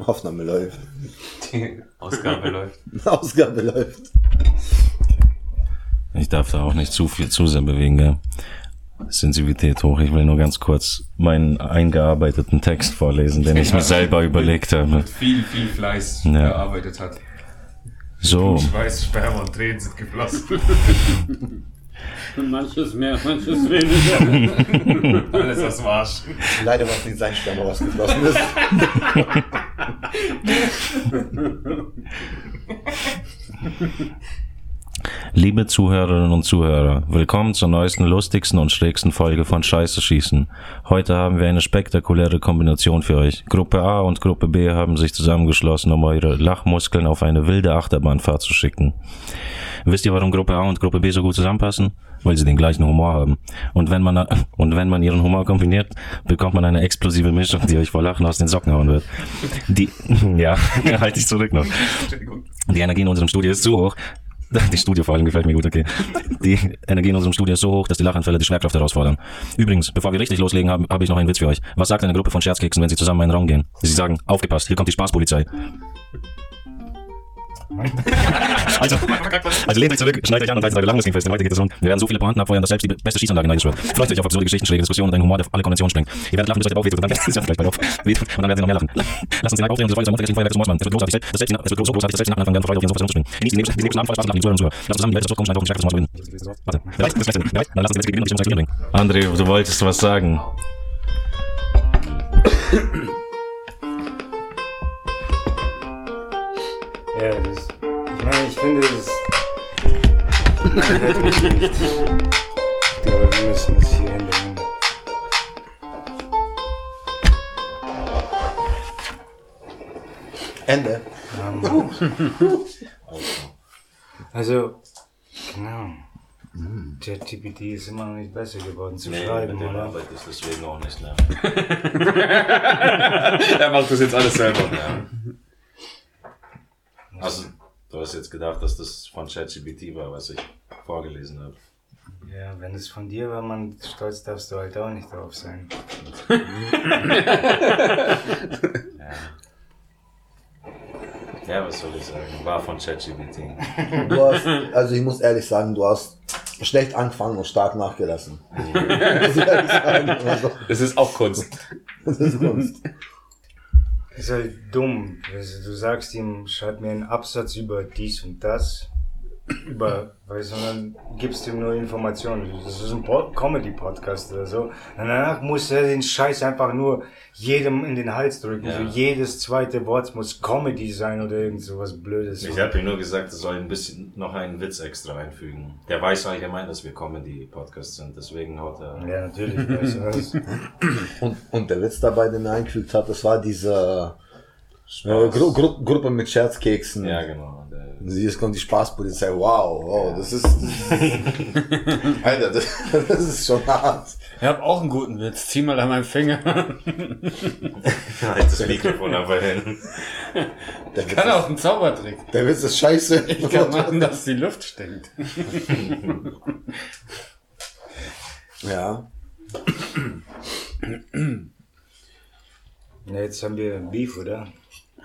Aufnahme läuft. Die Ausgabe läuft. Ausgabe läuft. Ich darf da auch nicht zu viel zu sehr bewegen, gell? Sensibilität hoch. Ich will nur ganz kurz meinen eingearbeiteten Text vorlesen, den ich mir selber überlegt habe. Viel, viel Fleiß Ja. gearbeitet hat. So, Schweiß, Sperma und Tränen sind geflossen. Manches mehr, manches weniger. Alles aus dem Arsch. Leider war es nicht sein Sperma, was geflossen ist. liebe Zuhörerinnen und Zuhörer, willkommen zur neuesten, lustigsten und schrägsten Folge von Scheiße schießen. Heute haben wir eine spektakuläre Kombination für euch. Gruppe A und Gruppe B haben sich zusammengeschlossen, um eure Lachmuskeln auf eine wilde Achterbahnfahrt zu schicken. Wisst ihr, warum Gruppe A und Gruppe B so gut zusammenpassen? Weil sie den gleichen Humor haben. Und wenn man, und wenn man ihren Humor kombiniert, bekommt man eine explosive Mischung, die euch vor Lachen aus den Socken hauen wird. Die, ja, halte ich zurück noch. Die Energie in unserem Studio ist so hoch. Die Studio vor allem gefällt mir gut, okay. Die Energie in unserem Studio ist so hoch, dass die Lachanfälle die Schwerkraft herausfordern. Übrigens, bevor wir richtig loslegen, habe hab ich noch einen Witz für euch. Was sagt eine Gruppe von Scherzkeksen, wenn sie zusammen in einen Raum gehen? Sie sagen, aufgepasst, hier kommt die Spaßpolizei. Also, also lehnt euch zurück, schneidet euch an und haltet eure Lachmuskeln fest, denn heute geht es um, wir werden so viele Pointen abfeuern, dass selbst die beste Schießanlage neidisch wird. Freut euch auf absurde Geschichten, schräge Diskussionen und einen Humor, der alle Konventionen sprengt. Ihr werdet lachen, bis euch der Bauch wehtut und dann ist es vielleicht bei auf. Und dann werden sie noch mehr lachen. Lasst uns den Hype aufdrehen und das Feuer zum Feuerwerk zum Mossmann. Es wird großartig, das selbst, es wird so großartig, dass selbst die Nacken anfangen werden, Freude auf Sofa zu springen. Genießt die nächsten, die nächsten Abend voll Spaß und lachen, die Zuhörer und. Lasst zusammen die Welt, das kommen, schneidet auf den stärksten Moss gewinnen. Warte, bereit? Das letzte, bereit? Dann lasst uns jetzt beginnen und die Beziehung bringen. André, du wolltest was sagen. Ja, das. Ich meine, ich finde es. Nein, wirklich nicht. Ich glaube, wir müssen es hier ändern. Ende. Also, genau. ChatGPT ist immer noch nicht besser geworden zu schreiben, oder? arbeitest deswegen auch nicht mehr. Er macht das jetzt alles selber. Also, du hast jetzt gedacht, dass das von ChatGPT war, was ich vorgelesen habe. Ja, wenn es von dir war, man, stolz darfst du halt auch nicht drauf sein. Ja, was soll ich sagen? War von ChatGPT. Du hast, also ich muss ehrlich sagen, du hast schlecht angefangen und stark nachgelassen. Das ist auch Kunst. das ist Kunst. Ist halt dumm. Also, du sagst ihm, schreib mir einen Absatz über dies und das. Über, weißt du, dann gibst ihm nur Informationen. Das ist ein Pod- Comedy-Podcast oder so. Und danach muss er den Scheiß einfach nur jedem in den Hals drücken. Ja. So jedes zweite Wort muss Comedy sein oder irgend so was Blödes. Ich habe ihm nur gesagt, er soll ein bisschen noch einen Witz extra einfügen. Der weiß allgemein, dass wir Comedy-Podcast sind, deswegen haut er. Ja, natürlich. Weißt du, das. Und, und der Witz dabei, den er eingefügt hat, das war diese äh, Gru Gru Gruppe mit Scherzkeksen. Ja, genau. Der, Jetzt kommt die Spaßpolizei. Wow, wow, das ist. Alter, das, das ist schon hart. Ich hab auch einen guten Witz. Zieh mal an meinen Finger. halt das Mikrofon aber hin. Der Witz, Kann auch ein Zaubertrick. ist, der Witz ist scheiße. Ich kann machen, dass die Luft stinkt. Ja. Ja, jetzt haben wir Beef, oder?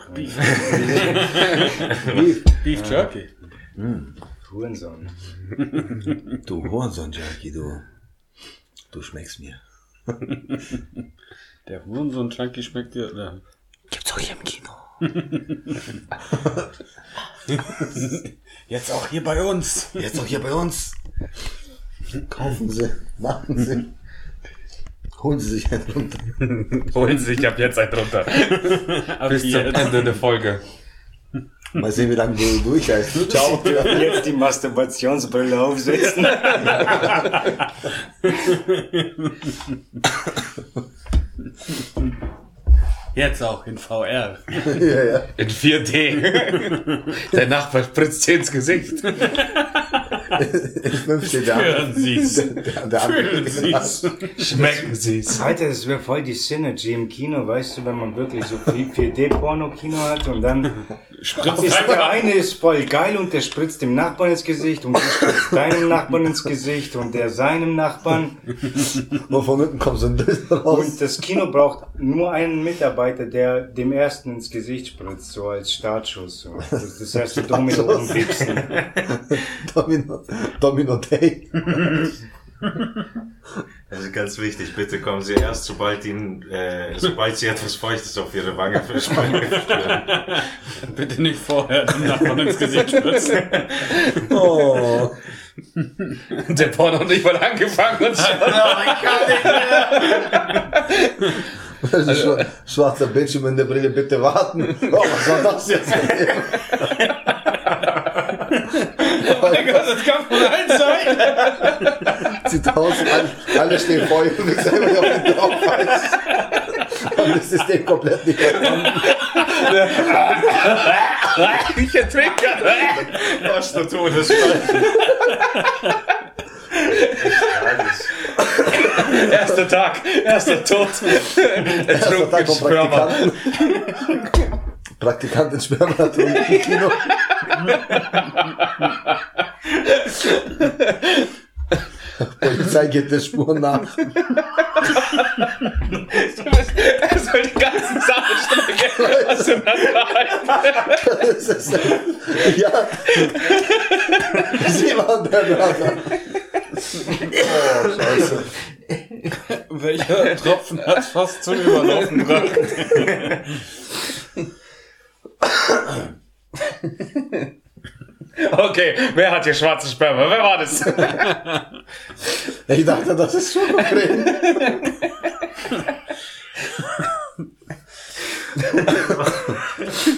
Beef Jerky. Hurensohn. Du Hurensohn, Jackie, du. Du schmeckst mir. Der Hurensohn Junkie schmeckt dir, oder? Gibt's auch hier im Kino. Jetzt auch hier bei uns. Jetzt auch hier bei uns. Kaufen Sie, machen Sie. Holen Sie sich einen runter. Holen Sie sich ab jetzt einen drunter. Bis zum jetzt. Ende der Folge. Mal sehen, wie lange du durchhältst. Ciao. Jetzt die Masturbationsbrille aufsetzen. Jetzt auch in VR. ja, ja. In 4D. Der Nachbar spritzt dir ins Gesicht. In 5 steht der Hören Sie's. Der, der andere. Fühlen Sie's. Schmecken sie's. Alter, das wäre voll die Synergy im Kino, weißt du, wenn man wirklich so viel 4D-Porno-Kino hat und dann Spritzt ist der eine ist voll geil und der spritzt dem Nachbarn ins Gesicht und du spritzt deinem Nachbarn ins Gesicht und der seinem Nachbarn. Nur von unten kommt so ein Bild raus. Und das Kino braucht nur einen Mitarbeiter, der dem ersten ins Gesicht spritzt, so als Startschuss. So. Das, heißt, die Domino umwichsen. Domino, Domino Day. Das ist ganz wichtig. Bitte kommen Sie erst, sobald Ihnen, äh, sobald Sie etwas Feuchtes auf Ihre Wange verspüren. Bitte nicht vorher dem Nachbarn ins Gesicht spritzen. Oh. Der Porno nicht mal angefangen und schon. Also, schwa- schwarzer Bildschirm in der Brille, bitte warten. Oh, was war das jetzt? Mein Gott, das kann von allen sein. Sieht aus, alle, alle stehen vor ihm und ich selber auf den drauf weiß. Und das System komplett nicht verstanden. Ich ertrinke. Was der Todesfall. Erster Tag, erster Tod. Erster Tag vom. Praktikanten. Praktikant in Sperma im Kino. Polizei geht der Spur nach. Er soll die ganzen Sachen auseinanderhalten. Das ist, ja. Sie waren der Mörder. Oh, scheiße. Welcher Tropfen hat fast zum Überlaufen gebracht? Okay, wer hat hier schwarze Sperma? Wer war das? Ich dachte, das ist Schokocreme.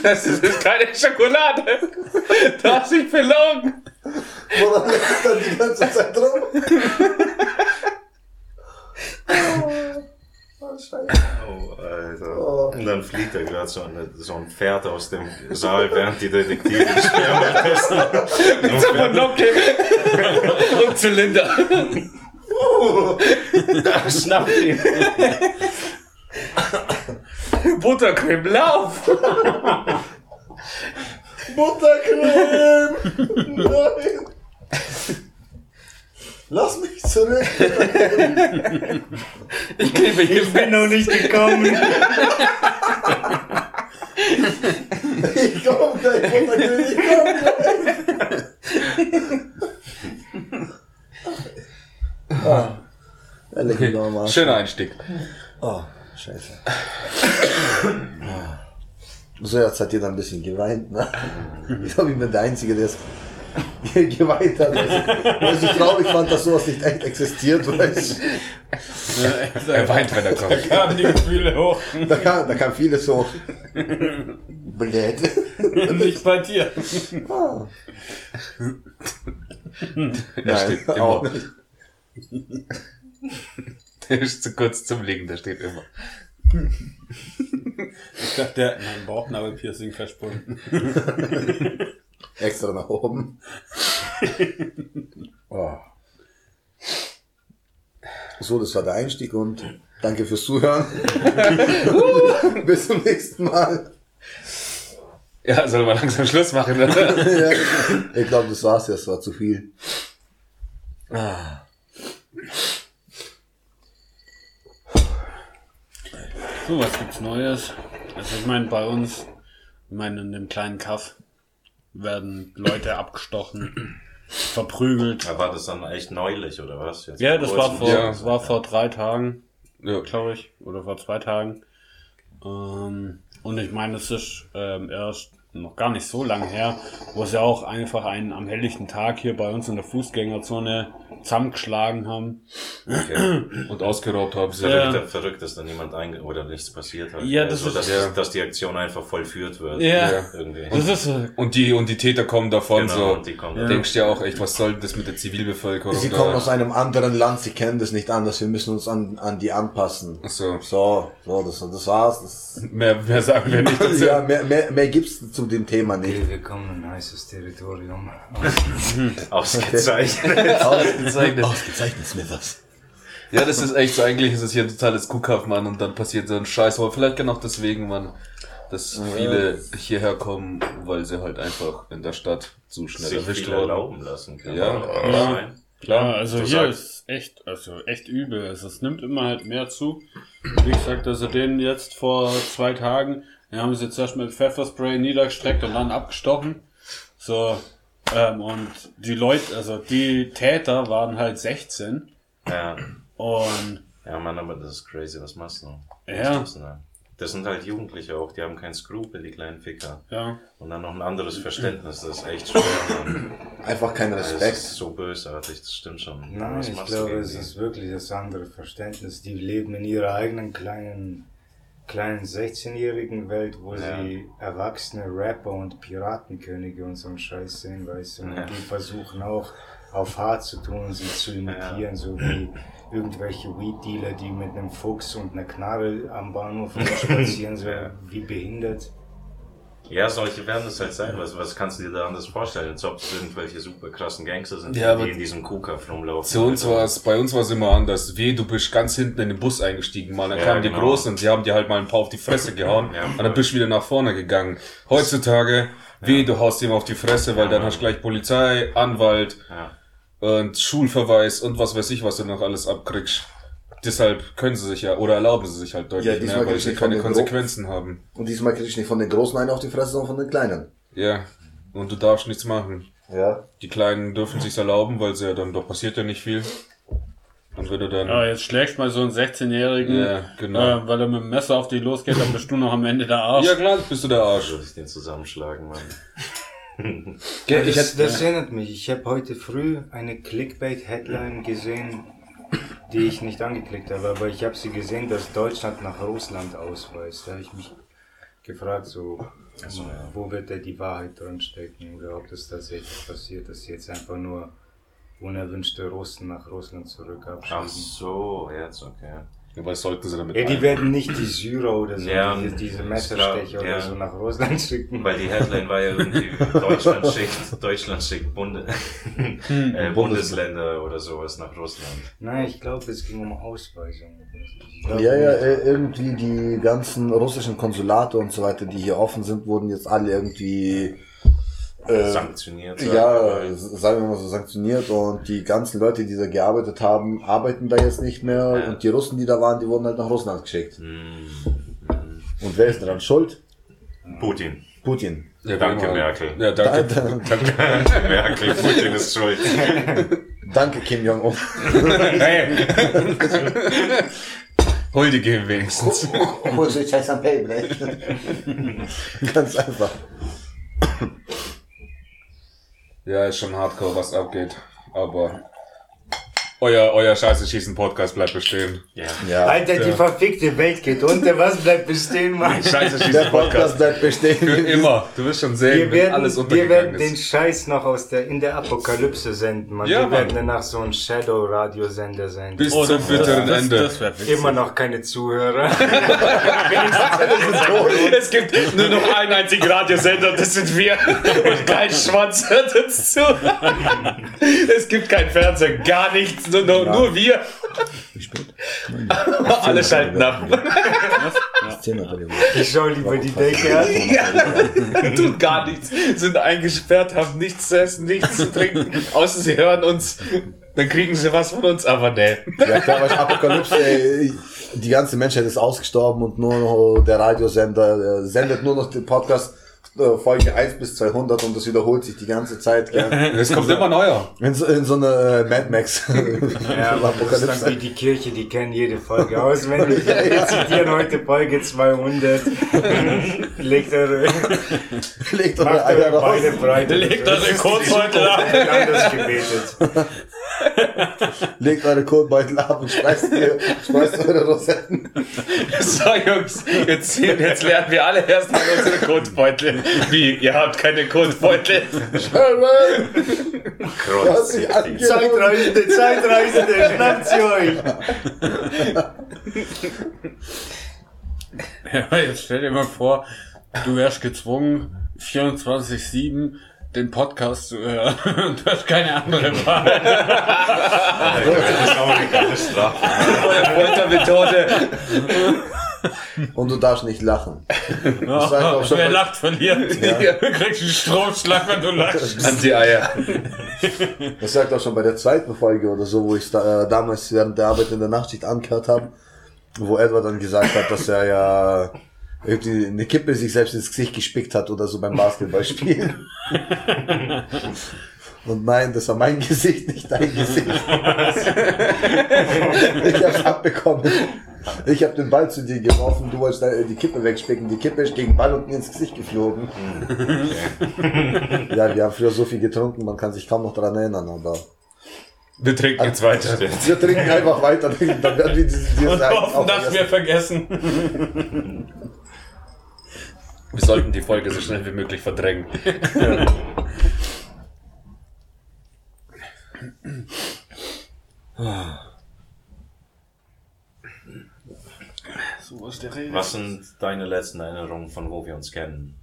Das ist, ist keine Schokolade. Du hast dich verlogen. Woran es dann die ganze Zeit rum? Oh, scheiße. Oh, Alter. Und dann fliegt er gerade so, eine- so ein Pferd aus dem Saal, während die Detektive die Sperma testen. Monockel und Zylinder. Da schnappt ihn. Buttercreme, lauf! Buttercreme! Nein! Lass mich zurück! Ich klebe hier Ich bin noch nicht gekommen. Ich komm gleich, Buttercreme, ich komm gleich! Ah. Ja, leck mich doch mal. Schöner Einstieg. Oh, scheiße. So, jetzt hat jeder ein bisschen geweint, ne? Ich glaube, ich bin der Einzige, der es geweint hat. Weil ich so traurig fand, dass sowas nicht echt existiert, weißt du? Er weint, wenn er Da kommt. kamen die Gefühle hoch. Da kam, da kam vieles hoch. Blöd. Nicht bei dir. Ah. Er steht Nein, auch immer. nicht. Der ist zu kurz zum Liegen, der steht immer. Ich dachte, der hat mein Bauchnabelpiercing versprungen. Extra nach oben. Oh. So, das war der Einstieg und danke fürs Zuhören. Bis zum nächsten Mal. Ja, soll man langsam Schluss machen, oder? Ja, ich glaube, das war's jetzt, war zu viel. Ah. So, was gibt's Neues? Also ich meine, bei uns, ich meine, in dem kleinen Kaff werden Leute abgestochen, verprügelt. Aber war das dann echt neulich, oder was? Jetzt Ja, das war vor, Ja. das war vor drei Tagen, Ja. glaube ich, oder vor zwei Tagen. Ähm, und ich meine, es ist ähm, erst noch gar nicht so lang her, wo sie auch einfach einen am helllichten Tag hier bei uns in der Fußgängerzone zusammengeschlagen haben. Okay. Und ausgeraubt haben sie. Ja. Verrückt, verrückt, dass da niemand einge oder nichts passiert hat. Ja, das also, ist- dass, ja. dass die Aktion einfach vollführt wird. Ja. Irgendwie. Das ist Und die, und die Täter kommen davon Genau, so. und die kommen Du davon. denkst ja auch echt, was soll das mit der Zivilbevölkerung? Sie da? kommen aus einem anderen Land, sie kennen das nicht anders, wir müssen uns an, an die anpassen. Ach so. So, so, das, das war's. Das, Mehr, mehr sagen wir nicht dazu. ja, mehr, mehr, mehr gibt's zu zu dem Thema nicht. Okay, wir kommen in ein heißes Territorium. Ausgezeichnet. Ausgezeichnet. Ausgezeichnet, Smithers. Ja, das ist echt so, eigentlich ist es hier ein totales Kuhkauf, Mann, und dann passiert so ein Scheiß. Aber vielleicht genau deswegen, Mann, dass viele hierher kommen, weil sie halt einfach in der Stadt zu schnell sich erwischt viel wurden. erlauben lassen können. Ja. ja. Ja, also du hier sagst- ist echt, also echt übel. Also es nimmt immer halt mehr zu. Wie gesagt, also den jetzt vor zwei Tagen, den haben sie jetzt erst mit Pfefferspray niedergestreckt und dann abgestochen. So, ähm, und die Leute, also die Täter waren halt 16 Ja. und ja, Mann, aber das ist crazy. Was machst du? Ja. Das, das sind halt Jugendliche auch, die haben keinen Skrupel, die kleinen Ficker. ja. Und dann noch ein anderes Verständnis, das ist echt schwer, Mann. Einfach kein Das Respekt. ist so bösartig, das stimmt schon. Nein, Was ich glaube, es ist wirklich das andere Verständnis. Die leben in ihrer eigenen kleinen, kleinen 16-jährigen Welt, wo Ja. sie erwachsene Rapper und Piratenkönige und so einen Scheiß sehen, weißt du. Und Ja. die versuchen auch auf hart zu tun, sie zu imitieren, so wie irgendwelche Weed-Dealer, die mit einem Fuchs und einer Knarre am Bahnhof spazieren, so Ja. wie behindert. Ja, solche werden es halt sein. Was, was kannst du dir da anders vorstellen? Als ob es irgendwelche super krassen Gangster sind, Ja, die in diesem Kuhkaff rumlaufen. Zu uns war es, bei uns war es immer anders. Weh, du bist ganz hinten in den Bus eingestiegen, mal. Dann Ja, kamen die genau. Großen und die haben dir halt mal ein paar auf die Fresse gehauen. Ja, und dann bist du wieder nach vorne gegangen. Heutzutage, weh, du haust ihm auf die Fresse, weil dann Mann. hast du gleich Polizei, Anwalt und Schulverweis und was weiß ich, was du noch alles abkriegst. Deshalb können sie sich ja, oder erlauben sie sich halt Ja, deutlich diesmal mehr, weil kriegst du sie keine den Gro- Konsequenzen haben. Und diesmal krieg ich nicht von den Großen einen auf die Fresse, sondern von den Kleinen. Ja. Und du darfst nichts machen. Ja. Die Kleinen dürfen sich's erlauben, weil sie ja dann, doch passiert ja nicht viel. Und wenn du dann, Ja, jetzt schlägst mal so einen 16-Jährigen, Ja, genau. äh, weil er mit dem Messer auf die losgeht, dann bist du noch am Ende der Arsch. ja klar, bist du der Arsch. Würde ich den zusammenschlagen, Mann. Ja, ich das, das erinnert mich. Ich habe heute früh eine Clickbait-Headline gesehen, die ich nicht angeklickt habe, aber ich habe sie gesehen, dass Deutschland nach Russland ausweist. Da habe ich mich gefragt, so, wo wird da die Wahrheit drin stecken oder ob das tatsächlich passiert, dass jetzt einfach nur unerwünschte Russen nach Russland zurück Ach abschieben. so, jetzt, okay. Ja, was sollten sie damit Ja, die werden nicht die Syrer oder so, Ja, diese, diese Messerstecher oder ja. so nach Russland schicken. Weil die Headline war ja irgendwie Deutschland schickt, Deutschland schickt Bunde, äh, Bundesländer oder sowas nach Russland. Nein, ich glaube, es ging um Ausweisung. Glaub Ja, ja, äh, irgendwie die ganzen russischen Konsulate und so weiter, die hier offen sind, wurden jetzt alle irgendwie äh, Sanktioniert. ja, sagen wir mal so sanktioniert und die ganzen Leute, die da gearbeitet haben, arbeiten da jetzt nicht mehr Ja. und die Russen, die da waren, die wurden halt nach Russland geschickt. Hm, Und wer ist daran schuld? Putin. Putin. Ja, Danke, Mann. Merkel. Ja, danke. Da- Merkel, Putin ist schuld. Danke, Kim Jong-un. Hey. Huldige wenigstens. Wo ist jetzt ein Payblade? Ganz einfach. Ja, ist schon hardcore, was abgeht. Aber euer, euer Scheiße schießen Podcast bleibt bestehen. Ja. Ja. Alter, die verfickte Welt geht unter. Was bleibt bestehen, Mann? Scheiße Der schießen Podcast Podcast. bleibt Für bestehen. immer. Du wirst schon sehen, Wir wenn werden, alles wir untergegangen werden den ist. Scheiß noch aus der, in der Apokalypse senden, Mann. Ja, wir Mann. werden danach so ein Shadow-Radiosender sein. Bis Oh, zum das, bitteren das, Ende. Das witzig. Immer noch keine Zuhörer. Es gibt nur noch einen einzigen Radiosender, das sind wir. Und kein Schwanz hört uns zu. Es gibt kein Fernsehen, gar nichts, nur, nur, nur wir. Alle schalten ab. Ich schau lieber die Decke an. Tun gar nichts. Sind eingesperrt, haben nichts zu essen, nichts zu trinken. Außer sie hören uns. Dann kriegen sie was von uns, aber ne. Ja, klar, weil Apokalypse, ey, die ganze Menschheit ist ausgestorben und nur noch der Radiosender äh, sendet nur noch den Podcast Folge 1 bis 200 und das wiederholt sich die ganze Zeit. Gell? Es kommt immer neuer. In, so, in so eine äh, Mad Max. Ja, das ist dann wie die Kirche, die kennen jede Folge auswendig. Wir zitieren heute Folge 200. Legt eure, Legt eure Eier raus. Beine breit. Legt eure Kotbeutel ab. Anders gebetet. Legt eure Kotbeutel ab und schmeißt, ihr, schmeißt eure Rosetten. So, Jungs, jetzt, jetzt lernen wir alle erst mal unsere Kotbeutel. Wie, ihr habt keine Kotbeutel? Sherman! Kreuz. sie angenommen. Zeitreisende, Zeitreisende, schnappt sie euch. Ja, jetzt stell dir mal vor, du wärst gezwungen, 24-7 den Podcast zu hören. Du hast keine andere Wahl. Das ist auch eine geile Strafe. Foltermethode. Und du darfst nicht lachen. Das sagt auch schon Wer mal- lacht, verliert. Ja. Du kriegst einen Stromschlag, wenn du lachst. Anti-Eier. Das sagt auch schon bei der zweiten Folge oder so, wo ich da, äh, damals während der Arbeit in der Nachtschicht angehört habe, wo Edward dann gesagt hat, dass er ja irgendwie eine Kippe sich selbst ins Gesicht gespickt hat oder so beim Basketballspielen. Und nein, das war mein Gesicht, nicht dein Gesicht. ich hab's abbekommen. Ich habe den Ball zu dir geworfen, du wolltest da die Kippe wegspicken. Die Kippe ist gegen den Ball und mir ins Gesicht geflogen. ja, wir haben früher so viel getrunken, man kann sich kaum noch daran erinnern, aber Wir trinken jetzt weiter. wir trinken einfach weiter, dann werden wir dieses, dieses Und hoffen, dass wir vergessen. Wir sollten die Folge so schnell wie möglich verdrängen. Was sind deine letzten Erinnerungen von wo wir uns kennen?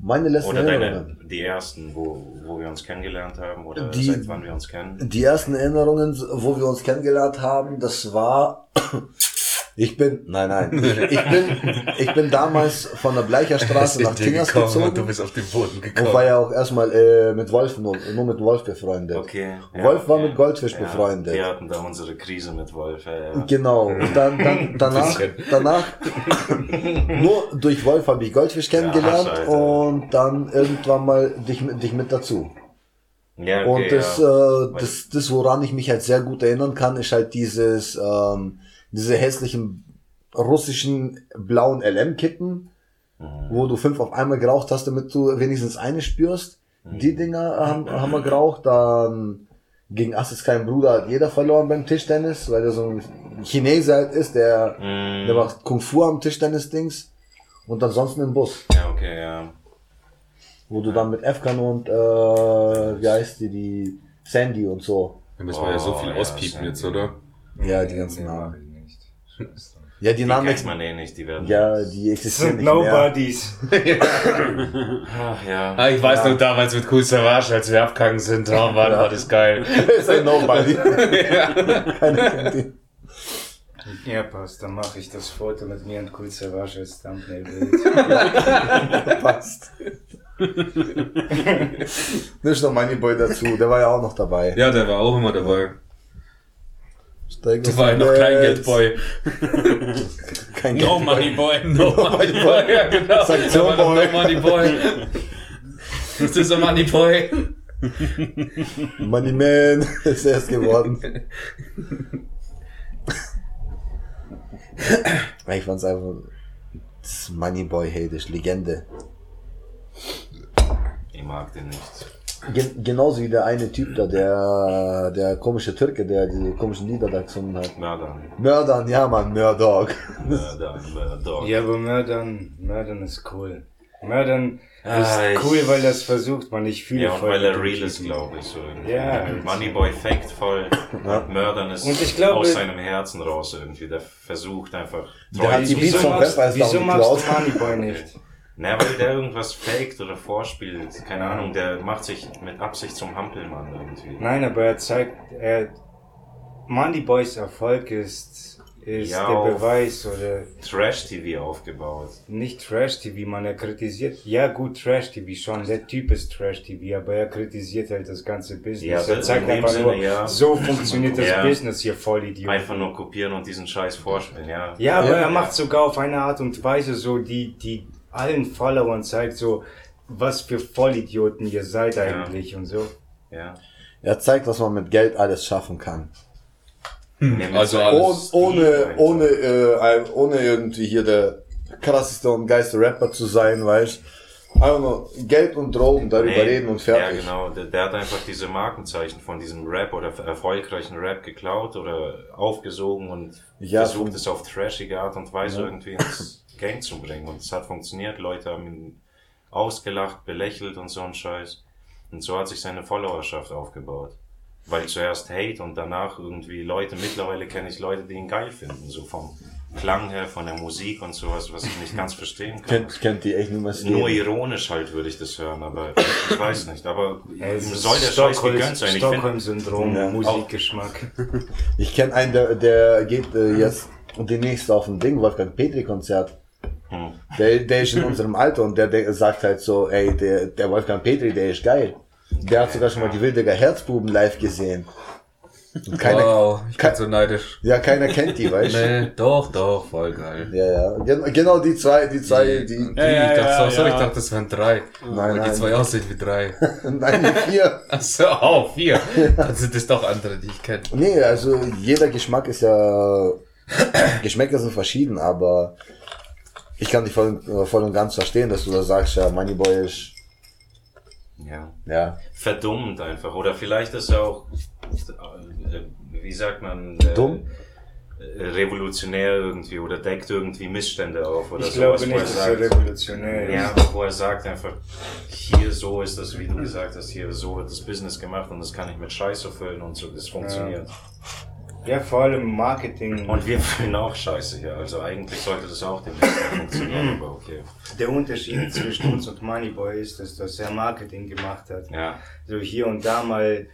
Meine letzten Oder deine, Erinnerungen. die ersten, wo, wo wir uns kennengelernt haben? Oder Die- seit wann wir uns kennen? Die ersten Erinnerungen, wo wir uns kennengelernt haben, das war, ich bin, nein, nein, ich bin, ich bin damals von der Bleicher Straße nach Tingers gekommen und du gezogen bist auf den Boden und gekommen. war ja auch erstmal äh, mit Wolf, nur, nur mit Wolf befreundet. Okay. Wolf war mit Goldfisch befreundet. Wir hatten da unsere Krise mit Wolf. Ja, ja. Genau. Und dann, dann danach, danach, nur durch Wolf habe ich Goldfisch kennengelernt Ja, Scheiße. und dann irgendwann mal dich, mit- dich mit dazu. ja okay, Und das, ja. äh, das, das, woran ich mich halt sehr gut erinnern kann, ist halt dieses, ähm, diese hässlichen russischen blauen LM-Kippen, wo du fünf auf einmal geraucht hast, damit du wenigstens eine spürst. Die Dinger haben, haben wir geraucht. Dann gegen Assis kleinen Bruder hat jeder verloren beim Tischtennis, weil der so ein Chinese halt ist, der, Mhm. der macht Kung Fu am Tischtennis-Dings. Und ansonsten im Bus, ja, okay, ja. wo du dann mit Efkan und, äh, wie heißt die, die Sandy und so. Da müssen wir ja so Oh, viel ja, auspiepen jetzt, Sandy. oder? Ja, die ganzen Namen. Ja, die Die Namen, kennt man eh nicht, die werden. ja, die Das existieren sind nicht mehr. Nobodies. Ach, ja. Ah, ich weiß noch damals mit Cool Savage, als wir abgegangen sind. Oh Mann, war das geil. ist ein Nobody. Keiner kennt ihn. Ja, passt. Dann mache ich das Foto mit mir und Cool Savage als Thumbnail-Bild. Passt. Nicht noch Money Boy dazu, der war ja auch noch dabei. Ja, der war auch immer dabei. Steig Das war ja noch Kleingeldboy. Kein No Geld. Money Boy. No Money Boy, ja genau. Sanktion Boy. No Money Boy. Das ist ein Money Boy. Money Man ist erst geworden. ich fand's einfach. Das Money Boy, hey, das ist Legende. Ich mag den nicht. Gen genauso wie der eine Typ da, der, der komische Türke, der diese komischen Lieder da gesungen hat. Mördern. Mördern, ja man, Mördog. Mördern, Mördern. Ja, aber Mördern, Mördern ist cool. Mördern Ah, ist cool, weil das versucht man. Ich fühle Ja, und voll weil er real ist, glaube ich. So. Ja. Moneyboy faked voll. Mördern ist Und ich glaube- aus seinem Herzen raus irgendwie. Der versucht einfach. Der hat die zu Beats magst, Vampire wieso magst du. Moneyboy nicht? Na, weil der irgendwas faked oder vorspielt. Keine Ahnung, der macht sich mit Absicht zum Hampelmann irgendwie. Nein, aber er zeigt, er, Moneyboys Erfolg ist, ist Ja, der Beweis oder Trash-TV aufgebaut. nicht Trash-TV, man er kritisiert, ja gut Trash-TV schon, der Typ ist Trash-TV, aber er kritisiert halt das ganze Business. Ja, er zeigt in dem einfach Sinne, nur, ja. so funktioniert das Ja. Business hier, Vollidiot. Einfach nur kopieren und diesen Scheiß vorspielen, ja. Ja, aber er macht sogar auf eine Art und Weise so, die, die allen Followern zeigt so, was für Vollidioten ihr seid eigentlich und so. ja. Er zeigt, was man mit Geld alles schaffen kann. Ja, mit Also alles- Oh, ohne, ohne, äh, ohne irgendwie hier der krasseste und geilste Rapper zu sein, weißt Einfach nur Geld und Drogen, darüber Nee, reden und fertig. Ja, genau. Der, der hat einfach diese Markenzeichen von diesem Rap oder erfolgreichen Rap geklaut oder aufgesogen und Ja, versucht es auf trashige Art und Weise irgendwie ins Gang zu bringen. Und es hat funktioniert. Leute haben ihn ausgelacht, belächelt und so ein Scheiß. Und so hat sich seine Followerschaft aufgebaut. Weil zuerst Hate und danach irgendwie Leute, mittlerweile kenne ich Leute, die ihn geil finden, so vom Klang her, von der Musik und sowas, was ich nicht ganz verstehen kann. Kennt, kennt die echt nur Nur ironisch halt würde ich das hören, aber ich weiß nicht. Aber soll der Scheiß gegönnt sein. Ich finde, Stockholm-Syndrom, Ja. Musikgeschmack. Ich kenne einen, der, der geht äh, jetzt demnächst auf ein Ding, Wolfgang Petri-Konzert. Hm. Der, der ist in unserem Alter und der, der sagt halt so, ey, der, der Wolfgang Petri, der ist geil. Der hat sogar schon mal die Wildeger Herzbuben live gesehen. Und keiner, wow, ich bin so neidisch. ja, keiner kennt die, weißt du? Nee, doch, doch, voll geil. Ja, ja. Gen genau die zwei, die zwei, die, Die, Ja, ja, ich dachte, ja, so, sorry, ja. ich dachte, das wären drei. Nein, Weil die nein. zwei aussehen wie drei. nein, die vier. Achso, oh, vier. Dann sind es doch andere, die ich kenne. Nee, also jeder Geschmack ist ja, Geschmäcker sind verschieden, aber ich kann dich voll, voll und ganz verstehen, dass du da sagst, ja, Moneyboy ist, ja, ja, verdummt einfach. Oder vielleicht ist er auch, äh, wie sagt man, äh, Dumm? äh, revolutionär irgendwie oder deckt irgendwie Missstände auf oder Ich glaube sowas, nicht, wo er dass er sagt, revolutionär Ja, ist. aber wo er sagt einfach, hier so ist das, wie du gesagt hast, hier so wird das Business gemacht und das kann ich mit Scheiße füllen und so, das funktioniert. Ja, vor allem Marketing. Und wir füllen auch Scheiße hier, also eigentlich sollte das auch demnächst funktionieren, aber okay. der Unterschied zwischen uns und Moneyboy ist, dass, dass er Marketing gemacht hat. Ja, So hier und da mal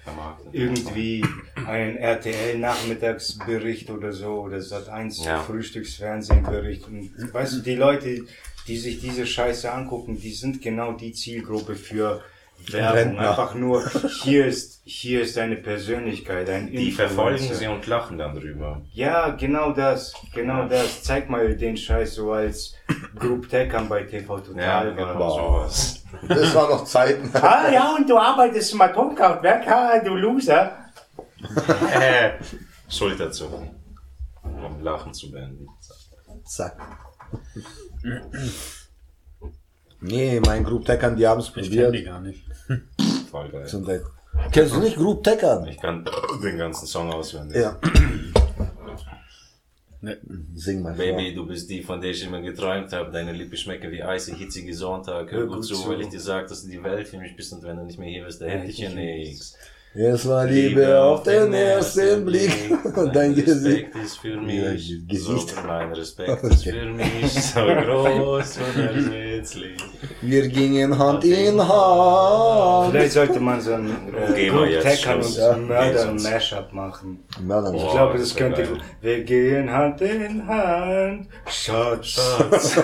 irgendwie einen RTL-Nachmittagsbericht oder so oder Sat 1 Ja. Frühstücksfernsehenbericht. Und weißt du, die Leute, die sich diese Scheiße angucken, die sind genau die Zielgruppe für Werbung. Einfach nur, hier ist, hier ist deine Persönlichkeit, ein Die verfolgen Influencer. sie und lachen dann drüber. Ja, genau das, genau das. Zeig mal den Scheiß so als Group Techern bei TV Total. Ja, genau sowas. das war noch Zeiten. Ah ja, und du arbeitest im Atomkraftwerk, ha, du Loser. Äh, Schulterzucken. Um Lachen zu beenden. Zack. Nee, mein Group Teckern, die haben es Ich kenne die probiert. gar nicht. Voll geil. Sind halt- Kennst du nicht Group Teckern? Ich kann den ganzen Song auswendig. Ja. Ne. Sing mal Baby, du bist die, von der ich immer geträumt habe. Deine Lippen schmecken wie eisig, hitzige Sonntag. Hör gut zu, weil ich dir sag, dass du die Welt für mich bist und wenn du nicht mehr hier bist, da hätte ich hier nichts. Es war Liebe auf den ersten Blick. Und dein Gesicht. Respekt ist für Ja, mich. Gesicht. So, mein Respekt ist für mich so groß und erschmerzlich. Wir gingen Hand in Hand. Vielleicht sollte man so ein äh, Gehen wir Group jetzt Techern Schluss. und Ja. Mörder Mashup machen. Mördern. Ich glaube, das könnte geil. gut. Wir gehen Hand in Hand. Schatz.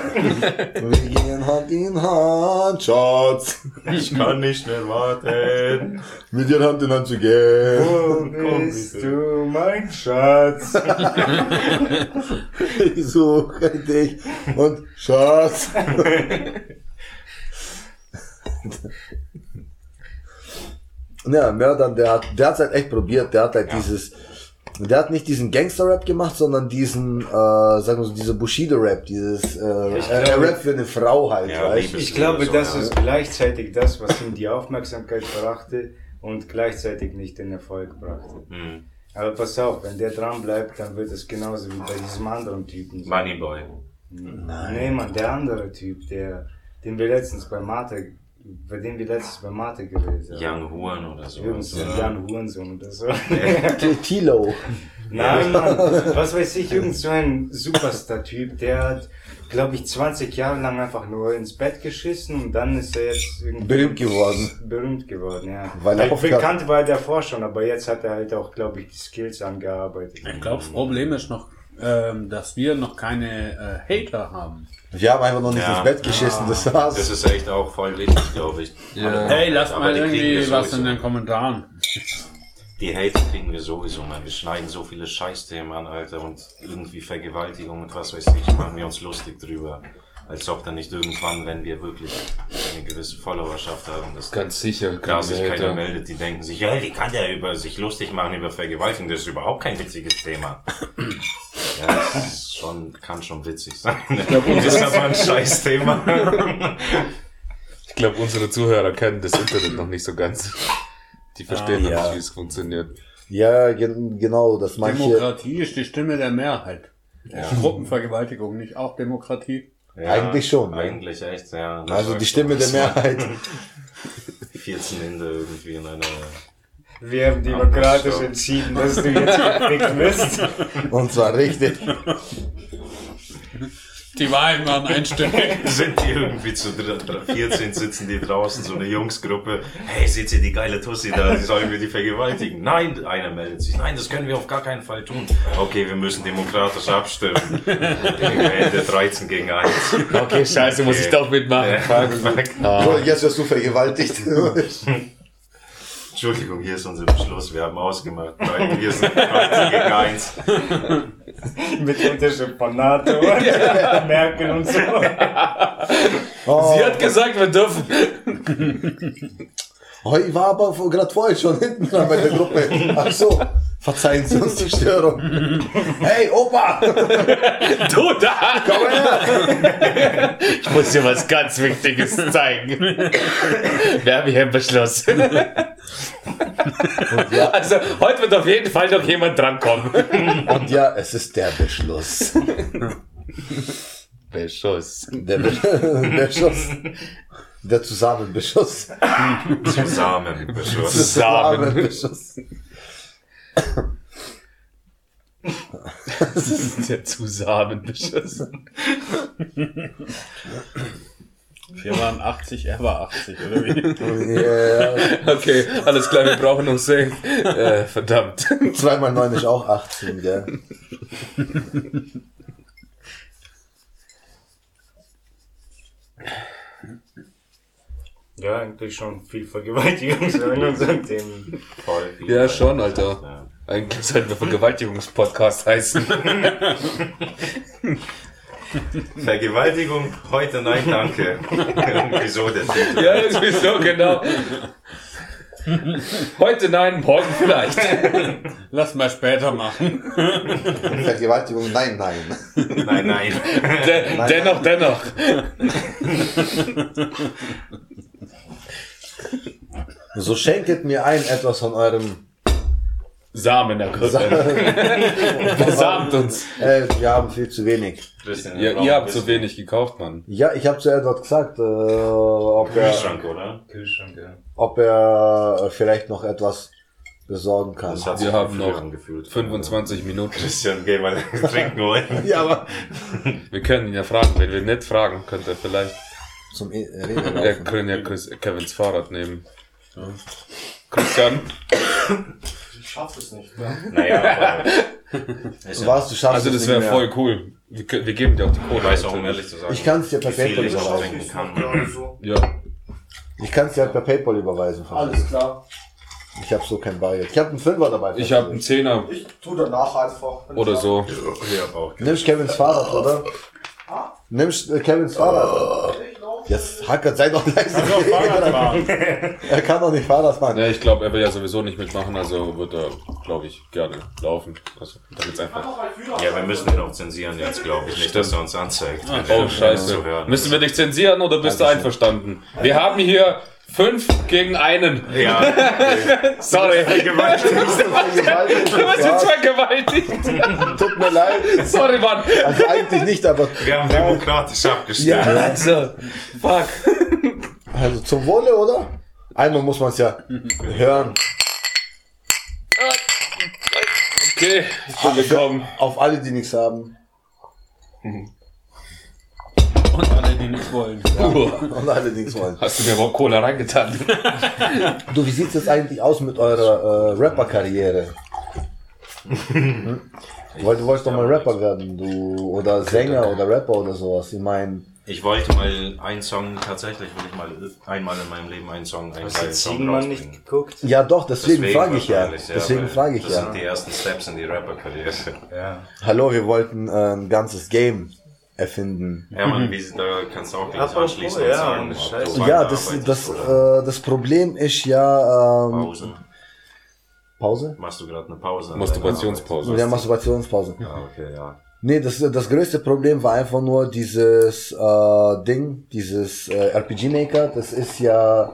Wir gingen Hand in Hand, Schatz. Ich kann nicht mehr warten. Mit dir Hand in Hand zu gehen. Wo bist du, mein Schatz? Ich suche dich. Und Schatz. Ja, Mördern, der hat, der hat's halt echt probiert. Der hat halt dieses, der hat nicht diesen Gangster-Rap gemacht, sondern diesen, äh, sagen wir so, diese Bushido-Rap, dieses, äh, äh, Rap für eine Frau halt, Ja, weißt Liebes- Ich glaube, das ja. ist gleichzeitig das, was ihm die Aufmerksamkeit brachte und gleichzeitig nicht den Erfolg brachte. Hm. Aber pass auf, wenn der dran bleibt, dann wird es genauso wie bei diesem anderen Typen. sein. Moneyboy. Nee, Mann, der andere Typ, der, den wir letztens bei Mate, bei dem wir letztens bei Mate gewesen haben. Young Huren oder so. Irgend so ein Jan Hurensohn oder so. Tilo. Nein, Mann, was weiß ich, irgend so ein Superstar-Typ, der hat, glaube ich, 20 Jahre lang einfach nur ins Bett geschissen und dann ist er jetzt irgendwie Berühmt geworden. berühmt geworden, ja. Weil er aufgehört- bekannt war er davor schon, aber jetzt hat er halt auch, glaube ich, die Skills angearbeitet. Ich glaube, das Problem ist noch, ähm, dass wir noch keine äh, Hater haben. Wir haben einfach noch nicht Ja. ins Bett geschissen, das war's. Das ist echt auch voll wichtig, glaube ich. Ja. Hey, lasst Aber mal irgendwie was in den Kommentaren. Die Hater kriegen wir sowieso, man. Wir schneiden so viele Scheißthemen an, Alter, und irgendwie Vergewaltigung und was weiß ich, machen wir uns lustig drüber. Als ob dann nicht irgendwann, wenn wir wirklich eine gewisse Followerschaft haben, dass Ganz sicher. da sich keiner Hater- meldet, die denken sich, ja, wie kann der über sich lustig machen über Vergewaltigung? Das ist überhaupt kein witziges Thema. Ja, das ist schon, kann schon witzig sein. das ist aber ein Scheißthema. Ich glaube, unsere Zuhörer kennen das Internet noch nicht so ganz. Die verstehen noch ja. nicht, wie es funktioniert. Ja, gen genau, dass manche, Demokratie ist die Stimme der Mehrheit. Gruppenvergewaltigung nicht auch Demokratie? Ja, Eigentlich schon, ne? Eigentlich echt, ja. Das also die Stimme der das Mehrheit. 14 Ende irgendwie in einer Wir haben demokratisch entschieden, dass du jetzt gefickt wirst. Und zwar richtig. Die Wahlen waren einstimmig. sind die irgendwie zu dr- dr- 14 sitzen die draußen, so eine Jungsgruppe. Hey, seht ihr die geile Tussi da? Sollen wir die vergewaltigen? Nein, einer meldet sich. Nein, das können wir auf gar keinen Fall tun. Okay, wir müssen demokratisch abstimmen. Ende 13 gegen 1. Okay, scheiße, muss ich doch mitmachen. So, jetzt wirst du vergewaltigt. Entschuldigung, hier ist unser Beschluss. Wir haben ausgemacht. Nein, wir sind 13 gegen 1. Mit Unterschrift von NATO und Merkel und so. Oh, Sie hat gesagt, wir dürfen. oh, ich war aber gerade vorhin schon hinten dran bei der Gruppe. Ach so, verzeihen Sie uns die Störung. Hey, Opa! Du da! Komm her! Ich muss dir was ganz Wichtiges zeigen. Wir haben hier einen Beschluss. Also, heute wird auf jeden Fall noch jemand drankommen. Und ja, es ist der Beschluss. Beschuss. Der Be Beschluss. Der Zusammenbeschuss. Zusammen. Beschluss. Zusammenbeschuss. Das ist der Zusammenbeschuss. Wir waren 80, er war 80, oder wie? Ja, Okay, alles klar, wir brauchen noch Safe. Äh, verdammt. 2 mal 9 ist auch 18, gell? Ja, eigentlich schon viel Vergewaltigung in unseren Themen. Voll viel. Ja, schon, Alter. Ja. Eigentlich sollten wir Vergewaltigungspodcast heißen. Vergewaltigung, heute nein, danke. Wieso Titel? Ja, das ist so, genau. Heute nein, morgen vielleicht. Lass mal später machen. Vergewaltigung, nein, nein. Nein, nein. De dennoch, dennoch. So schenket mir ein etwas von eurem. Samen ergriffen. Besamt uns. Äh, wir haben viel zu wenig. Christian, Ja, ihr habt zu wenig gekauft, Mann. Ja, ich habe zu Edward gesagt, äh, ob, er, Kühlschrank, oder? Kühlschrank, ja. ob er äh, vielleicht noch etwas besorgen kann. Das hat Wir haben noch angefühlt. 25 Minuten. Christian, geh mal trinken holen. Ja, aber Wir können ihn ja fragen. Wenn wir nicht fragen, könnte er vielleicht. Zum e Reden Wir laufen. können ja Chris, Kevins Fahrrad nehmen. Christian, Ich schaff es nicht mehr. Naja, aber ja, Was, du schaffst also das wäre voll cool. Wir, wir geben dir auch die ich Kohle. weiß auch, um ehrlich zu sagen, Ich kann es dir per PayPal überweisen. kann. Ja. Ich kann es dir halt per PayPal überweisen. Alles klar. Ich habe so kein Bargeld. Ich habe einen Fünfer dabei. Ich habe einen Zehner Ich tu danach einfach. oder so. Ja, auch. Nimmst Kevins Fahrrad, oder? Nimmst äh, Kevins Fahrrad. Jetzt Hacker, sei doch leise. er kann doch nicht Fahrrad fahren. Ja, ich glaube, er will ja sowieso nicht mitmachen, also wird er, glaube ich, gerne laufen. Also, da geht's einfach. Ja, wir müssen ihn auch zensieren jetzt, glaube ich. Nicht, dass er uns anzeigt. Oh, scheiße. zu hören Müssen wir dich zensieren oder bist du einverstanden? Wir haben hier fünf gegen einen. Ja, Sorry. Du hast jetzt vergewaltigt. Tut mir leid. Sorry, Mann. Also eigentlich nicht, aber wir haben demokratisch abgestimmt. Ja. Also, fuck. also zum Wohle, oder? Einmal muss man es ja hören. Okay, ich bin gekommen. Auf alle, die nichts haben. Und alle, die nicht wollen. Und alle, die nichts wollen. Hast du mir überhaupt Cola reingetan? Du, wie sieht's jetzt eigentlich aus mit eurer äh, Rapper-Karriere? Hm? Weil du wolltest doch mal Rapper werden, du oder Sänger oder Rapper oder sowas. Ich meine, Ich wollte mal einen Song, tatsächlich will ich mal einmal in meinem Leben einen Song, einen Hast du Ziegenmann nicht geguckt? ja doch, deswegen, frage ich ja. Deswegen frage ich das ja. sind die ersten Steps in die Rapper-Karriere. Ja. Hallo, wir wollten äh, ein ganzes Game erfinden. Hermann, wie, da kannst du auch gleich anschließen ja, sagen, und Ja, das, das, äh, das Problem ist ja ähm, Pause. Pause? Machst du gerade eine Pause? Masturbationspause. Ja, Masturbationspause. Ah, okay, ja. Nee, das, das größte Problem war einfach nur dieses äh, Ding, dieses äh, RPG Maker. Das ist ja,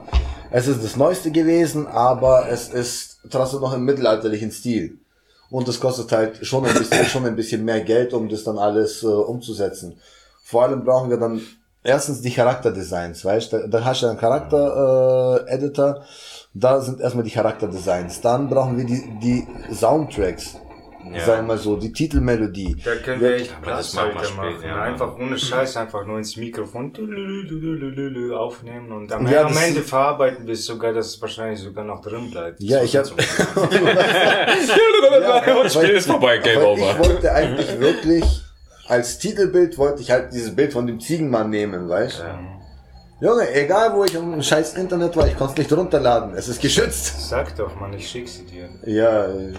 es ist das Neueste gewesen, aber es ist trotzdem noch im mittelalterlichen Stil. Und das kostet halt schon ein bisschen, schon ein bisschen mehr Geld, um das dann alles äh, umzusetzen. Vor allem brauchen wir dann erstens die Charakterdesigns, weißt du? Da, da hast du einen Charakter-Editor, da sind erstmal die Charakterdesigns. Dann brauchen wir die, die Soundtracks. Ja. Sagen wir mal so, die Titelmelodie. Da können wir echt Platzhalter machen. ja. einfach ohne Scheiß, einfach nur ins Mikrofon aufnehmen und am, Ja, am Ende verarbeiten wir es sogar, dass es wahrscheinlich sogar noch drin bleibt. Ja, ich habe Und Spiel ist vorbei, Game Over. Ich wollte eigentlich wirklich, als Titelbild wollte ich halt dieses Bild von dem Ziegenmann nehmen, weißt Junge, egal wo ich im scheiß Internet war, ich konnte es nicht runterladen. Es ist geschützt. Sag doch, Mann, ich schick sie dir. Ja, äh,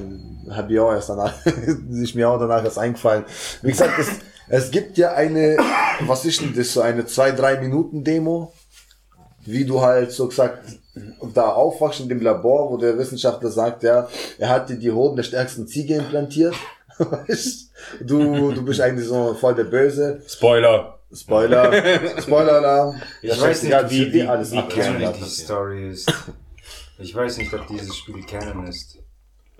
hab ich auch erst danach, ist mir auch danach erst eingefallen. Wie gesagt, es, es gibt ja eine, was ist denn das, so eine 2-3 Minuten Demo, wie du halt so gesagt da aufwachst in dem Labor, wo der Wissenschaftler sagt, ja, er hat dir die Hoden der stärksten Ziege implantiert. Weißt? du, du bist eigentlich so voll der Böse. Spoiler. Spoiler, Spoiler-Alarm. Ich Ja, weiß nicht, wie, wie, alles wie canon die Story ist. Ich weiß nicht, ob dieses Spiel canon ist.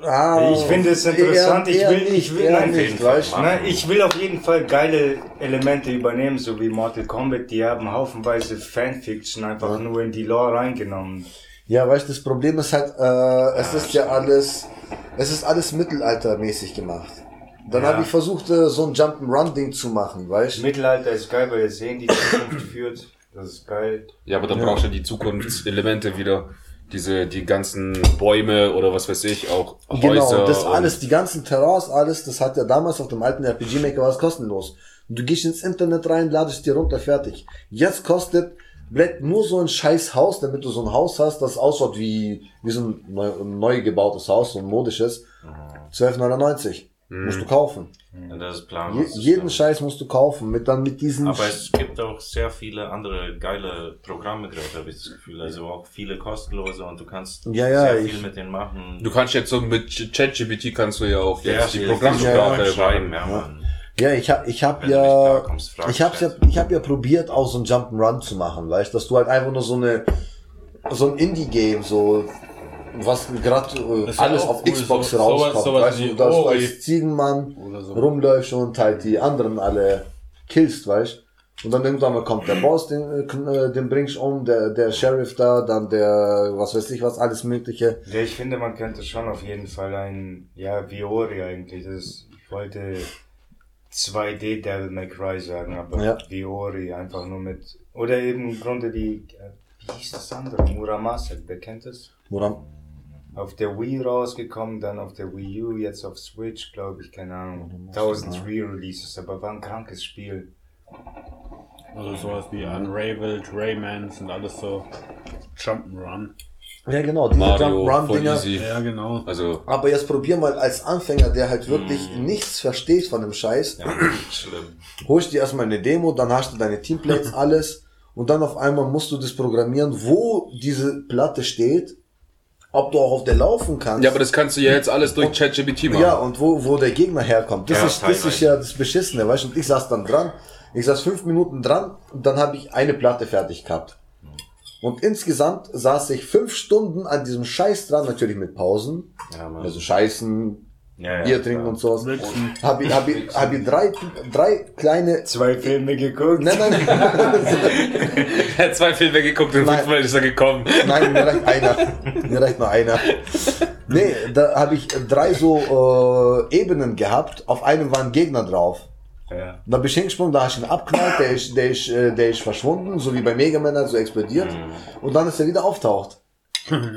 Ah, Ich finde es interessant, ich eher will- ich will- nein, nicht? Nein, ich will auf jeden Fall geile Elemente übernehmen, so wie Mortal Kombat. Die haben haufenweise Fanfiction einfach nur in die Lore reingenommen. Ja, weißt du, das Problem ist halt, äh, es ist ja alles, es ist alles mittelaltermäßig gemacht. Dann Ja. habe ich versucht, äh, so ein Jump'n'Run-Ding zu machen, weißt du? Mittelalter ist geil, weil es sehen die Zukunft führt. Das ist geil. Ja, aber dann brauchst du die Zukunftselemente wieder. Diese, die ganzen Bäume oder was weiß ich, auch Häuser. Genau, das alles, die ganzen Terrors, alles, das hat ja damals auf dem alten RPG-Maker war es kostenlos. Du gehst ins Internet rein, ladest dir runter, fertig. Jetzt kostet Blatt nur so ein scheiß Haus, damit du so ein Haus hast, das ausschaut wie, wie so ein neu, ein neu gebautes Haus, so ein modisches. 12,99. Musst du kaufen. Ja, das ist Je, planlos. jeden Scheiß musst du kaufen, mit dann mit diesen. Aber es gibt auch sehr viele andere geile Programme gerade, habe ich das Gefühl. Also auch viele kostenlose und du kannst Ja, ja, sehr ich- viel mit denen machen. Du kannst jetzt so mit ChatGPT kannst du ja auch jetzt die Programmsprache schreiben, machen. ja, Mann. Ja, ich hab, ich hab Wenn ja, ich hab's ja, ich hab ja probiert, auch so ein Jump'n'Run zu machen, weißt, dass du halt einfach nur so eine, so ein Indie-Game, so, was gerade äh, ja alles auf cool, Xbox so- rauskommt, sowas weißt du, dass du als Ziegenmann so. rumläufst und halt die anderen alle killst, weißt und dann irgendwann mal kommt der Boss, den, äh, äh, den bringst du um, der, der Sheriff da, dann der, was weiß ich was, alles mögliche. Ja, ich finde, man könnte schon auf jeden Fall ein, ja, Viori eigentlich. Das ist, ich wollte 2D Devil May Cry sagen, aber Ja. Viori einfach nur mit, oder eben im Grunde die, äh, wie hieß das andere? Muramasa, wer kennt das? Woran? Auf der Wii rausgekommen, dann auf der Wii U, jetzt auf Switch, glaube ich, keine Ahnung. Tausend Re-Releases, aber war ein krankes Spiel. Also sowas wie Unraveled, Rayman sind alles so Jump'n'Run. Ja, genau, diese Jump'n'Run-Dinger. Ja, genau. Also, Aber jetzt probier mal als Anfänger, der halt wirklich nichts versteht von dem Scheiß, Ja, schlimm. holst dir erstmal eine Demo, dann hast du deine Teamplates, alles und dann auf einmal musst du das programmieren, wo diese Platte steht, ob du auch auf der laufen kannst. ja, aber das kannst du ja jetzt alles durch ChatGPT machen. Ja, und wo, wo der Gegner herkommt. Das, Ja, ist, das ist ja das Beschissene, weißt du? Und ich saß dann dran. Ich saß fünf Minuten dran und dann habe ich eine Platte fertig gehabt. Und insgesamt saß ich fünf Stunden an diesem Scheiß dran, natürlich mit Pausen. Ja, Mann. Also Scheißen, Ja, ja, Bier trinken klar. und sowas. Habe ich, hab ich, hab ich drei, drei kleine. Zwei Filme geguckt. Nein, nein, Er hat zwei Filme geguckt und Nein. fünfmal ist er gekommen. nein, mir reicht einer. Mir reicht nur einer. Nee, da habe ich drei so äh, Ebenen gehabt. Auf einem waren Gegner drauf. Ja. Dann bin ich hingesprungen, da hast du ihn abknallt, der ist, der ist, äh, der ist verschwunden, so wie bei Mega Man, also explodiert. Und dann ist er wieder auftaucht.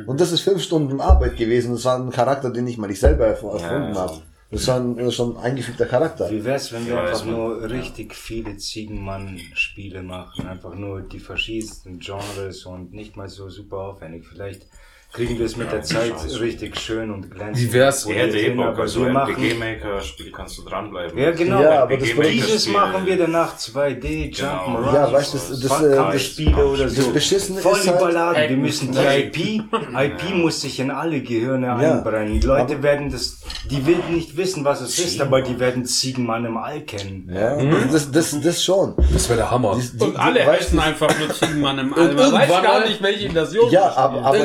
Und das ist fünf Stunden Arbeit gewesen. Das war ein Charakter, den ich mal nicht selber erf- erfunden Ja. habe. Das war ein, das ist schon ein eingefügter Charakter. Wie wär's, wenn wir Ja, einfach nur richtig viele Ziegenmann-Spiele machen? Einfach nur die verschiedensten Genres und nicht mal so super aufwendig. Vielleicht kriegen wir es mit der Zeit richtig schön und glänzend. Wie wär's? Er hätte eh aber also wir machen, RPG-Maker-Spiel kannst du dranbleiben. Ja, genau. Ja, aber das Dieses machen wir danach 2D, Genau. Jump'n'Run, Ja, weißt du, das- das, äh, das- Spiele oder so. das Beschissene Voll ist halt- überladen. Wir müssen die IP, IP muss sich in alle Gehirne Ja. einbrennen. Die Leute werden das, die will nicht wissen, was es ist, aber die werden Ziegenmann im All kennen. Ja, das, das, das schon. Das wäre der Hammer. Die- die- Und alle heißen einfach nur Ziegenmann im All. Und Man weiß gar nicht, welche Version. Ja, aber, aber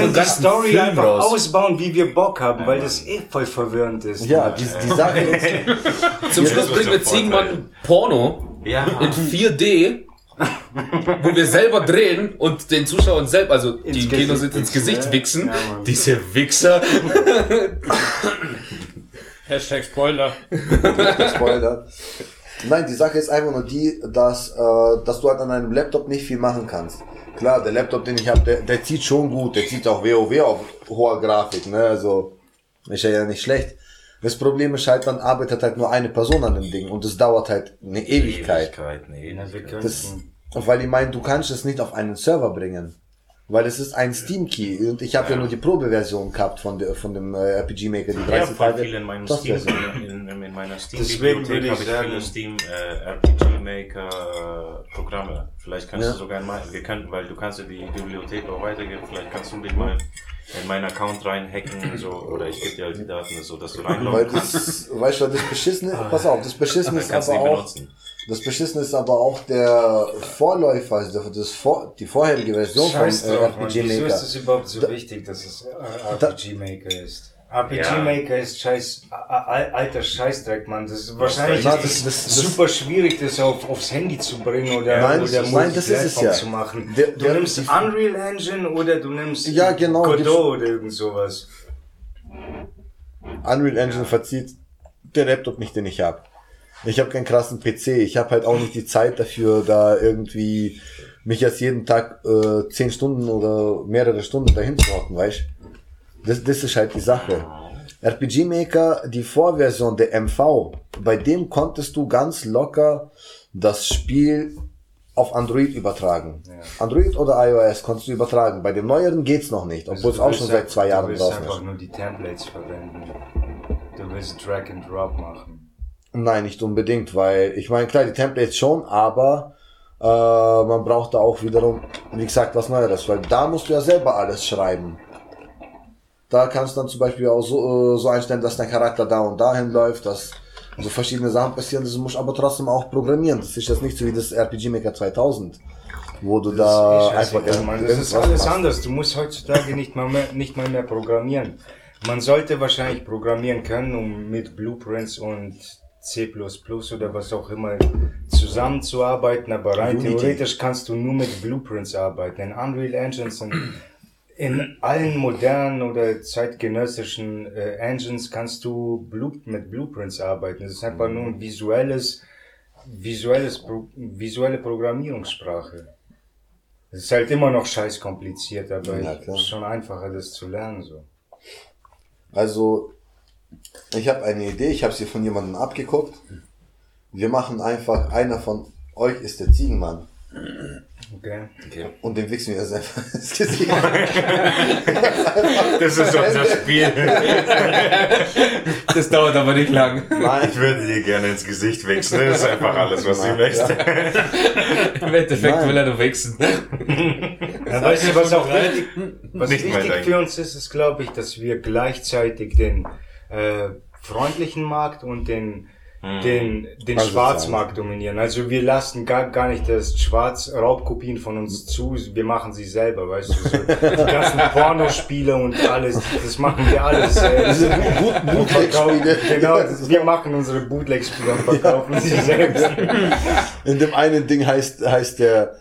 Können die Story Film einfach raus. ausbauen, wie wir Bock haben, weil das eh voll verwirrend ist. ja, die, die Sache ist, Zum Schluss bringen wir Ziegenmann. Porno Ja. in 4D, wo wir selber drehen und den Zuschauern selbst, also die Ins im Kino Gesicht sitzen, ins wichsen, Gesicht ja. wichsen. Ja. Diese Wichser. Hashtag Spoiler. Spoiler. Nein, die Sache ist einfach nur die, dass, äh, dass du halt an einem Laptop nicht viel machen kannst. Klar, der Laptop, den ich habe, der, der zieht schon gut, der zieht auch WoW auf hoher Grafik, ne? Also ist ja ja nicht schlecht. Das Problem ist halt, dann arbeitet halt nur eine Person an dem Ding und es dauert halt eine Ewigkeit. Ewigkeit, nee. Das, weil ich meine, du kannst es nicht auf einen Server bringen. Weil es ist ein Steam-Key und ich habe ja. nur die Probeversion gehabt von, der, von dem äh, RPG Maker, die Ja, 30 voll Tage. viel in meinem Steam, in, in, in meiner würde ich habe ich viele Steam äh, RPG Maker äh, Programme. Vielleicht kannst Ja. du sogar mein, wir könnten, weil du kannst ja die Bibliothek auch weitergeben, vielleicht kannst du dich mal in meinen Account reinhacken, so, oder ich gebe dir halt die Daten, so dass du Weil reinloggen kannst. das, weißt du, das Beschissene, pass auf, das Beschissene ist aber auch, benutzen. das Beschissene ist aber auch der Vorläufer, also das vor, die vorherige Version von Scheiß äh, drauf, Mann. RPG Wieso ist Maker. es überhaupt so Da- wichtig, dass es äh, RPG Maker ist? RPG Ja. Maker ist scheiß, alter Scheißdreck, Mann. Das ist wahrscheinlich das- das- das- super schwierig, das auf, aufs Handy zu bringen oder, Nein, oder nein, das ist es ja. zu machen. Der- du der- nimmst die- Unreal Engine oder du nimmst Ja, genau, die- Godot oder irgend sowas. Unreal Engine verzieht der Laptop nicht, den ich habe. Ich habe keinen krassen PC. Ich habe halt auch nicht die Zeit dafür, da irgendwie mich jetzt jeden Tag äh, zehn Stunden oder mehrere Stunden dahin zu hocken, weißt das, das ist halt die Sache. RPG Maker, die Vorversion der MV, bei dem konntest du ganz locker das Spiel auf Android übertragen. Android oder iOS konntest du übertragen. Bei dem neueren geht's noch nicht, obwohl es Also auch schon seit zwei Jahren Du willst draußen einfach ist. nur die Templates verwenden. Du willst Drag and Drop machen. Nein, nicht unbedingt, weil ich meine, klar, die Templates schon, aber äh, man braucht da auch wiederum, wie gesagt, was Neueres, weil da musst du ja selber alles schreiben. Da kannst du dann zum Beispiel auch so, äh, so einstellen, dass dein Charakter da und dahin läuft, dass so verschiedene Sachen passieren, das musst du aber trotzdem auch programmieren. Das ist jetzt nicht so wie das RPG Maker 2000, wo du da Das ist eh einfach scheißegal, Mann. Das ist alles machst. anders. Du musst heutzutage nicht mal mehr, nicht mal mehr programmieren. Man sollte wahrscheinlich programmieren können, um mit Blueprints und C++ oder was auch immer zusammenzuarbeiten, aber rein Unity. theoretisch kannst du nur mit Blueprints arbeiten. In Unreal Engine sind in allen modernen oder zeitgenössischen äh, Engines kannst du Blue, mit Blueprints arbeiten. Es ist einfach nur ein visuelles, visuelles, Pro, visuelle Programmierungssprache. Es ist halt immer noch scheiß kompliziert, aber Ja, es ist schon einfacher, das zu lernen, so. Also, ich habe eine Idee, ich habe sie von jemandem abgeguckt. Wir machen einfach, einer von euch ist der Ziegenmann. Okay. Und den wichsen wir jetzt einfach ins Gesicht. Das ist unser Spiel. Das dauert aber nicht lang. Nein, Ich würde dir gerne ins Gesicht wechseln. Das ist einfach alles, was sie Ja. möchte. Im Endeffekt Nein. will er nur wechseln. Ja, weißt du, was auch wichtig, was Nicht wichtig für uns ist, ist, glaube ich, dass wir gleichzeitig den äh, freundlichen Markt und den den, den Also Schwarzmarkt dominieren. Also wir lassen gar, gar nicht das Schwarz Raubkopien von uns zu, wir machen sie selber, weißt du, so, die ganzen Pornospiele und alles, das machen wir alles selbst. Bootleg-Spiele. Genau, wir machen unsere Bootleg-Spiele und verkaufen sie selbst. In dem einen Ding heißt, heißt der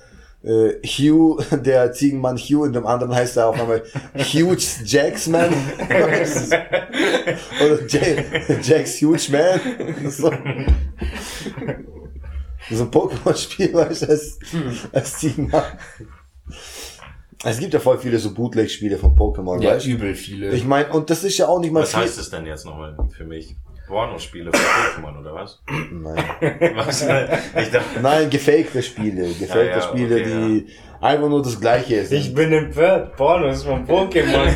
äh, Hugh, der Ziegenmann Hugh, in dem anderen heißt er auf einmal Huge Jacksman. Oder Ja- Jack's Huge Man. So. So ein Pokémon-Spiel, weißt du, als, als Ziegenmann. Es gibt ja voll viele so Bootleg-Spiele von Pokémon, Ja, weißt du? übel viele. Ich meine, und das ist ja auch nicht mal Was viel. heißt es denn jetzt nochmal für mich? Pornospiele für Pokémon oder was? Nein. Was? Ich dachte, Nein, gefakte Spiele. Gefakte Ja, ja, Spiele, okay, die einfach nur das Gleiche sind. Ich bin empört, Pornos von Pokémon.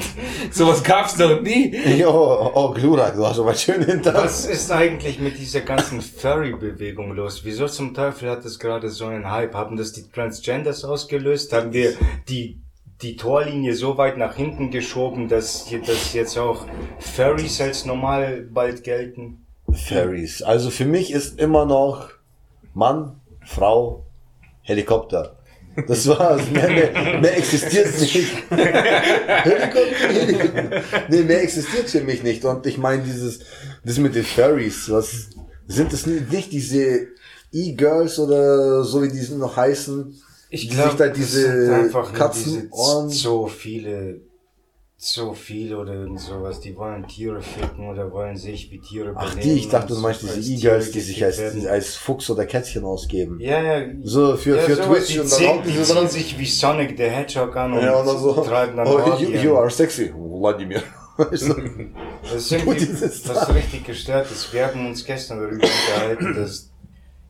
Sowas gab's noch nie. Jo, oh, Glurak, du hast aber schön hinter. Was ist eigentlich mit dieser ganzen Furry-Bewegung los? Wieso zum Teufel hat das gerade so einen Hype? Haben das die Transgenders ausgelöst? Haben wir die, die Torlinie so weit nach hinten geschoben, dass, dass jetzt auch Furries als normal bald gelten? Ferries. Also für mich ist immer noch Mann, Frau, Helikopter. Das war's. Mehr, mehr, mehr existiert nicht. Helikopter, Helikopter. Nee, mehr existiert für mich nicht. Und ich meine, dieses, das mit den Furries, was, sind das nicht, nicht diese E-Girls oder so wie die noch heißen? Ich sich da das diese sind einfach Katzenohren- diese so viele so viel oder irgend sowas. Die wollen Tiere ficken oder wollen sich wie Tiere Ach, benehmen die, ich dachte, du meinst diese E-Girls, die sich als, als Fuchs oder Kätzchen ausgeben. Ja, ja. So, für- ja, für sowas, Twitch die und dann auch die diese dran. sich wie Sonic the Hedgehog an und Ja, so. treiben dann Oh, you, you are sexy, Vladimir. Das ist was Teil. richtig gestört ist. Wir haben uns gestern darüber unterhalten, dass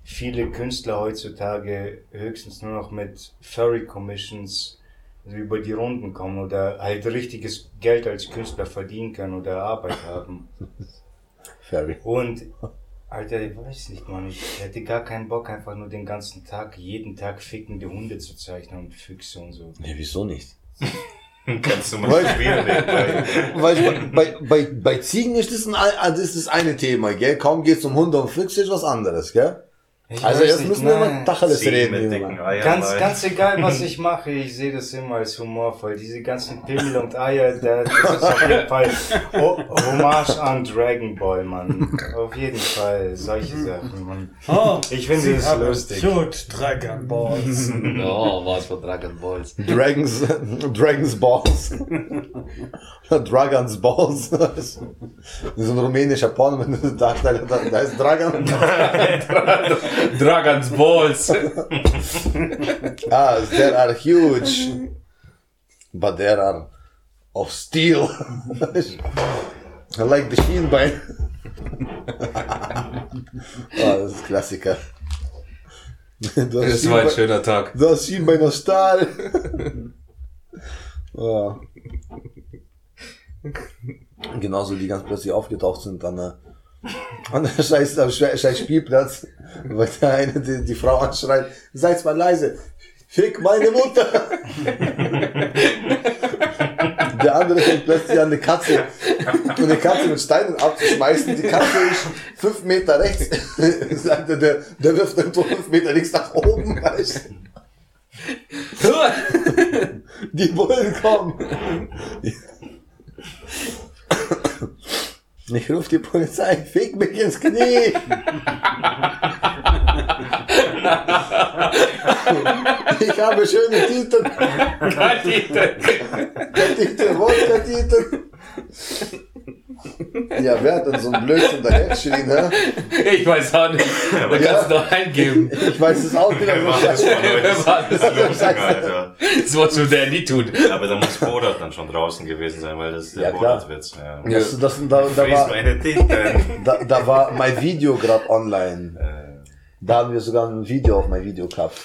viele Künstler heutzutage höchstens nur noch mit Furry Commissions über die Runden kommen oder halt richtiges Geld als Künstler verdienen können oder Arbeit haben. Fairy. Und Alter, ich weiß nicht, man, ich hätte gar keinen Bock, einfach nur den ganzen Tag, jeden Tag fickende Hunde zu zeichnen und Füchse und so. Nee, wieso nicht? Kannst du mal Weil- spielen. Weil bei, bei, bei Ziegen ist das, ein, das ist das eine Thema, gell? Kaum geht's um Hunde und Füchse ist was anderes, gell? Ich Also jetzt nicht, müssen wir mal Tacheles reden. dicken Eiern. Ganz, ganz egal, was ich mache, ich sehe das immer als humorvoll. Diese ganzen Pimmel und Eier, da- das ist auf jeden Fall oh, Hommage an Dragon Ball, Mann. Auf jeden Fall, solche Sachen, Mann. Oh, Ich finde das lustig. Cute Dragon Balls. Oh, was für Dragon Balls. Dragons, Dragons Balls. Dragons Balls. Das ist ein rumänischer Porno mit einem Darsteller, da da ist Dragon. Dragons Balls. Ah, there are huge. But there are of steel. I like the Schienbein. ah, das ist Klassiker. Du hast Das war ein schöner Tag. Du hast Schienbein aus Stahl. ja. Genauso die ganz plötzlich aufgetaucht sind an der, an der scheiß, am scheiß scheiß Spielplatz, weil der eine die, die Frau anschreit, seid mal leise, fick meine Mutter. Der andere fängt plötzlich an, eine Katze, eine Katze mit Steinen abzuschmeißen. Die Katze ist fünf Meter rechts. Sagt er, der, der wirft irgendwo fünf Meter links nach oben. Weißt? Die Bullen kommen. Ich ruf die Polizei, fick mich ins Knie. Ich habe schöne Titten. Titten, Wodka-Titten. Ja, wer hat denn so ein Blödsinn daher geschrien, ne? Ich weiß auch nicht. Man Ja. kann es noch eingeben. Ich weiß es auch wieder Was so. ist von euch? Was ist Los, Alter. Das der nie tun. Aber da muss Bodat dann schon draußen gewesen sein, weil das ist der Ja, klar. Bodat-Witz. Ja. Das, das, da, da, war, da, da war mein Video gerade online. Äh, Da haben wir sogar ein Video auf mein Video gehabt.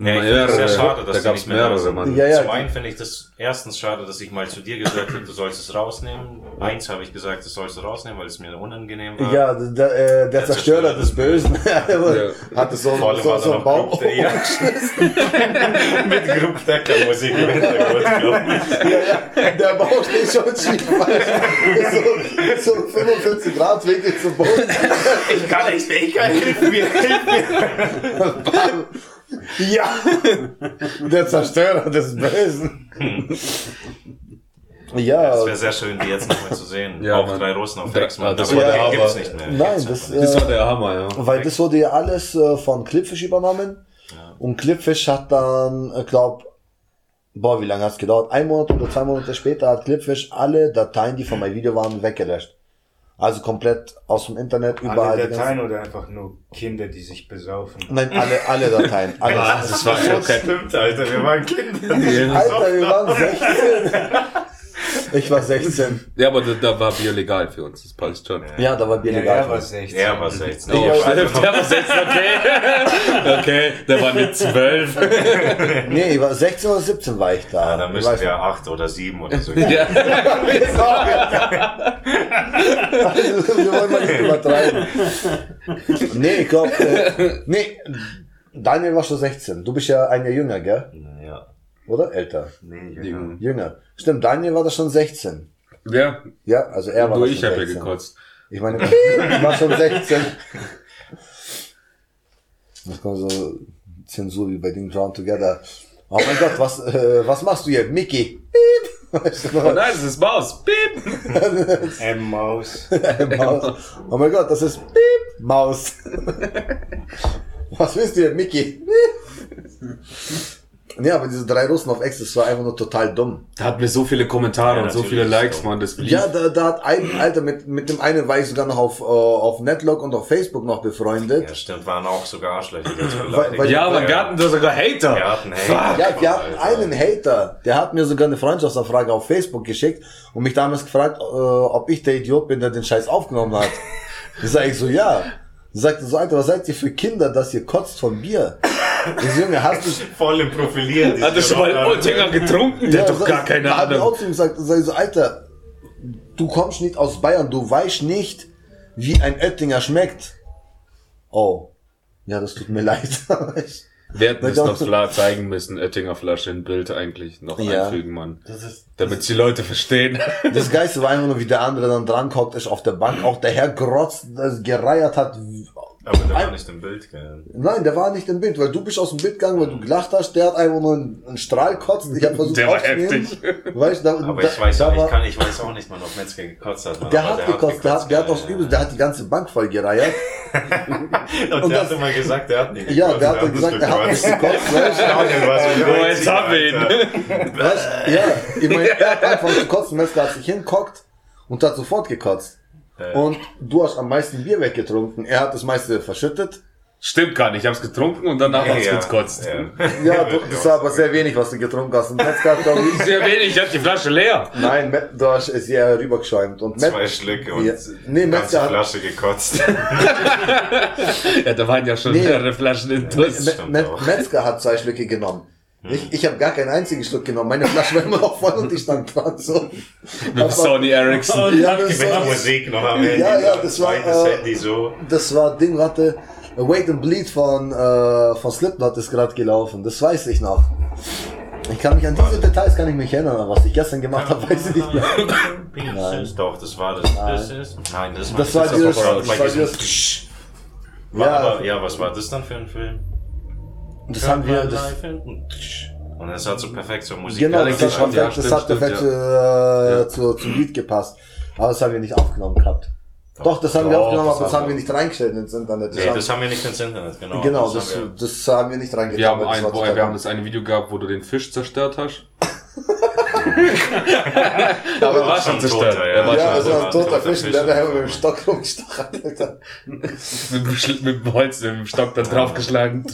Ja, ich finde es sehr Mehrere. schade, dass Da gab's nicht mehr da mehrere, sind. Mann. Ja, ja. Zum einen finde ich das erstens schade, dass ich mal zu dir gesagt habe, du sollst es rausnehmen. Eins habe ich gesagt, das sollst du rausnehmen, weil es mir unangenehm war. Ja, der, äh, der Zerstörer des Bösen hatte so, so, so er einen Baum. Ja. Mit Gruppdecker-Musik im Hintergrund, glaub ich. Ja, ja, der Bauch steht schon schief. So, so 45 Grad Winkel zum Boden. Ich kann nicht mehr, ich kann hilf mir. Ja, der Zerstörer des Bösen. Ja, Es wäre sehr schön, die jetzt nochmal zu sehen. Ja, auch Mann. drei Russen auf Drei- Rex, Mann. das den der gibt's Hammer. nicht mehr. nein, das, Das äh, war der Hammer, ja. weil das wurde ja alles äh, von Clipfish übernommen. Und Clipfish hat dann, ich glaub, boah, wie lange hat's gedauert? Ein Monat oder zwei Monate später hat Clipfish alle Dateien, die von meinem Video waren, weggelöscht. Also komplett aus dem Internet überall. Alle Dateien oder einfach nur Kinder, die sich besaufen. Nein, alle, alle Dateien. Alle. das war schon stimmt, Alter. Wir waren Kinder. Alter, wir waren 16. Ich war 16. Ja, aber da, da war Bier legal für uns, das passt schon. Ja, da war Bier Ja, legal. er war 16. Er war 16. Oh, stimmt, der war 16, okay. Okay, der war mit 12. Nee, ich war 16 oder 17 war ich da. Ja, dann Ich müssen wir 8 oder 7 oder so. Ja. Also, wir wollen mal nicht übertreiben. Nee, ich glaube, äh, nee, Daniel war schon 16. Du bist ja ein Jahr jünger, gell? Ja. Oder? Älter. Nee, Jünger. Stimmt, Daniel war da schon 16. Ja, Ja, also er war nur da ich schon habe ja 16. gekotzt. Ich meine, ich war schon 16. Das kommt so Zensur wie bei den Drown Together. Oh mein Gott, was, äh, was machst du hier? Mickey. Piep. Weißt du Oh nein, das ist Maus. Piep. M-Maus. Maus. Oh mein Gott, das ist Piep, Maus. Was willst du hier, Mickey? Nee, aber diese drei Russen auf Ex, das war einfach nur total dumm. Da hatten wir so viele Kommentare Ja, und so viele. Likes, man. Das lief. Ja, da, da hat ein Alter mit, mit dem einen war ich sogar noch auf, äh, auf Netlog und auf Facebook noch befreundet. Ja, stimmt, waren auch sogar Arschlöcher, Weil- weil- ja, aber wir hatten da sogar Hater. Wir hatten Hate. Ja, wir hatten einen Hater, der hat mir sogar eine Freundschaftsanfrage auf Facebook geschickt und mich damals gefragt, äh, ob ich der Idiot bin, der den Scheiß aufgenommen hat. Da sag ich so, ja. Sagte so, Alter, was seid ihr für Kinder, dass ihr kotzt von Bier? So, Junge, hast du... Voll im Profilieren. Hat er schon mal Oettinger getrunken? Der hat doch gar keine hab ich Ahnung. auch zu ihm gesagt, ich so, Alter, du kommst nicht aus Bayern, du weißt nicht, wie ein Oettinger schmeckt. Oh. Ja, das tut mir leid. Wir hätten es doch- noch klar zeigen müssen, Oettinger Flasche in Bild eigentlich noch Ja. einfügen, Mann. Das ist, Damit die Leute verstehen. Das Geiste war einfach nur, wie der andere dann dran guckt, ist auf der Bank, auch der Herr Grotz, das gereiert hat. Aber der war nicht im Bild, gell? Nein, der war nicht im Bild, weil du bist aus dem Bild gegangen, weil du gelacht hast, der hat einfach nur einen, einen Strahl kotzt. Ich hab versucht Der war aufzunehmen. heftig. Weißt, da, Aber da, ich weiß, da war, ich, kann, ich weiß auch nicht mal, ob Metzger gekotzt hat. Mann, der aber hat gekotzt, der hat, der hat ja, aufs Übel, der hat die ganze Bank voll gereiert. Und, Und der das- hat immer gesagt, der hat nicht Ja, gekotzt, der hat gesagt, er hat nicht gekotzt. gekotzt, weißt, Oh, ja, jetzt haben wir ihn. Weißt, ja, ich meine, er hat angefangen zu kotzen, Metzger hat sich hinkockt und hat sofort gekotzt. Äh. Und du hast am meisten Bier weggetrunken, er hat das meiste verschüttet. Stimmt gar nicht. Ich hab's getrunken und danach hat's Ja, gekotzt. ja. Ja, du, das war aber sehr wenig, was du getrunken hast. Und Metzger hat, glaube ich, Sehr wenig, ich hatte die Flasche leer. Nein, Met- du hast es ja rübergeschäumt. Und Met Zwei Schlücke und Ja. Nee, die ganze Metzger hat- Flasche gekotzt. Ja, da waren ja schon Nee. mehrere Flaschen in Durst. stimmt Me auch. Metzger hat zwei Schlücke genommen. Hm. Ich, ich habe gar keinen einzigen Schluck genommen. Meine Flasche war immer noch voll und ich stand dran so. Mit Sony Ericsson. Ja, das Mit war, Musik noch am Handy. Ja, ja, das war, äh, so. das war Ding, warte. Wait and Bleed von, äh, von Slipknot ist gerade gelaufen. Das weiß ich noch. Ich kann mich an diese Details kann ich mich erinnern, aber was ich gestern gemacht habe, weiß ich nicht mehr. Nein. Doch, das war das. Das ist, nein, das, Das war dieses, bei das war diesem- dieses, War Ja. aber, ja, was war das dann für ein Film? Das haben wir, das, Und es hat so perfekt zur Musik genau, Ja, das das hat ja, perfekt, das stimmt, hat perfekt stimmt, äh, zu, zum Lied gepasst. Aber das haben wir nicht aufgenommen gehabt. Doch, das haben wir Doch, aufgenommen, das aber das haben haben wir nicht reingestellt ins Internet. Das Nee, haben, das haben wir nicht ins Internet, genau. genau, das, haben wir- das haben wir nicht reingetan. Wir haben, das ein, total wir haben das eine Video gehabt, wo du den Fisch zerstört hast. Aber er war schon zerstört. Toter, ja. Er war Ja, schon war ein toter toter Fisch, Fisch. der hat mit dem Stock rumgestochert, Alter. mit, mit dem Holz, mit dem Stock dann draufgeschlagen.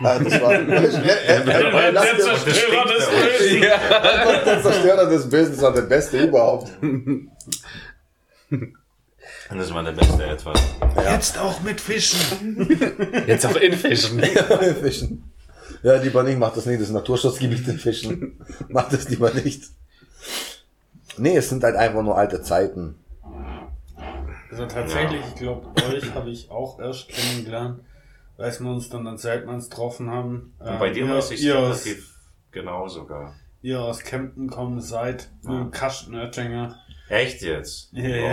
Ja, das war, Der Zerstörer des Bösen. Ja. der Zerstörer des Bösen war der beste überhaupt. Und das war der beste etwas. Jetzt auch mit Fischen. Jetzt auch in Fischen. Fischen. Ja, lieber nicht, mach das nicht, das ist Naturschutzgebiet in Fischen. Mach das lieber nicht. Nee, es sind halt einfach nur alte Zeiten. Also tatsächlich, ich glaube, euch habe ich auch erst kennengelernt, als wir uns dann an Zeltmanns getroffen haben. Und bei Ähm, dir ihr, weiß ich ihr, aus, relativ genau sogar. ihr aus Kempten kommen seid, mit dem Kasten Oettinger. Echt jetzt? Ja, ja.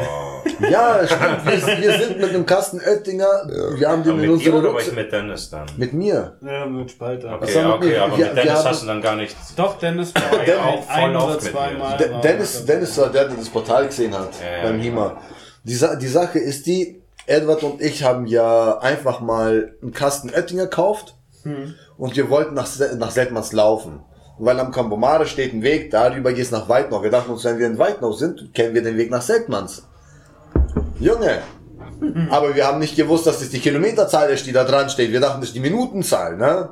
Boah. Ja, stimmt, wir, wir sind mit dem Kasten Oettinger, wir haben den Aber in mit dir unsere oder war ich Rucksack. mit Dennis dann? Mit mir. Ja, mit Spalter. Okay, wir okay, mit- aber wir- mit Dennis haben- hast du dann gar nicht. Doch, Dennis war Ja, ein, auch voll ein oder zweimal. De Dennis, Dennis war der, der das Portal gesehen hat Ja, beim genau. HIMA. Die, Sa die Sache ist die, Edward und ich haben ja einfach mal einen Kasten Oettinger gekauft und wir wollten nach, nach Seltmanns laufen. Weil am Kambomare steht ein Weg, darüber geht's nach Weidnau. Wir dachten uns, wenn wir in Weidnau sind, kennen wir den Weg nach Seltmanns. Junge! Aber wir haben nicht gewusst, dass das die Kilometerzahl ist, die da dran steht. Wir dachten, das ist die Minutenzahl, ne?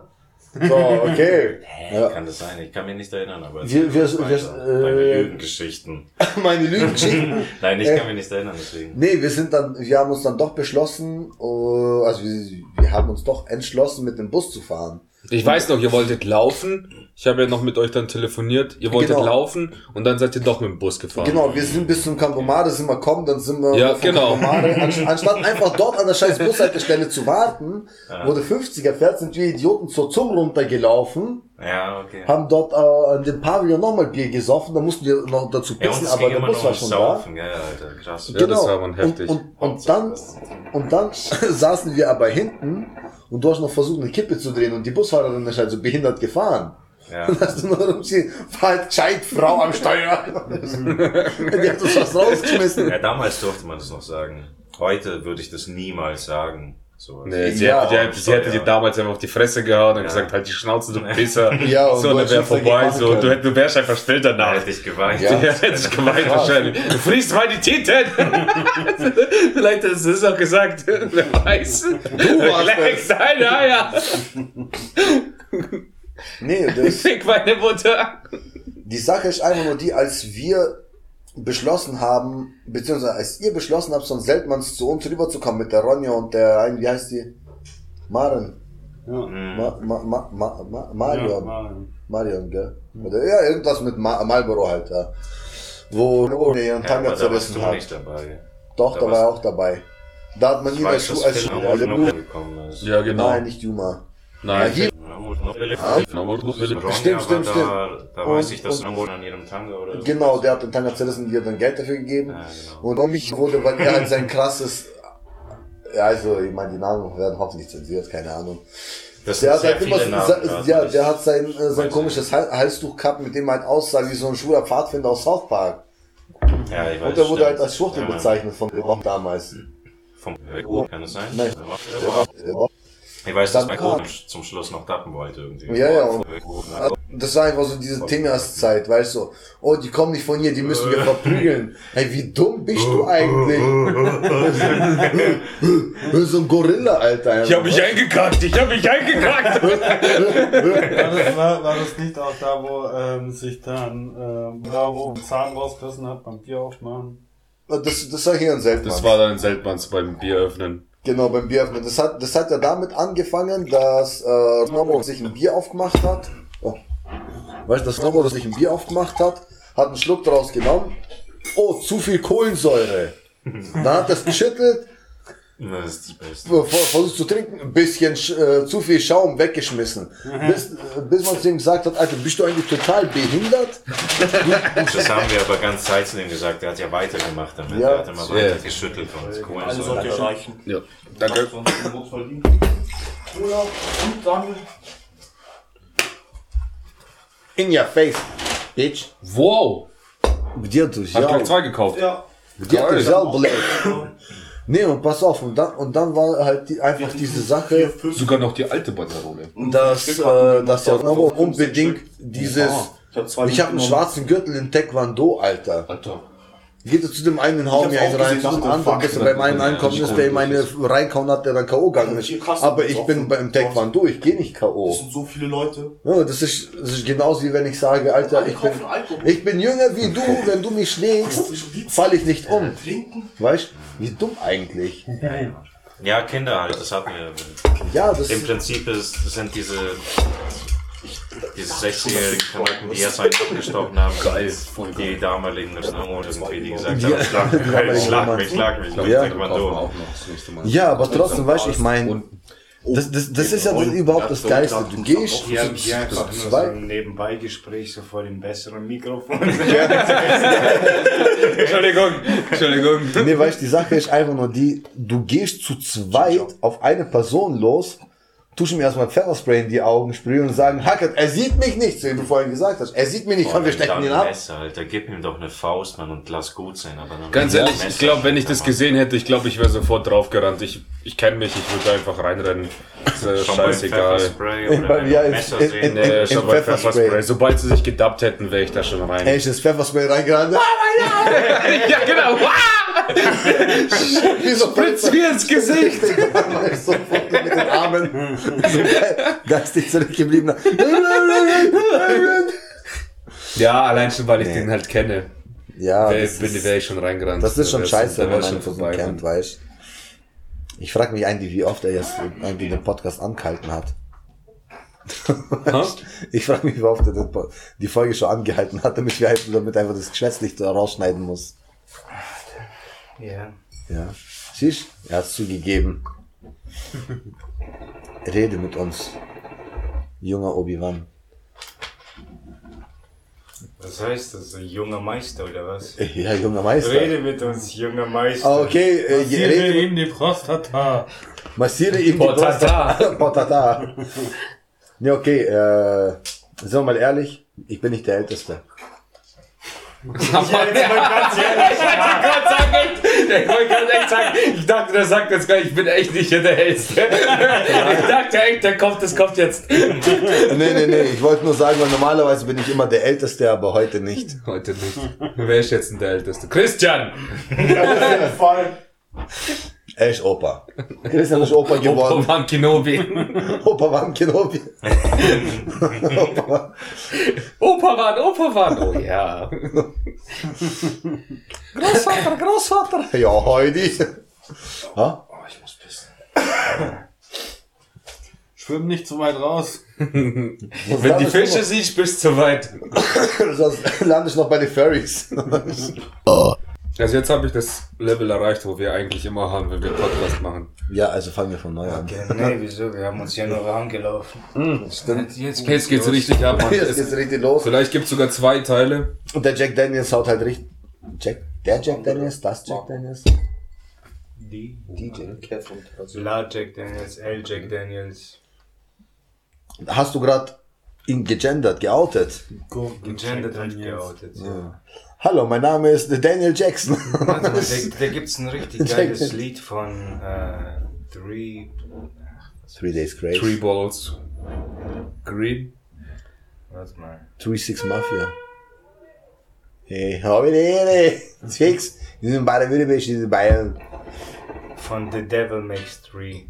So, okay. Ja. Kann das sein? Ich kann mich nicht erinnern, aber Wir- wir- wir-. Deine äh, Lügengeschichten. Meine Lügengeschichten. Nein, ich Äh, kann mich nicht erinnern, deswegen. Nee, wir sind dann, wir haben uns dann doch beschlossen, äh, also wir, wir haben uns doch entschlossen, mit dem Bus zu fahren. Ich weiß noch, ihr wolltet laufen. Ich habe ja noch mit euch dann telefoniert. Ihr wolltet Genau. laufen und dann seid ihr doch mit dem Bus gefahren. Genau, wir sind bis zum Campomare, sind wir kommen, dann sind wir Ja, vom genau. Campomare, anst- anstatt einfach dort an der scheiß Bushaltestelle zu warten, wo der 50er fährt, sind wir Idioten zur Zum runtergelaufen, Ja, okay. haben dort äh, an dem Pavillon nochmal Bier gesoffen, da mussten wir noch dazu Ja, pissen, es aber der Bus war schon da. Saufen, gell, Alter, krass. Ja, das war aber heftig. Und, und, und dann, und dann saßen wir aber hinten und du hast noch versucht, eine Kippe zu drehen und die Busfahrerin ist halt so behindert gefahren. Ja. Und hast du nur rumstehen, war halt gescheit Frau am Steuer. die hat uns fast rausgeschmissen. ja, damals durfte man das noch sagen. Heute würde ich das niemals sagen. So, Nee, sie, Ja, hätte, die, sie hätte ja. dir damals einfach auf die Fresse gehauen und Ja. gesagt, halt die Schnauze, du Pisser. Ja, und so, du dann wäre vorbei. So, du, hätt- du wärst einfach still Da danach. hätte ich geweint. Ja. Ja, hätte ich gemeint wahrscheinlich. Du friest meine Titten! Vielleicht hast du es auch gesagt. Wer weiß. Du warst Nein, ja, ja. Nee, das, Fick meine Mutter. die Sache ist einfach nur die, als wir beschlossen haben, beziehungsweise als ihr beschlossen habt, von Seltmanns zu uns rüberzukommen mit der Ronja und der, einen, wie heißt die? Maren. Ja. Ma, ma, ma, ma, ma, Ja, Marion. Marion. Marion, gell? Oder, ja, irgendwas mit Ma Marlboro halt, ja. Wo Ronja ihren Ja, Tanga warst zerrissen hat. nicht dabei. Doch, Da da war er auch dabei. Da hat man ihn als als als Schuh. gekommen ist. Ja, genau. Nein, nicht Juma. Ja, Ronja Stimmt, war stimmt, da, da Und- weiß ich, dass irgendwo an ihrem Tanga oder so. Genau, der hat den Tanga zerrissen, die hat dann Geld dafür gegeben. Ja, genau. Und um mich wurde, weil er halt sein krasses, ja, also, ich meine, die Namen werden hoffentlich zensiert, keine Ahnung. Das Der sind hat halt immer, Namen. ja, der hat sein, äh, sein komisches Hal- Halstuch gehabt, mit dem er halt aussah wie so ein schwuler Pfadfinder aus South Park. Ja, ich weiß, Und der wurde stimmt. halt als Schwuchtel Ja. bezeichnet von Rock damals. Vom kann das sein? Nein. Ich weiß, dass Ohren zum Schluss noch tappen wollte irgendwie. Ja, ja, und- Das war einfach so diese Tinas-Zeit, weißt du. Oh, die kommen nicht von hier, die müssen wir verprügeln. Hey, wie dumm bist du eigentlich? so ein Gorilla, Alter. Ich hab mich eingekackt, ich hab mich eingekackt. War das, war, war das nicht auch da, wo ähm, sich dann ähm, da, wo ein Zahn rausgerissen hat beim Bier aufmachen? Das, das war hier ein Seltmann. Das war dann Seltmanns beim Bier öffnen. Genau, beim Bier öffnen. Das hat, das hat ja damit angefangen, dass äh, Snowboard sich ein Bier aufgemacht hat. Oh. Weißt du, dass Snowboard sich ein Bier aufgemacht hat, hat einen Schluck daraus genommen. Oh, zu viel Kohlensäure. Dann hat es geschüttelt, Das ist die beste. ver- versucht zu trinken, ein bisschen sch- äh, zu viel Schaum weggeschmissen. Bis, äh, bis man zu ihm gesagt hat, Alter, bist du eigentlich total behindert? Das haben wir aber ganz Zeit zu dem gesagt. Der hat ja weitergemacht damit. Ja. Der hat immer weiter Ja. geschüttelt und Alles Kohlensäure. sollte erreichen. Ja, danke. Oder? Und Daniel? In your face, bitch. Wow. Dir du Hat gleich zwei gekauft. Ja. Dir du selber lebt. Nee, und pass auf, und dann, und dann war halt die, einfach diese Sache, Sogar noch die alte Banderole. dass, äh, dass ja unbedingt dieses, Ich habe zwei ich habe einen mitgenommen. schwarzen Gürtel in Taekwondo, Alter. Alter. Geht er zu dem einen, hau Ich mir einen rein, gesehen, zu dem dachte, anderen, bis er beim einen ankommt, nicht ist der ihm cool, eine reinkauen hat, der dann K.O. gegangen ist. Aber ich bin beim Taekwondo, ich gehe nicht Es K.O. sind so viele Leute. Ja, das ist, das ist genauso wie wenn ich sage, Alter, ich bin, ich bin jünger wie du, wenn du mich schlägst, falle ich nicht um. Trinken. Weißt, wie dumm eigentlich. Ja, Kinder halt, das hatten wir. Ja, das Im Prinzip ist, sind diese, diese 60-jährigen Kanaken, die erst einen abgestochen haben, Geil, sind voll die damaligen Snowboard irgendwie, die gesagt haben, schlag mich, schlag mich, schlag mich, schlag mich, Ja. wir so. auch noch das nächste Mal. Ja, aber trotzdem, weißt du, ich meine, das, das, das ist ja das überhaupt das Geilste. Du gehst Hier, zu, hier einfach nur so zweit. ein Nebenbeigespräch, so vor dem besseren Mikrofon. Entschuldigung, Entschuldigung. Nee, weißt du, die Sache ist einfach nur die, du gehst zu zweit auf eine Person los, tust ihm erstmal Pfefferspray in die Augen sprühen und sagen, Hackert, er sieht mich nicht, so wie du vorhin gesagt hast. Er sieht mich nicht, komm, wir stecken ihn ab. Messer, Alter, gib ihm doch eine Faust, Mann, und lass gut sein, aber dann Ganz Ja, ehrlich, Messer, ich glaube, wenn ich das gesehen hätte, ich glaube, ich wäre sofort draufgerannt. Ich, ich kenne mich, ich würde einfach reinrennen. Ist, äh, Schon beim scheißegal. Bei- ja, in- in- in- Nee, schon bei Pfefferspray. Sobald sie sich gedubbt hätten, wäre ich da schon rein. Er ist das Pfefferspray reingerannt. ja, genau. Wie so Spritz mir ins Gesicht. sofort mit den Armen. So ge- geistig zurückgeblieben. Ja, allein schon, weil ich den halt kenne. Ja, Wäre das ist, wär ich schon reingerannt. das ist schon wär's- scheiße, wenn man schon vorbei, kennt, weißt Ich frage mich eigentlich, wie oft er jetzt irgendwie den Podcast angehalten hat. Ich frage mich, wie oft er die Folge schon angehalten hat, damit wir halt, damit einfach das Geschwätzlicht da rausschneiden muss. ja. Ja. Siehst Er hat zugegeben. Rede mit uns. Junger Obi-Wan. Was heißt das? Ein junger Meister oder was? Ja, junger Meister. Rede mit uns, junger Meister. Ah, Okay, äh, rede mit, ihm die Prostata. massiere ihm die Potata. Brust. Potata. Ne, okay, äh, sind wir mal ehrlich, ich bin nicht der Älteste. Ja, jetzt mal ganz ehrlich. Ich wollte gerade echt sagen, ich dachte, der sagt jetzt gar nicht, ich bin echt nicht der Hellste. Ich dachte echt, der kommt, das kommt jetzt. Nee, nee, nee, ich wollte nur sagen, weil normalerweise bin ich immer der Älteste, aber heute nicht. Heute nicht. Wer ist jetzt denn der Älteste? Christian! Auf jeden Fall. Er ist Opa. Christian ist Opa Opa geworden. Van Kenobi. Opa war ein Kenobi. Opa. Opa Van, Opa Van. Oh ja. Großvater, Großvater. Ja, Heidi. Ha? Oh, ich muss pissen. Schwimm nicht zu weit raus. Wenn die Fische siehst, bist du zu weit. Sonst lande ich noch bei den Furries. Also jetzt habe ich das Level erreicht, wo wir eigentlich immer haben, wenn wir Podcast machen. Ja, also fangen wir von neu an. Okay, nee, wieso? Wir haben uns ja nur angelaufen. Stimmt. Jetzt Jetzt geht's richtig ab, Mann. Jetzt Es- geht's richtig los. Vielleicht gibt's sogar zwei Teile. Und der Jack Daniels haut halt richtig. Jack, der Jack Daniels, das Jack Daniels. Die. DJ. La Jack Daniels, L Jack Daniels. Hast du gerade ihn gegendert, geoutet? Gegendert und geoutet. Ja. Hallo, mein Name ist Daniel Jackson. Warte mal, da, da gibt's ein richtig geiles Daniels. Lied von äh, Three. Three Days Grace. Three Balls. Green. Warte mal. Three Six Mafia. Hey, hab ich die Ehre. Fix. Die sind beide Württemberg, die sind Bayern. Von The Devil Makes Three.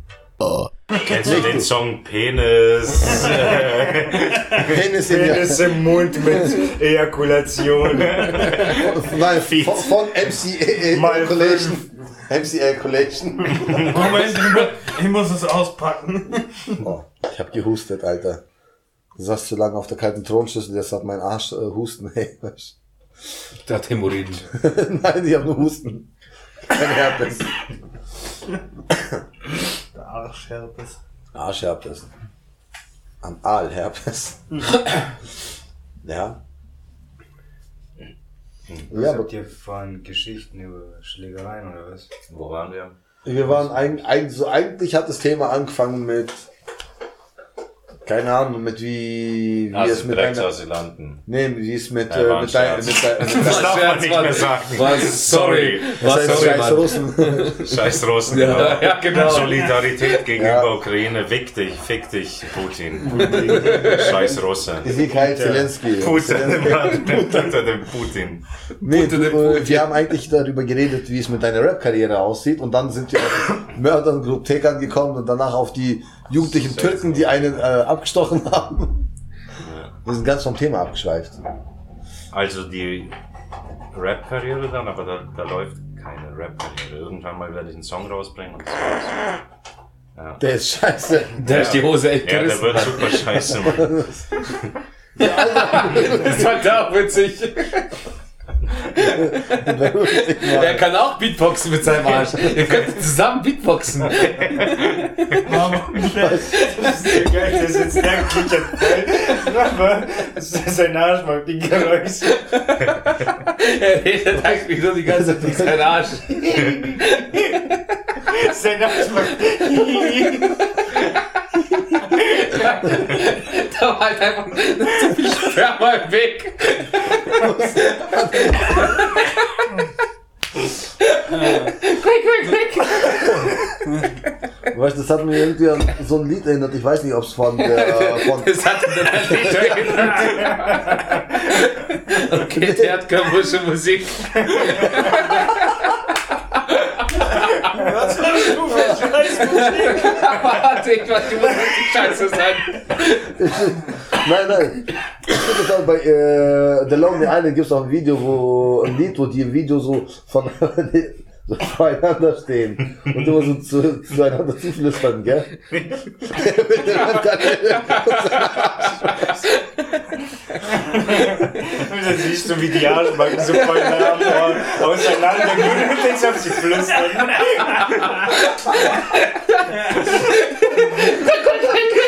Kennst du den Song Penis? Penis in der, im Mund mit Ejakulation. nein, von, von MC Mal Collection. MC Collection. Moment, ich mu- ich muss es auspacken. Oh, ich hab gehustet, Alter. Du saß zu lange auf der kalten Thronschüssel, jetzt hat mein Arsch äh, Husten. Hey, weißt Der hat Hämorrhoiden. Nein, ich hab nur Husten. Kein Herpes. Arschherpes. Arschherpes. Analherpes. ja. Was Ja, habt ihr von Geschichten über Schlägereien oder was? Wo waren wir? wir waren eigentlich, eigentlich, so, eigentlich hat das Thema angefangen mit, keine Ahnung, mit wie, wie es Also mit einer, nee, wie es mit, äh, mit, dein, Scherz. mit, dein, mit, Das darf man nicht mehr sagen. Was? Sorry. Was Was? Sorry, scheiß. Russen? Scheiß Russen. Ja, ja, genau. Solidarität gegenüber Ja. Ukraine. Fick dich, fick dich, Putin. Scheiß Russe. Mikhail Zelensky. Putin, unter dem Putin. Nee, du, äh, Putin. wir haben eigentlich darüber geredet, wie es mit deiner Rap-Karriere aussieht und dann sind wir auf Mörder und Gruptek angekommen und danach auf die jugendlichen Türken, die einen äh, abgestochen haben. Wir sind ganz vom Thema abgeschweift. Also die Rap-Karriere dann, aber da, da läuft keine Rap-Karriere. Irgendwann mal werde ich einen Song rausbringen und das war's. Der ist scheiße. Der ist die Hose echt Ja, der wird super scheiße, Mann. Das war da auch witzig. Er kann auch Beatboxen mit seinem Arsch. Ihr könnt zusammen Beatboxen. Das ist geil, der sitzt da und kichert voll. Aber sein Arsch macht die Geräusche. Er redet eigentlich nur die ganze Zeit durch seinen Arsch. Sein Arsch macht. Da war halt einfach so viel Sperma im Weg. Quick, quick, quick. Weißt du, das hat mir irgendwie an so ein Lied erinnert. Ich weiß nicht, ob es von der, von, Das hat ihn dann nicht erinnert. Okay, der hat komische Musik. Warte, ich weiß, die muss richtig scheiße sein. Nein, nein. Ich finde das bei äh, The Lonely Island gibt es auch ein Video, wo ein Lied, wo die im Video so von so voreinander stehen und immer so zu, zueinander zuflüstern, gell? Und dann siehst du, wie die Arschbacken so voll auseinander gehen und jetzt auf sie flüstern.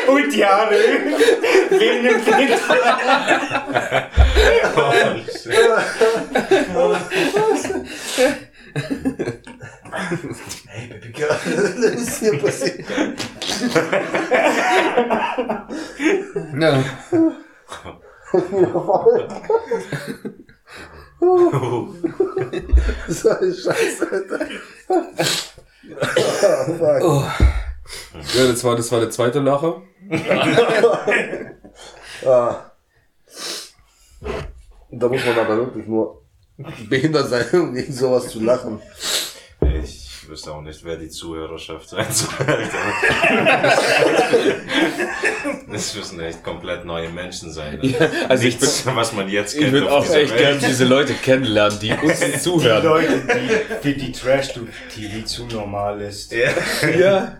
Und die Haare wehen im Wind. Hey, Baby Girl, was ist hier passiert? Ja. So ein Scheiß, Alter. Oh, fuck. Ja, das war, das war der zweite Lacher. Ah. Da muss man aber wirklich nur behindert sein, um gegen sowas zu lachen. Ich wüsste auch nicht, wer die Zuhörerschaft sein soll. Das müssen echt komplett neue Menschen sein. also ich Nichts, was man jetzt Ich kennt. würde auf auch echt Welt. gern diese Leute kennenlernen, die uns Die zuhören. Leute, die, die Trash-TV zu normal ist. Ja. Ja.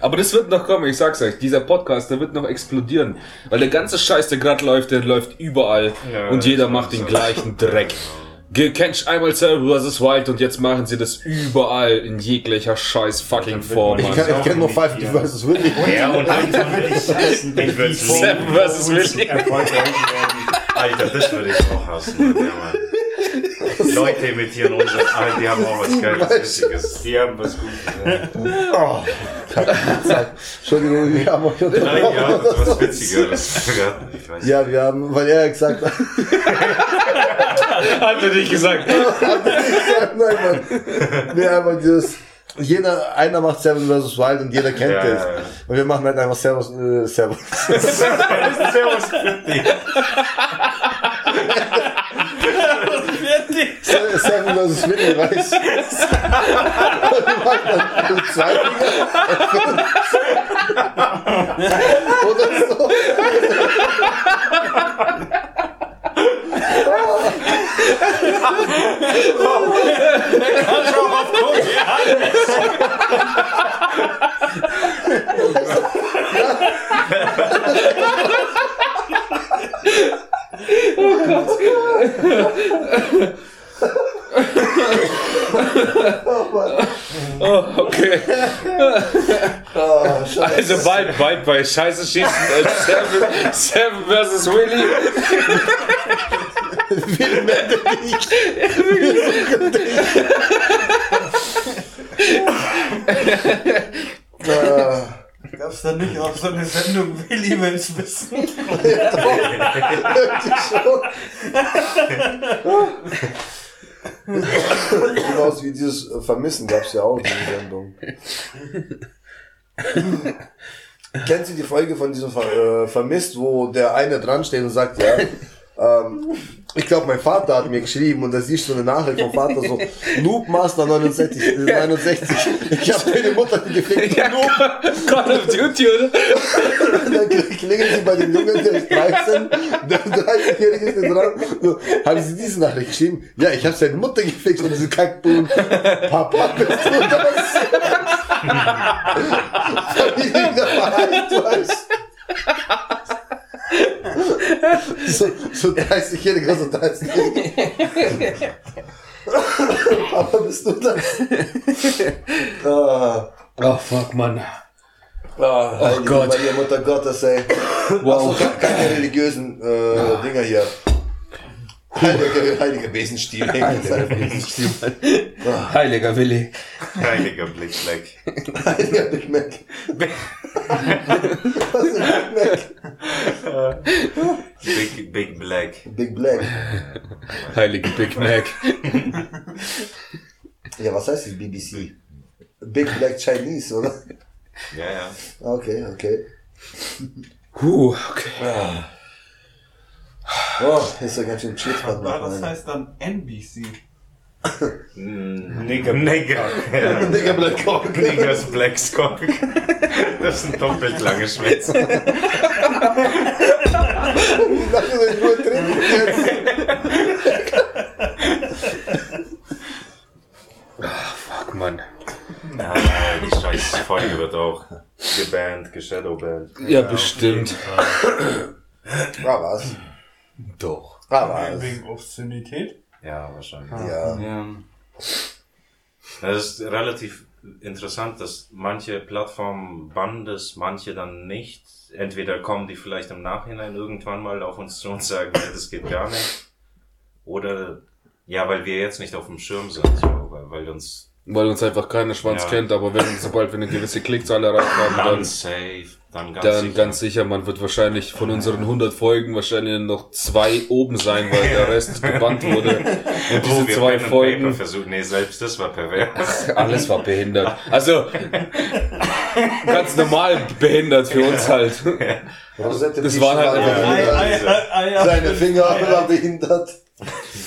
Aber das wird noch kommen, ich sag's euch. Dieser Podcast, der wird noch explodieren. Weil der ganze Scheiß, der gerade läuft, der läuft überall. Ja, und jeder macht den so. gleichen Dreck. Ge- Kennst einmal Server vs. Wild und jetzt machen sie das überall in jeglicher scheiß fucking Form. Ich, kann, ich kenne nur Five vs. Willy. Ja, und dann würde ich hassen, wenn die Seven versus Willy. erfolgreich werden. Alter, das würde ich auch hassen. Ja, Mann. Leute imitieren uns. Alter, die haben auch was Geiles, Witziges. Die haben was Gutes. Ja. Oh, Entschuldigung, wir haben euch Nein, unterbrochen. ja, das was Witzigeres. Ich weiß Ja, wir haben, weil er gesagt hat, Hat er nicht gesagt. nein, Mann. Nee, einfach dieses, jeder, einer macht Seven vs. Wild und jeder kennt Ja, es. ja, ja. Und wir machen halt einfach Servus, äh, Servus. Servus dich. Seven vs. Willy, du? Und machen dann zwei Finger. Oder so. Oh, okay. Oh, scheiße. Also bald, bald bei Scheiße schießen Seven, Seven vs. Willy. Wir melden dich. Gab's da nicht auch so eine Sendung, Willi will's wissen? Genauso wie dieses äh, Vermissen gab's ja auch in der Sendung. Kennen Sie die Folge von diesem Ver äh, Vermisst, wo der eine dran steht und sagt, ja, ähm, ich glaube, mein Vater hat mir geschrieben und da siehst du eine Nachricht vom Vater so, Noob Master 69, äh, 69 ich habe deine Mutter gefickt. Noob. Call of Duty, oder? Dann klingeln sie bei dem Jungen, der ist 13, der 30-Jährige ist dran. So, haben sie diese Nachricht geschrieben? Ja, ich habe seine Mutter gefixt und diese Kackbuben. Papa, bist du das? Familie der du weißt. So, so 30-Jähriger, so 30-Jähriger. Papa, bist du das? Ah. Oh, fuck, Mann. Ah, heilige Gott. Maria, Mutter Gottes, ey. Wow. Achso, ke- keine religiösen äh, Dinger hier. Heiliger, heiliger Besenstiel. Heiliger Besenstiel. Heiliger Willi. Heiliger Blickfleck. Heiliger Big Mac. Was ist ein Big Mac? Big, Big Black. Big Black. Heilige Big Mac. Ja, was heißt das BBC? Big Black Chinese, oder? Ja, ja. Okay, okay. Huh, okay. Oh, ist ja ganz schön Cheeseburger. Aber das heißt dann NBC. Nigger. Nigger. Ja. Digga, Black Cock. Niggers Black Skog. Das sind doppelt lange Schwätze. Lass uns nur trinken jetzt. Fuck, Mann. Ja, die scheiß Folge wird auch gebannt, geshadowbannt. Ja, bestimmt. Ah, was? Doch. Ah, was? Wegen Obszönität. Ja, wahrscheinlich. Ja. Ja. Das ist relativ interessant, dass manche Plattformen bannen das, manche dann nicht. Entweder kommen die vielleicht im Nachhinein irgendwann mal auf uns zu und sagen, ja, das geht gar nicht. Oder, ja, weil wir jetzt nicht auf dem Schirm sind, so, weil, weil uns Weil uns einfach keiner Schwanz Ja. kennt, aber wenn, sobald wir eine gewisse Klickzahl erreicht haben, dann dann, safe. Dann ganz Dann sicher. ganz sicher, man wird wahrscheinlich von unseren 100 Folgen wahrscheinlich noch zwei oben sein, weil der Rest gebannt wurde. Und diese oh, wir zwei Folgen. Nee, selbst das war pervers. alles war behindert. Also, ganz normal behindert für uns halt. Rosette Das waren halt war einfach- behindert. Seine Finger waren behindert.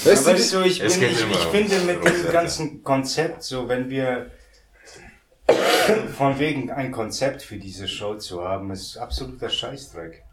Weißt du, ich, Es bin, geht ich, ich finde mit diesem ganzen Konzept, so wenn wir von wegen ein Konzept für diese Show zu haben, ist absoluter Scheißdreck.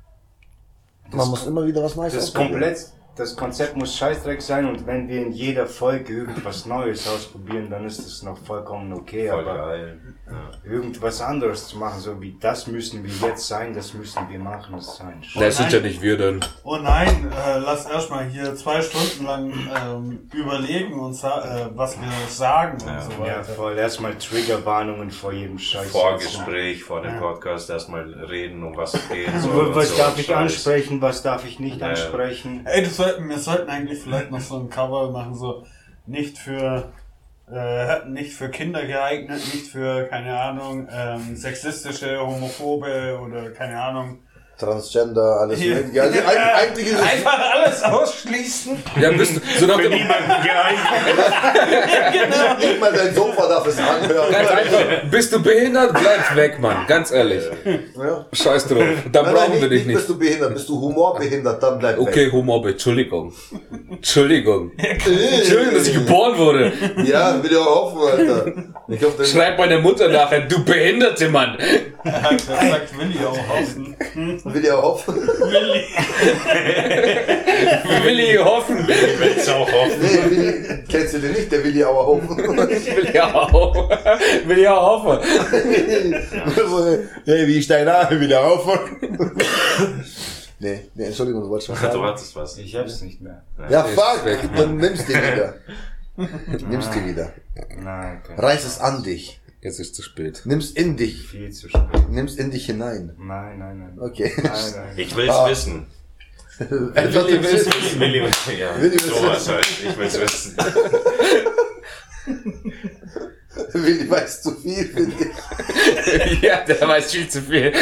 Man muss immer wieder was Neues Das ist komplett, das Konzept muss Scheißdreck sein und wenn wir in jeder Folge irgendwas Neues ausprobieren, dann ist das noch vollkommen okay, Voll aber geil. Ja. irgendwas anderes zu machen, so wie das müssen wir jetzt sein, das müssen wir machen, das ist ein Scheiß. das sind ja nicht wir dann. Oh nein, äh, lass erstmal hier zwei Stunden lang ähm, überlegen und äh, was wir sagen und Ja. so Ja, weiter. voll. Erstmal Triggerwarnungen vor jedem Scheiß. Vorgespräch vor dem Podcast erstmal reden, um was es geht. soll und Was so darf ich Scheiß. ansprechen, was darf ich nicht Ja. ansprechen? Ey, das sollten, wir sollten eigentlich vielleicht noch so ein Cover machen, so nicht für äh, nicht für Kinder geeignet, nicht für, keine Ahnung, ähm, sexistische, homophobe oder keine Ahnung. Transgender, alles Hier. mögliche. Also eigentlich, eigentlich ist es Einfach alles ausschließen. Ja, bist du, so nach dem, nicht mal dein Sofa darf es anhören. ganz einfach, bist du behindert, bleib weg, Mann, ganz ehrlich. Ja. Scheiß drauf, dann Nein, brauchen nein, wir dich nicht, bist nicht. du behindert, bist du humorbehindert, dann bleib Okay, Homobe, Entschuldigung. Entschuldigung. Entschuldigung, dass ich geboren wurde. weg. Ja, will ich auch hoffen, Alter. Ich hoffe, das Schreib meiner Mutter nachher, du behinderte Mann. Er hat gesagt, Willi auch hoffen. will ich auch hoffen. Willi. Will ich hoffen. Willst auch hoffen. Nee, Willi, kennst du den nicht? Der will ich auch hoffen. Will ich auch. Will ich auch hoffen. hey, wie ist dein Name? Will ich auch hoffen. Nee, nee, Entschuldigung, du wolltest was Du sagen. hattest was. Ich hab's nicht mehr. Ja, fuck, weg. dann nimmst du wieder. Nimmst du wieder. Nein, kein Reiß es an dich. Jetzt ist zu spät. Nimm's in dich. viel zu spät. Nimm's in dich hinein. Nein, nein, nein. Okay. Nein, nein. Ich will's Ah. wissen. Etwas Willi will's wissen. Willi, ja, Willi will's sowas halt. Ich will's wissen. Willi weiß zu viel, finde ich. Ja, der weiß viel zu viel.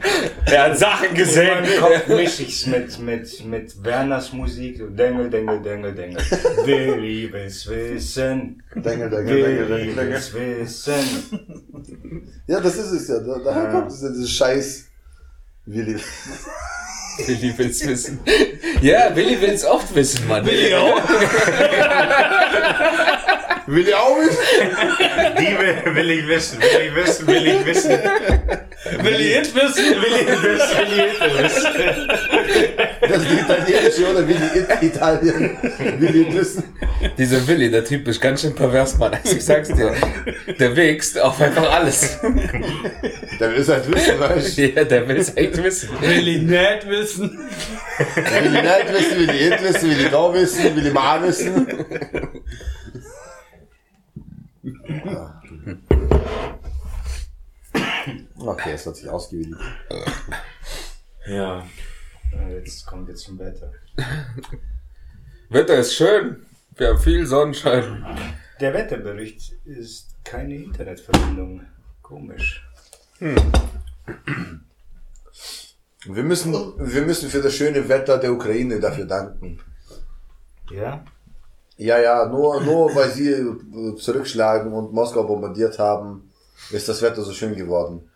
Er hat Sachen In gesehen. meinem Kopf mische ich's mit, mit, mit Werners Musik. Dengel, Dengel, Dengel, Dengel. Willi will's wissen. Dengel, dengel, dengel, Willi dengel, will's wissen. Ja, das ist es ja. Da, daher Ja. kommt es ja, dieses Scheiß. Willi. Willi will's wissen. Ja, Willi will's oft wissen, Mann. Willi auch. Willi auch nicht? Die will, will ich wissen, will ich wissen, will ich wissen. Willi it wissen. Will ich wissen, will ich wissen. Das ist die italienische oder Willi in Italien. Willi wissen. Dieser Willi, der Typ ist ganz schön pervers, Mann. Also ich sag's dir. Der wächst auf einfach alles. Der will es halt wissen, weißt du? Ja, der will's echt wissen. Willi nicht wissen. Willi nicht wissen, Willi it wissen, Willi da wissen, Willi mal wissen. Okay, es hat sich ausgewählt. Ja. Äh, Jetzt kommen wir zum Wetter. Wetter ist schön. Wir haben viel Sonnenschein. Der Wetterbericht ist keine Internetverbindung. Komisch. Wir müssen, wir müssen für das schöne Wetter der Ukraine dafür danken. Ja? Ja, ja, nur, nur weil sie äh, zurückschlagen und Moskau bombardiert haben, ist das Wetter so schön geworden.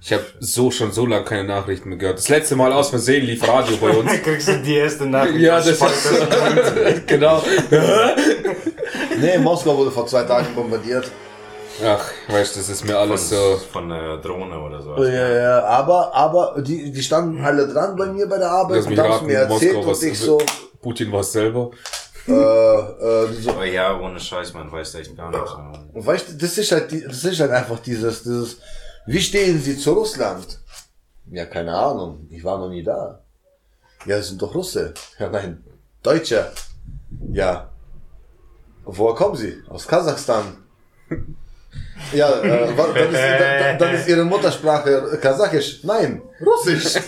Ich habe so schon so lange keine Nachrichten mehr gehört. Das letzte Mal aus Versehen lief Radio bei uns. Kriegst du die erste Nachricht? Ja, das ist genau. Nee, Moskau wurde vor zwei Tagen bombardiert. Ach, weißt, das ist mir Von, alles so. von einer Drohne oder so. Ja, ja, aber, aber die, die standen alle dran bei mir bei der Arbeit Lass und haben mir erzählt Moskau was. und ich so, Putin war selber. Äh, äh, so, Aber ja, ohne Scheiß, man weiß echt gar nicht. Und weißt du, das ist halt, das ist halt einfach dieses, dieses, wie stehen sie zu Russland? Ja, keine Ahnung, ich war noch nie da. Ja, das sind doch Russe. Ja, nein, Deutsche. Ja. Woher kommen sie? Aus Kasachstan. Ja, äh, dann, ist, dann, dann ist ihre Muttersprache Kasachisch. Nein, Russisch.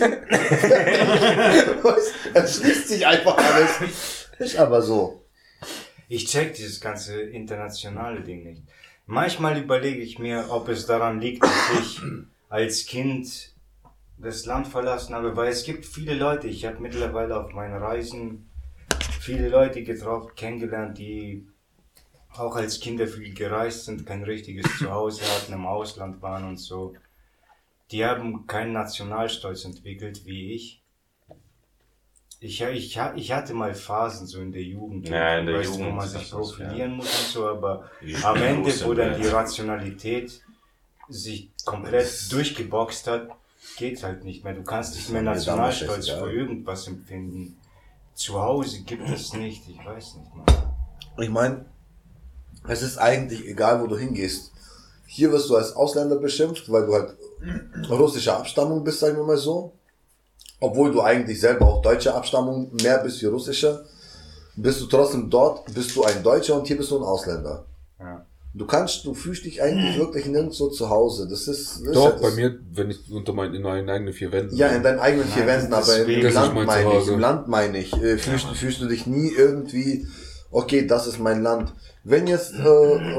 Es schließt sich einfach alles. Ist aber so. Ich check dieses ganze internationale Ding nicht. Manchmal überlege ich mir, ob es daran liegt, dass ich als Kind das Land verlassen habe, weil es gibt viele Leute, ich habe mittlerweile auf meinen Reisen viele Leute getroffen, kennengelernt, die auch als Kinder viel gereist sind, kein richtiges Zuhause hatten, im Ausland waren und so. Die haben keinen Nationalstolz entwickelt wie ich. Ich, ich, ich hatte mal Phasen so in der Jugend, Ja, in der weißt, du, wo Jugend man sich profilieren muss und so, aber am Ende, wo dann die. Rationalität sich komplett durchgeboxt hat, geht's halt nicht mehr. Du kannst nicht mehr Nationalstolz für irgendwas empfinden. Zu Hause gibt es nicht, ich weiß nicht mal. Ich meine, es ist eigentlich egal, wo du hingehst. Hier wirst du als Ausländer beschimpft, weil du halt russischer Abstammung bist, sagen wir mal so. Obwohl du eigentlich selber auch deutscher Abstammung mehr bist wie russischer. Bist du trotzdem dort, bist du ein Deutscher und hier bist du ein Ausländer. Ja. Du kannst, du fühlst dich eigentlich wirklich nirgendwo zu Hause. Das ist, das ist Doch, halt bei das- mir, wenn ich unter meinen, in meinen eigenen vier Wänden. Ja, in deinen eigenen vier Wänden, aber im ist Land mein meine ich, im Land meine ich, äh, fühlst, fühlst du dich nie irgendwie, okay, das ist mein Land. Wenn jetzt äh,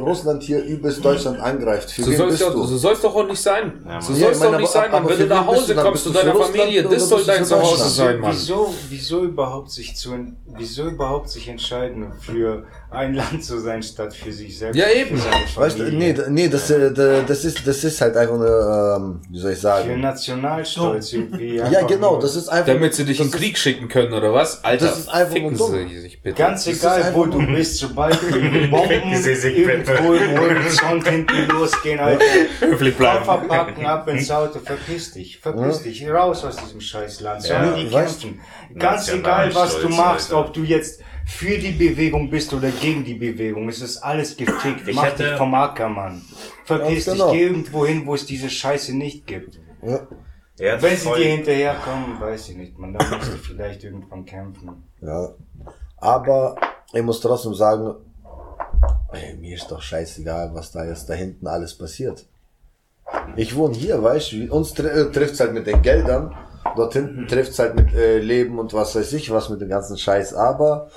Russland hier übelst Deutschland angreift, für So wen soll es bist ja, du? so soll's doch auch nicht sein. Ja, so ich meine, doch nicht aber- sein, Mann. aber Wenn für du nach Hause du dann? kommst zu du deiner für Familie, oder das soll du dein für Zuhause sein, Mann. Wieso, wieso überhaupt sich zu, wieso überhaupt sich entscheiden für ein Land zu sein, statt für sich selbst? Ja, eben. Für Weißt du, nee, nee, das, äh, das ist, das ist halt einfach eine, ähm, wie soll ich für sagen? Nationalstolz irgendwie. Ja, genau, nur- das ist einfach. Damit sie dich in den Krieg schicken können, oder was? Alter, Das ist einfach ficken sie sich bitte. Ganz egal, wo du bist, sobald die Bomben irgendwo im Horizont hinten losgehen, Alter. Höflich bleiben. Koffer packen, ab ins Auto, verpiss dich, verpiss dich, raus aus diesem Scheißland. Sollen Ja, die weißt- kämpfen. Ganz egal, was du machst, Alter. ob du jetzt für die Bewegung bist oder gegen die Bewegung, es ist alles gefickt. Ich Mach hätte- dich vom Acker, Mann. Verpiss Ganz dich, genau. geh irgendwo hin, wo es diese Scheiße nicht gibt. Ja. Hat Wenn sie voll- dir hinterherkommen, weiß ich nicht, man, dann musst du vielleicht irgendwann kämpfen. Ja. Aber ich muss trotzdem sagen, ey, mir ist doch scheißegal, was da jetzt da hinten alles passiert. Ich wohne hier, weißt du, uns tr äh, trifft's halt mit den Geldern, dort hinten trifft's halt mit äh, Leben und was weiß ich was mit dem ganzen Scheiß, aber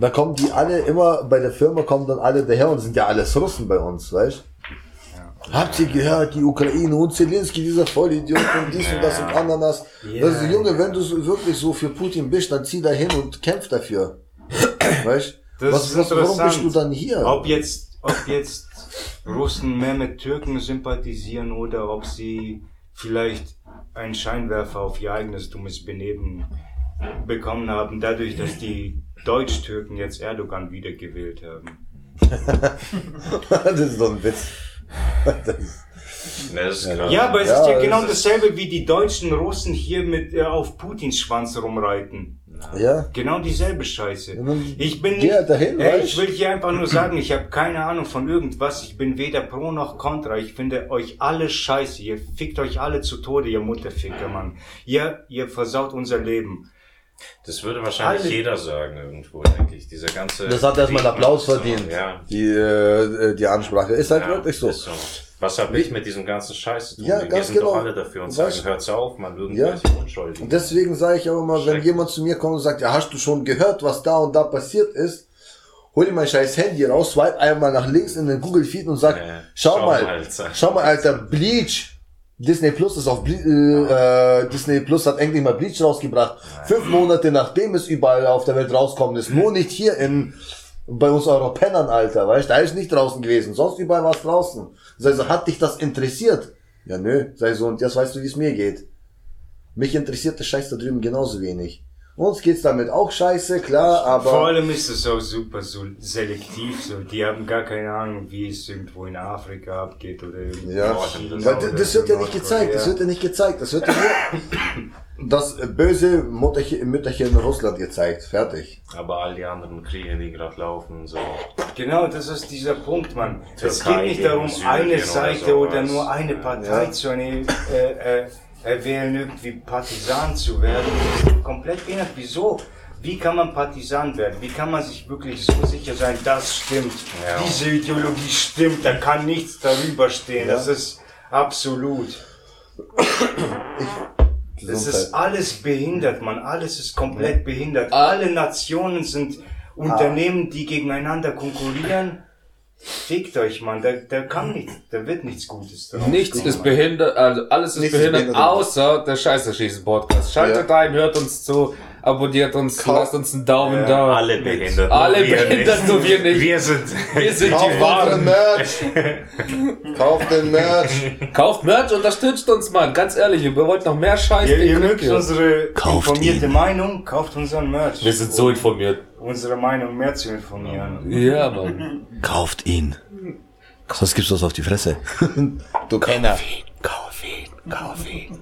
da kommen die alle immer, bei der Firma kommen dann alle daher und sind ja alles Russen bei uns, weißt Habt ihr gehört, die Ukraine und Zelensky, dieser Vollidiot und dies und das und Ananas. Ja. Das ist, Junge, wenn du so, wirklich so für Putin bist, dann zieh da hin und kämpf dafür. Weißt Das was, ist was, Warum interessant. bist du dann hier? Ob jetzt, ob jetzt Russen mehr mit Türken sympathisieren oder ob sie vielleicht einen Scheinwerfer auf ihr eigenes dummes Benehmen bekommen haben, dadurch, dass die Deutsch-Türken jetzt Erdogan wiedergewählt haben. das ist doch ein Witz. Krass. Ja, aber es Ja, ist ja genau dasselbe, wie die deutschen Russen hier mit äh, auf Putins Schwanz rumreiten. Ja. Genau dieselbe Scheiße. Ich bin geh nicht, halt dahin, Ey, ich will hier einfach nur sagen, ich habe keine Ahnung von irgendwas. Ich bin weder pro noch contra. Ich finde euch alle scheiße. Ihr fickt euch alle zu Tode, ihr Mutterficker, Mann. Ihr, ihr versaut unser Leben. Das würde wahrscheinlich Alle- jeder sagen irgendwo, denke ich. Dieser ganze. Das hat erstmal einen Applaus so, verdient, Ja. die, äh, die Ansprache. Ist halt ja, wirklich so. ist so. Was hab ich mit diesem ganzen Scheiß zu tun? Ja, Wir ganz sind genau. doch alle dafür und sagen, hört's auf, man, irgendwelche Unschuldigen. Und deswegen sage ich auch immer, wenn jemand zu mir kommt und sagt, ja, hast du schon gehört, was da und da passiert ist? Hol dir mein scheiß Handy raus, swipe einmal nach links in den Google Feed und sag, Ja, schau, schau mal, mal, Alter. schau mal, Alter, Bleach. Disney Plus ist auf Ble äh, äh, Disney Plus hat endlich mal Bleach rausgebracht. Fünf Monate nachdem es überall auf der Welt rauskommen ist. Nur nicht hier in bei uns Europäern, Alter, weißt da ist nicht draußen gewesen. Sonst überall war draußen. Sei so, hat dich das interessiert? Ja, nö. Sei so, und jetzt weißt du, wie es mir geht. Mich interessiert der Scheiß da drüben genauso wenig. Uns geht's damit auch scheiße, klar, Vor aber allem ist es auch super so selektiv. So, die haben gar keine Ahnung, wie es irgendwo in Afrika abgeht oder irgendwo ja, weil oder das wird ja nicht gezeigt, das wird ja nicht gezeigt, das wird ja nur das böse Mutterchen, Mütterchen in Russland gezeigt, fertig. Aber all die anderen Kriege, die gerade laufen, so. Genau, das ist dieser Punkt, Mann. es geht nicht darum, eine oder Seite oder, sowas. nur eine Partei Ja. zu eine, äh, äh, erwählen, irgendwie Partisan zu werden. Das ist komplett behindert. Wieso? Wie kann man Partisan werden? Wie kann man sich wirklich so sicher sein, das stimmt? Ja. Diese Ideologie stimmt, da kann nichts darüber stehen. Das ist absolut. Es ist alles behindert, man. Alles ist komplett behindert. Alle Nationen sind Unternehmen, die gegeneinander konkurrieren. Fickt euch, Mann. Da, da kann nichts, da wird nichts Gutes draus. Nichts ist behindert, also alles ist Nichts ist behindert, behindert. außer der Scheiße schießen Podcast. Schaltet ein, hört uns zu, abonniert uns, Kauf- lasst uns einen Daumen Ja, da. Alle behindert. Alle behindert, nur wir nicht. Wir sind, Wir sind Kauft die Wahren. Merch. Kauft den Merch. Kauft Merch, unterstützt uns, Mann. Ganz ehrlich, wir wollten noch mehr Scheiß. Ihr, den ihr mögt unsere Kauft informierte ihn. Meinung, kauft unseren Merch. Wir sind so informiert. Unsere Meinung mehr zu informieren. Ja, Mann. Kauft ihn. Sonst gibt's was auf die Fresse. Du Kenner. Kauf ihn, kauf ihn.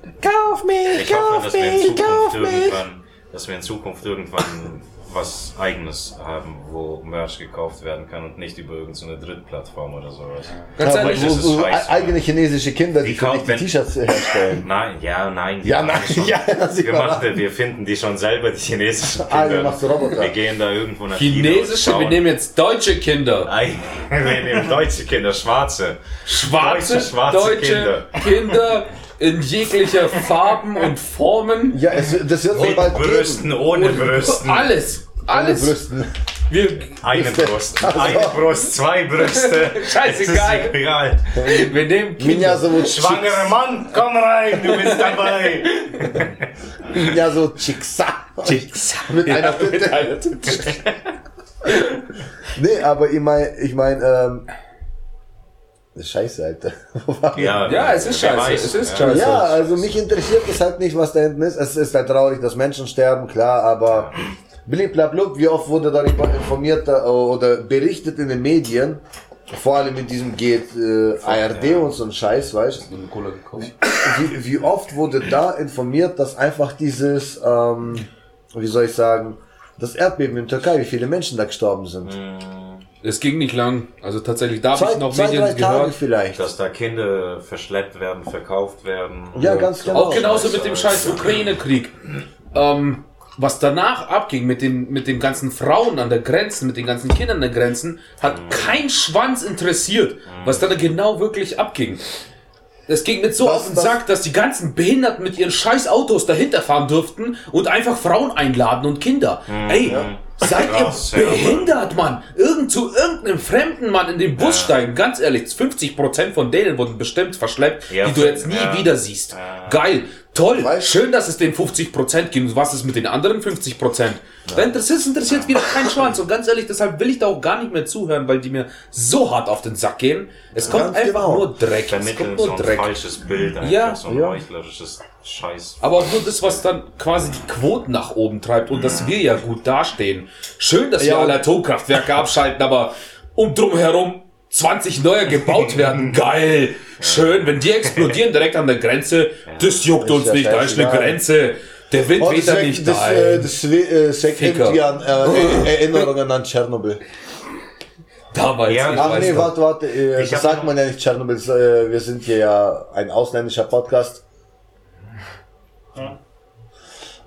Ich hoffe, dass wir in Zukunft irgendwann, dass wir in Zukunft irgendwann was eigenes haben, wo Merch gekauft werden kann und nicht über irgendeine Drittplattform oder sowas. Ganz Ja, ehrlich, wo, das ist wo scheiße. eigene chinesische Kinder, die Die kaufen- T-Shirts herstellen. Nein, ja, nein. Ja, nein, schon, ja, sieh wir, machen, wir finden die schon selber, die chinesischen Ah, Kinder. macht so Roboter. Wir gehen da irgendwo nach chinesische, China wir nehmen jetzt deutsche Kinder. Ei, wir nehmen deutsche Kinder, schwarze. Schwarze, Deutsche, schwarze deutsche Kinder. in jeglicher Farben und Formen. Ja, es, das wird Mit sich bald Brüsten, geben. ohne Brüsten. Alles. Alle Alles. Brüsten. Wir, Eine Brust, eine Brust, zwei Brüste. Scheißegal. Egal. wir nehmen so Schwangerer Mann, komm rein, du bist dabei. Minja so Chicksa. Mit einer Tinte. mit einer Tinte. Nee, aber ich mein, ich mein, ähm, das ist scheiße, Alter. Ja, Ja, es ist scheiße. weiß. Es ist Ja. scheiße. Ja, also mich interessiert es halt nicht, was da hinten ist. Es ist halt traurig, dass Menschen sterben, klar, aber bliblablub, wie oft wurde darüber informiert äh, oder berichtet in den Medien, vor allem mit diesem geht äh, ARD und so ein Scheiß, weißt du? Wie, wie oft wurde da informiert, dass einfach dieses, ähm, wie soll ich sagen, das Erdbeben in Türkei, wie viele Menschen da gestorben sind. Es ging nicht lang. Also tatsächlich, da habe Zwei, ich noch zwei Medien drei Tage gehört. vielleicht. Dass da Kinder verschleppt werden, verkauft werden. Ja, ganz genau. Auch genauso mit dem scheiß Ukraine-Krieg. Ähm, was danach abging mit den, mit den ganzen Frauen an der Grenze, mit den ganzen Kindern an der Grenzen, hat kein Schwanz interessiert, was da genau wirklich abging. Es ging nicht so Was- auf den was- Sack, dass die ganzen Behinderten mit ihren scheiß Autos dahinter fahren durften und einfach Frauen einladen und Kinder. Ey, seid Krass, ihr ja, Mann. behindert, Mann? Irgend zu irgendeinem fremden Mann in den Bus steigen. Ganz ehrlich, 50% von denen wurden bestimmt verschleppt, Ja, die du jetzt nie ja. wieder siehst. Geil, toll, Weißt- schön, dass es den 50% gibt. Was ist mit den anderen 50%? Wenn das ist, interessiert wieder kein Schwanz. Und ganz ehrlich, deshalb will ich da auch gar nicht mehr zuhören, weil die mir so hart auf den Sack gehen. Es kommt Ganz einfach genau. nur Dreck. Es kommt so nur ein Dreck. falsches Bild, einfach Ja, so ein ja. heuchlerisches Scheiß. Aber auch nur das, was dann quasi die Quoten nach oben treibt und dass wir ja gut dastehen. Schön, dass wir Ja. alle Atomkraftwerke abschalten, aber um drumherum 20 neue gebaut werden. Geil. Schön, wenn die explodieren direkt an der Grenze, das juckt uns ja nicht, da ist eine scheißegal. Grenze. Der Wind Oh, weht das, da schmeckt- nicht das, äh, ein. das schwe- äh, schmeckt Ficker. irgendwie an äh, Erinnerungen an Tschernobyl. Damals. Ja, ich Ach weiß nee, noch. warte, warte, äh, Ich das hab sagt noch- man ja nicht Tschernobyl, das, äh, wir sind hier ja ein ausländischer Podcast.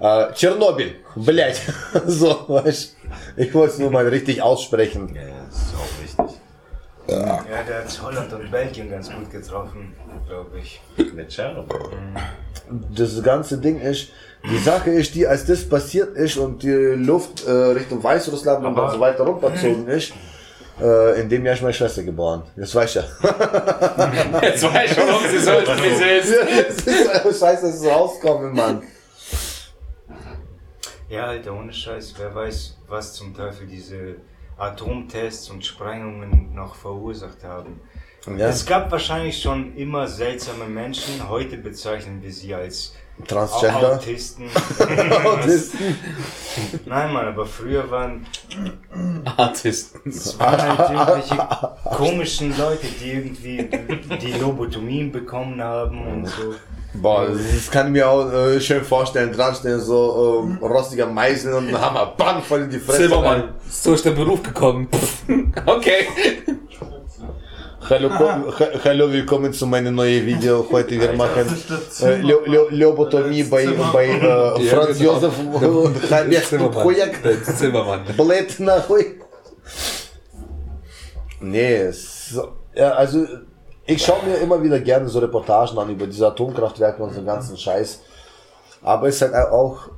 Äh, Tschernobyl, blять. so, weißt Ich wollte es nur mal richtig aussprechen. Ja, Ja, der hat Holland und Belgien ganz gut getroffen, glaube ich. Mit Tschernobyl. Das ganze Ding ist, die Sache ist die, als das passiert ist und die Luft äh, Richtung Weißrussland und dann so weiter runtergezogen ist, äh, in dem Jahr ist meine Schwester geboren. Das weiß ich ja. Jetzt weiß ich ob sie so ist, wie sie ist. Es ist Scheiße, dass es rauskommen, Mann. Ja, Alter, ohne Scheiß, wer weiß, was zum Teufel diese Atomtests und Sprengungen noch verursacht haben. Ja, Es gab wahrscheinlich schon immer seltsame Menschen. Heute bezeichnen wir sie als Transgender. Autisten. Autisten. Nein, Mann, aber früher waren, Artisten. waren halt irgendwelche komischen Leute, die irgendwie die Lobotomien bekommen haben und so. Boah, das kann ich mir auch äh, schön vorstellen. Dran stehen so ähm, rostiger Meißel und ein Hammer. Bang, voll in die Fresse. Silbermann. So ist der Beruf gekommen. okay. Hallo, hallo, willkommen zu meinem neuen Video. Heute wir machen äh, Lo- Lo- Lobotomie bei, bei äh, Franz. Josef Projekt. Silbermann. Blöd nachui. Nee, so, ja, also ich schaue mir immer wieder gerne so Reportagen an über diese Atomkraftwerke und so ganzen Scheiß. Aber es ist halt auch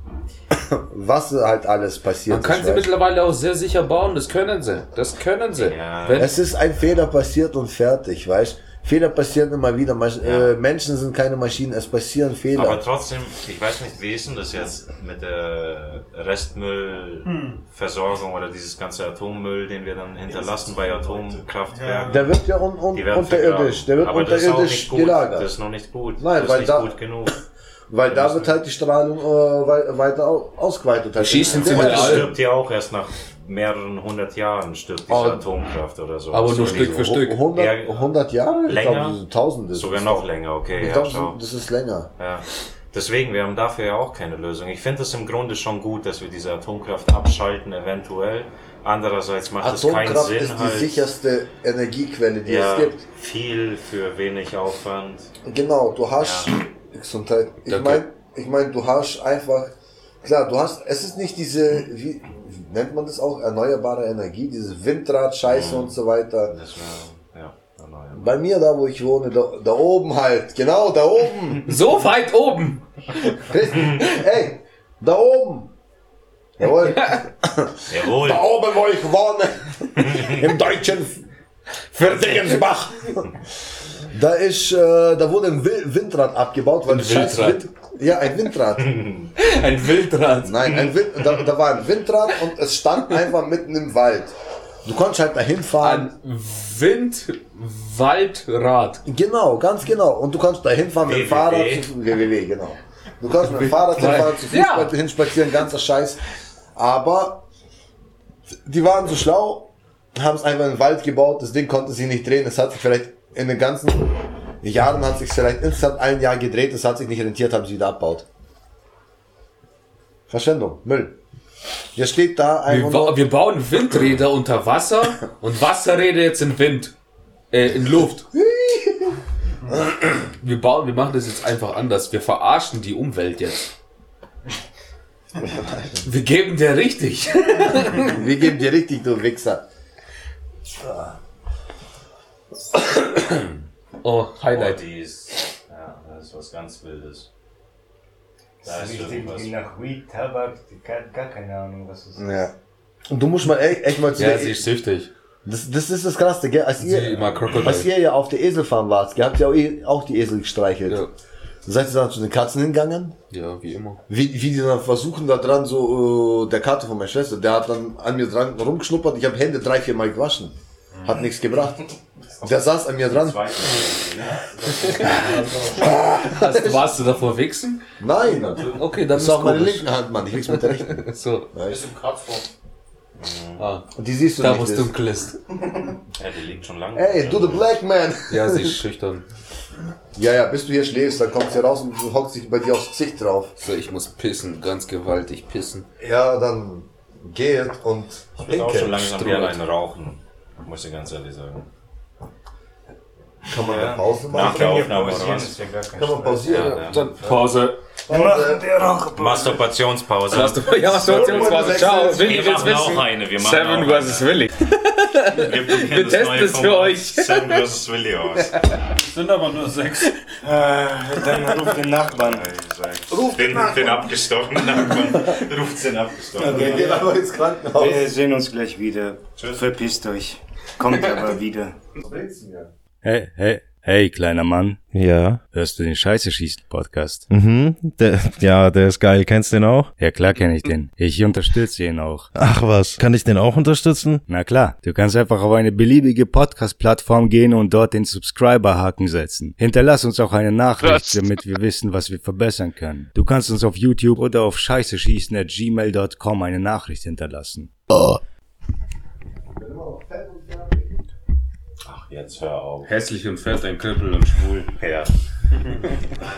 was halt alles passiert Man kann sie mittlerweile auch sehr sicher bauen, das können sie. Das können sie. Ja. Es ist ein Fehler passiert und fertig, weißt Fehler passieren immer wieder. Masch äh, Menschen sind keine Maschinen, es passieren Fehler. Aber trotzdem, ich weiß nicht, wie ist denn das jetzt mit der Restmüllversorgung oder dieses ganze Atommüll, den wir dann hinterlassen bei Atomkraftwerken? der wird ja un un unterirdisch, der wird Aber das ist auch unterirdisch nicht gut. gelagert. Das ist noch nicht gut. Nein, das weil ist da- nicht gut genug. Weil da wird halt die Strahlung äh, wei- weiter au- ausgeweitet. Halt. schießen sie es All- stirbt ja auch erst nach mehreren hundert Jahren, stirbt diese Oh. Atomkraft oder so. aber nur Stück für. Stück. 100, Ja, 100 Jahre? Ich länger? glaube, tausende. Sogar noch länger, okay. Ich Ja, glaube, das ist länger. Ja. Deswegen, wir haben dafür ja auch keine Lösung. Ich finde es im Grunde schon gut, dass wir diese Atomkraft abschalten, eventuell. Andererseits macht es keinen Atomkraft Sinn, ist die halt, sicherste Energiequelle, die ja, es gibt. viel für wenig Aufwand. Genau, du hast Ja. Gesundheit. Ich meine, ich mein, du hast einfach klar, du hast es ist nicht diese wie nennt man das auch erneuerbare Energie, diese Windrad Scheiße Mhm. und so weiter. Das war, ja, erneuerbar. Bei mir da, wo ich wohne, da, da oben halt, genau, da oben. So weit oben! Ey, da oben. Jawohl. Jawohl. Da oben, wo ich wohne, im deutschen Verdingensbach. Da ist, äh, da wurde ein Windrad abgebaut, weil Ein das scheiß. Wind, ja, ein Windrad. Ein Wildrad. Nein, ein Wind, da, da war ein Windrad und es stand einfach mitten im Wald. Du konntest halt dahin fahren. Ein Windwaldrad. Genau, ganz genau. Und du kannst dahin fahren mit dem. Fahrrad. Zu, www, genau. Du kannst mit dem Fahrrad hinfahren, zu Fuß Ja. hinspazieren, ganzer Scheiß. Aber die waren so schlau, haben es einfach in den Wald gebaut. Das Ding konnte sich nicht drehen. Es hat sich vielleicht in den ganzen Jahren hat sich vielleicht insgesamt ein Jahr gedreht. Es hat sich nicht rentiert, haben sie wieder abgebaut. Verschwendung, Müll. Jetzt steht da Wir, ba nur, wir bauen Windräder unter Wasser und Wasserräder jetzt in Wind. Äh, in Luft. Wir bauen, wir machen das jetzt einfach anders. Wir verarschen die Umwelt jetzt. Wir geben der richtig. wir geben dir richtig, du Wichser. Oh, Oh, Highlight. die ist, ja, das ist was ganz Wildes. Da Das ist irgendwas. wie nach Weed, Tabak, gar, gar keine Ahnung, was es ist. Ja. Und du musst mal echt, echt mal zu Ja, sie ist süchtig. das, das ist das Krasse, gell? Als ihr, als ihr ja auf der Eselfarm wart, ihr habt ja auch, eh- auch die Esel gestreichelt. Ja. Seid ihr dann zu den Katzen hingegangen? Ja, wie immer. Wie, wie die dann versuchen da dran, so, äh, der Kater von meiner Schwester, der hat dann an mir dran rumgeschnuppert, ich habe Hände drei, vier Mal gewaschen. Hat nichts gebracht. Der saß an mir dran. Hast, warst du davor wichsen? Nein! Okay, dann Das ist auch meine linken Hand, Mann. Ich wichs mit der rechten. So, Ist im Kratzform. ah, Und die siehst du da nicht. wo es dunkel ist. Ja, die liegt schon lange. Ey, du the black man! Ja, sie ist schüchtern. Ja, ja, bis du hier schläfst, dann kommt sie raus und du hockst dich bei dir aufs Gesicht drauf. So, ich muss pissen, ganz gewaltig pissen. Ja, dann geht und Ich will auch schon langsam Strudel. wieder einen rauchen. Muss ich ganz ehrlich sagen. Kann man Ja. eine Pause Nach machen? der Hier Aufnahme oder was? ist ja gar kein Kann man pausieren? Ja, ja. Dann Pause. Wir machen die Raucherpause. Masturbationspause. Du, ja, Masturbationsphase. Ciao. Willi Wir machen auch wissen. eine. Wir machen Seven Willi. eine. Wir, Wir das testen neue es für euch. Seven versus Willi aus. Sind aber nur sechs. Äh, dann ruf den Nachbarn. Ruf den, den abgestochenen Nachbarn. Ruft den abgestochenen. Wir gehen aber ins Krankenhaus. Wir sehen uns gleich wieder. Verpisst euch. Kommt aber wieder. Was bringt's mir? Hey, hey, hey, kleiner Mann. Ja. Hörst du den Scheiße schießen Podcast? Mhm. Der, ja, der ist geil. Kennst du den auch? Ja, klar kenne ich den. Ich unterstütze ihn auch. Ach was. Kann ich den auch unterstützen? Na klar, du kannst einfach auf eine beliebige Podcast-Plattform gehen und dort den Subscriber-Haken setzen. Hinterlass uns auch eine Nachricht, damit wir wissen, was wir verbessern können. Du kannst uns auf YouTube oder auf scheißeschießen at gmail.com eine Nachricht hinterlassen. Ach, jetzt hör auf. Hässlich und fett, ein Krüppel und schwul. Ja.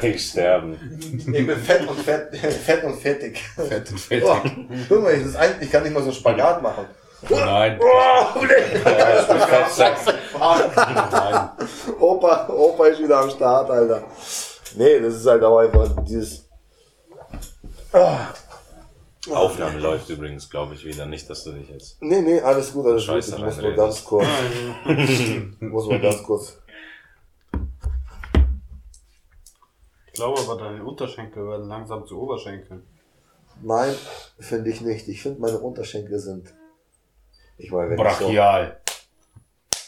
Ich sterben. Ich bin fett und fett, fett und fettig. Fett und fettig. Oh, guck mal, das ist ein, ich kann nicht mal so einen Spagat machen. Nein. Oh, Nein. Opa, Opa ist wieder am Start, Alter. Nee, das ist halt auch einfach dieses. Aufnahme läuft übrigens, glaube ich, wieder. Nicht, dass du dich jetzt. Nee, nee, alles gut, alles gut. Ich muss nur ganz kurz. Ich muss mal ganz kurz. Ich glaube aber, deine Unterschenkel werden langsam zu Oberschenkeln. Nein, finde ich nicht. Ich finde meine Unterschenkel sind. Ich meine, wenn ich so, Brachial.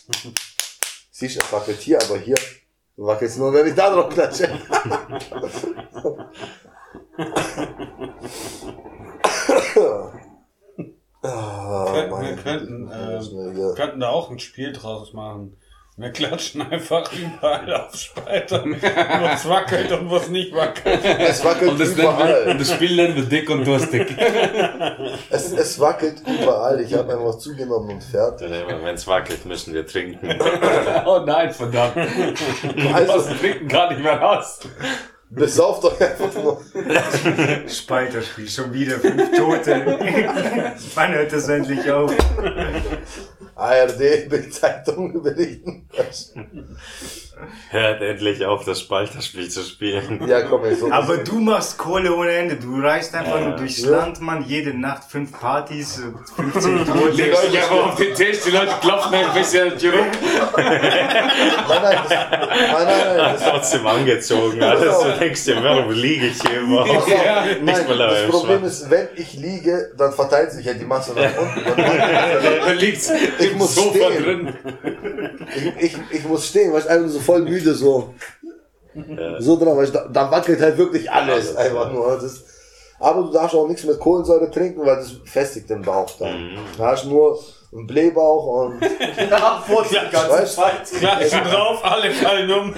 siehst du, es wackelt hier, aber hier wackelt es nur, wenn ich da drauf klatsche. Ah, Wir, meine wir könnten, äh, könnten da auch ein Spiel draus machen. Wir klatschen einfach überall auf Spalter, wo es wackelt und wo es nicht wackelt. Es wackelt Und das, nennen wir, überall. und das Spiel nennen wir dick und durstig. Es, es wackelt überall. Ich habe einfach zugenommen und fertig. Wenn es wackelt, müssen wir trinken. oh nein, verdammt. Also, Aus dem Trinken gar nicht mehr raus. Besauft euch einfach nur. Spalterspiel, schon wieder fünf Tote. Wann hört das endlich auf? ARD, Bild-Zeitung berichten. Hört endlich auf, das Spalterspiel zu spielen. Ja, komm, ey, so. Aber du machst Kohle ohne Ende. Du reist einfach nur durchs Ja. Land, Mann. Jede Nacht fünf Partys, 15 Tote. Legt euch einfach auf den Tisch, die Leute klopfen ein bisschen rum. Nein, nein, das, nein, nein, nein. Das, Trotzdem angezogen. Alles. Du denkst dir, warum liege ich hier überhaupt? Ja, nein, Nicht mal das Problem ist, wenn ich liege, dann verteilt sich ja die Masse nach unten. Dann- Da liegt's Ich muss Sofa stehen. drin. ich, ich, ich muss stehen, weil ich einfach so voll müde so. So dran, weil ich, da, da wackelt halt wirklich alles. Einfach nur. Das, aber du darfst auch nichts mit Kohlensäure trinken, weil das festigt den Bauch dann. Da hast du nur einen Blähbauch und. Ja, vor die ganze Weißt- Zeit. Klatschen drauf, alle fallen um.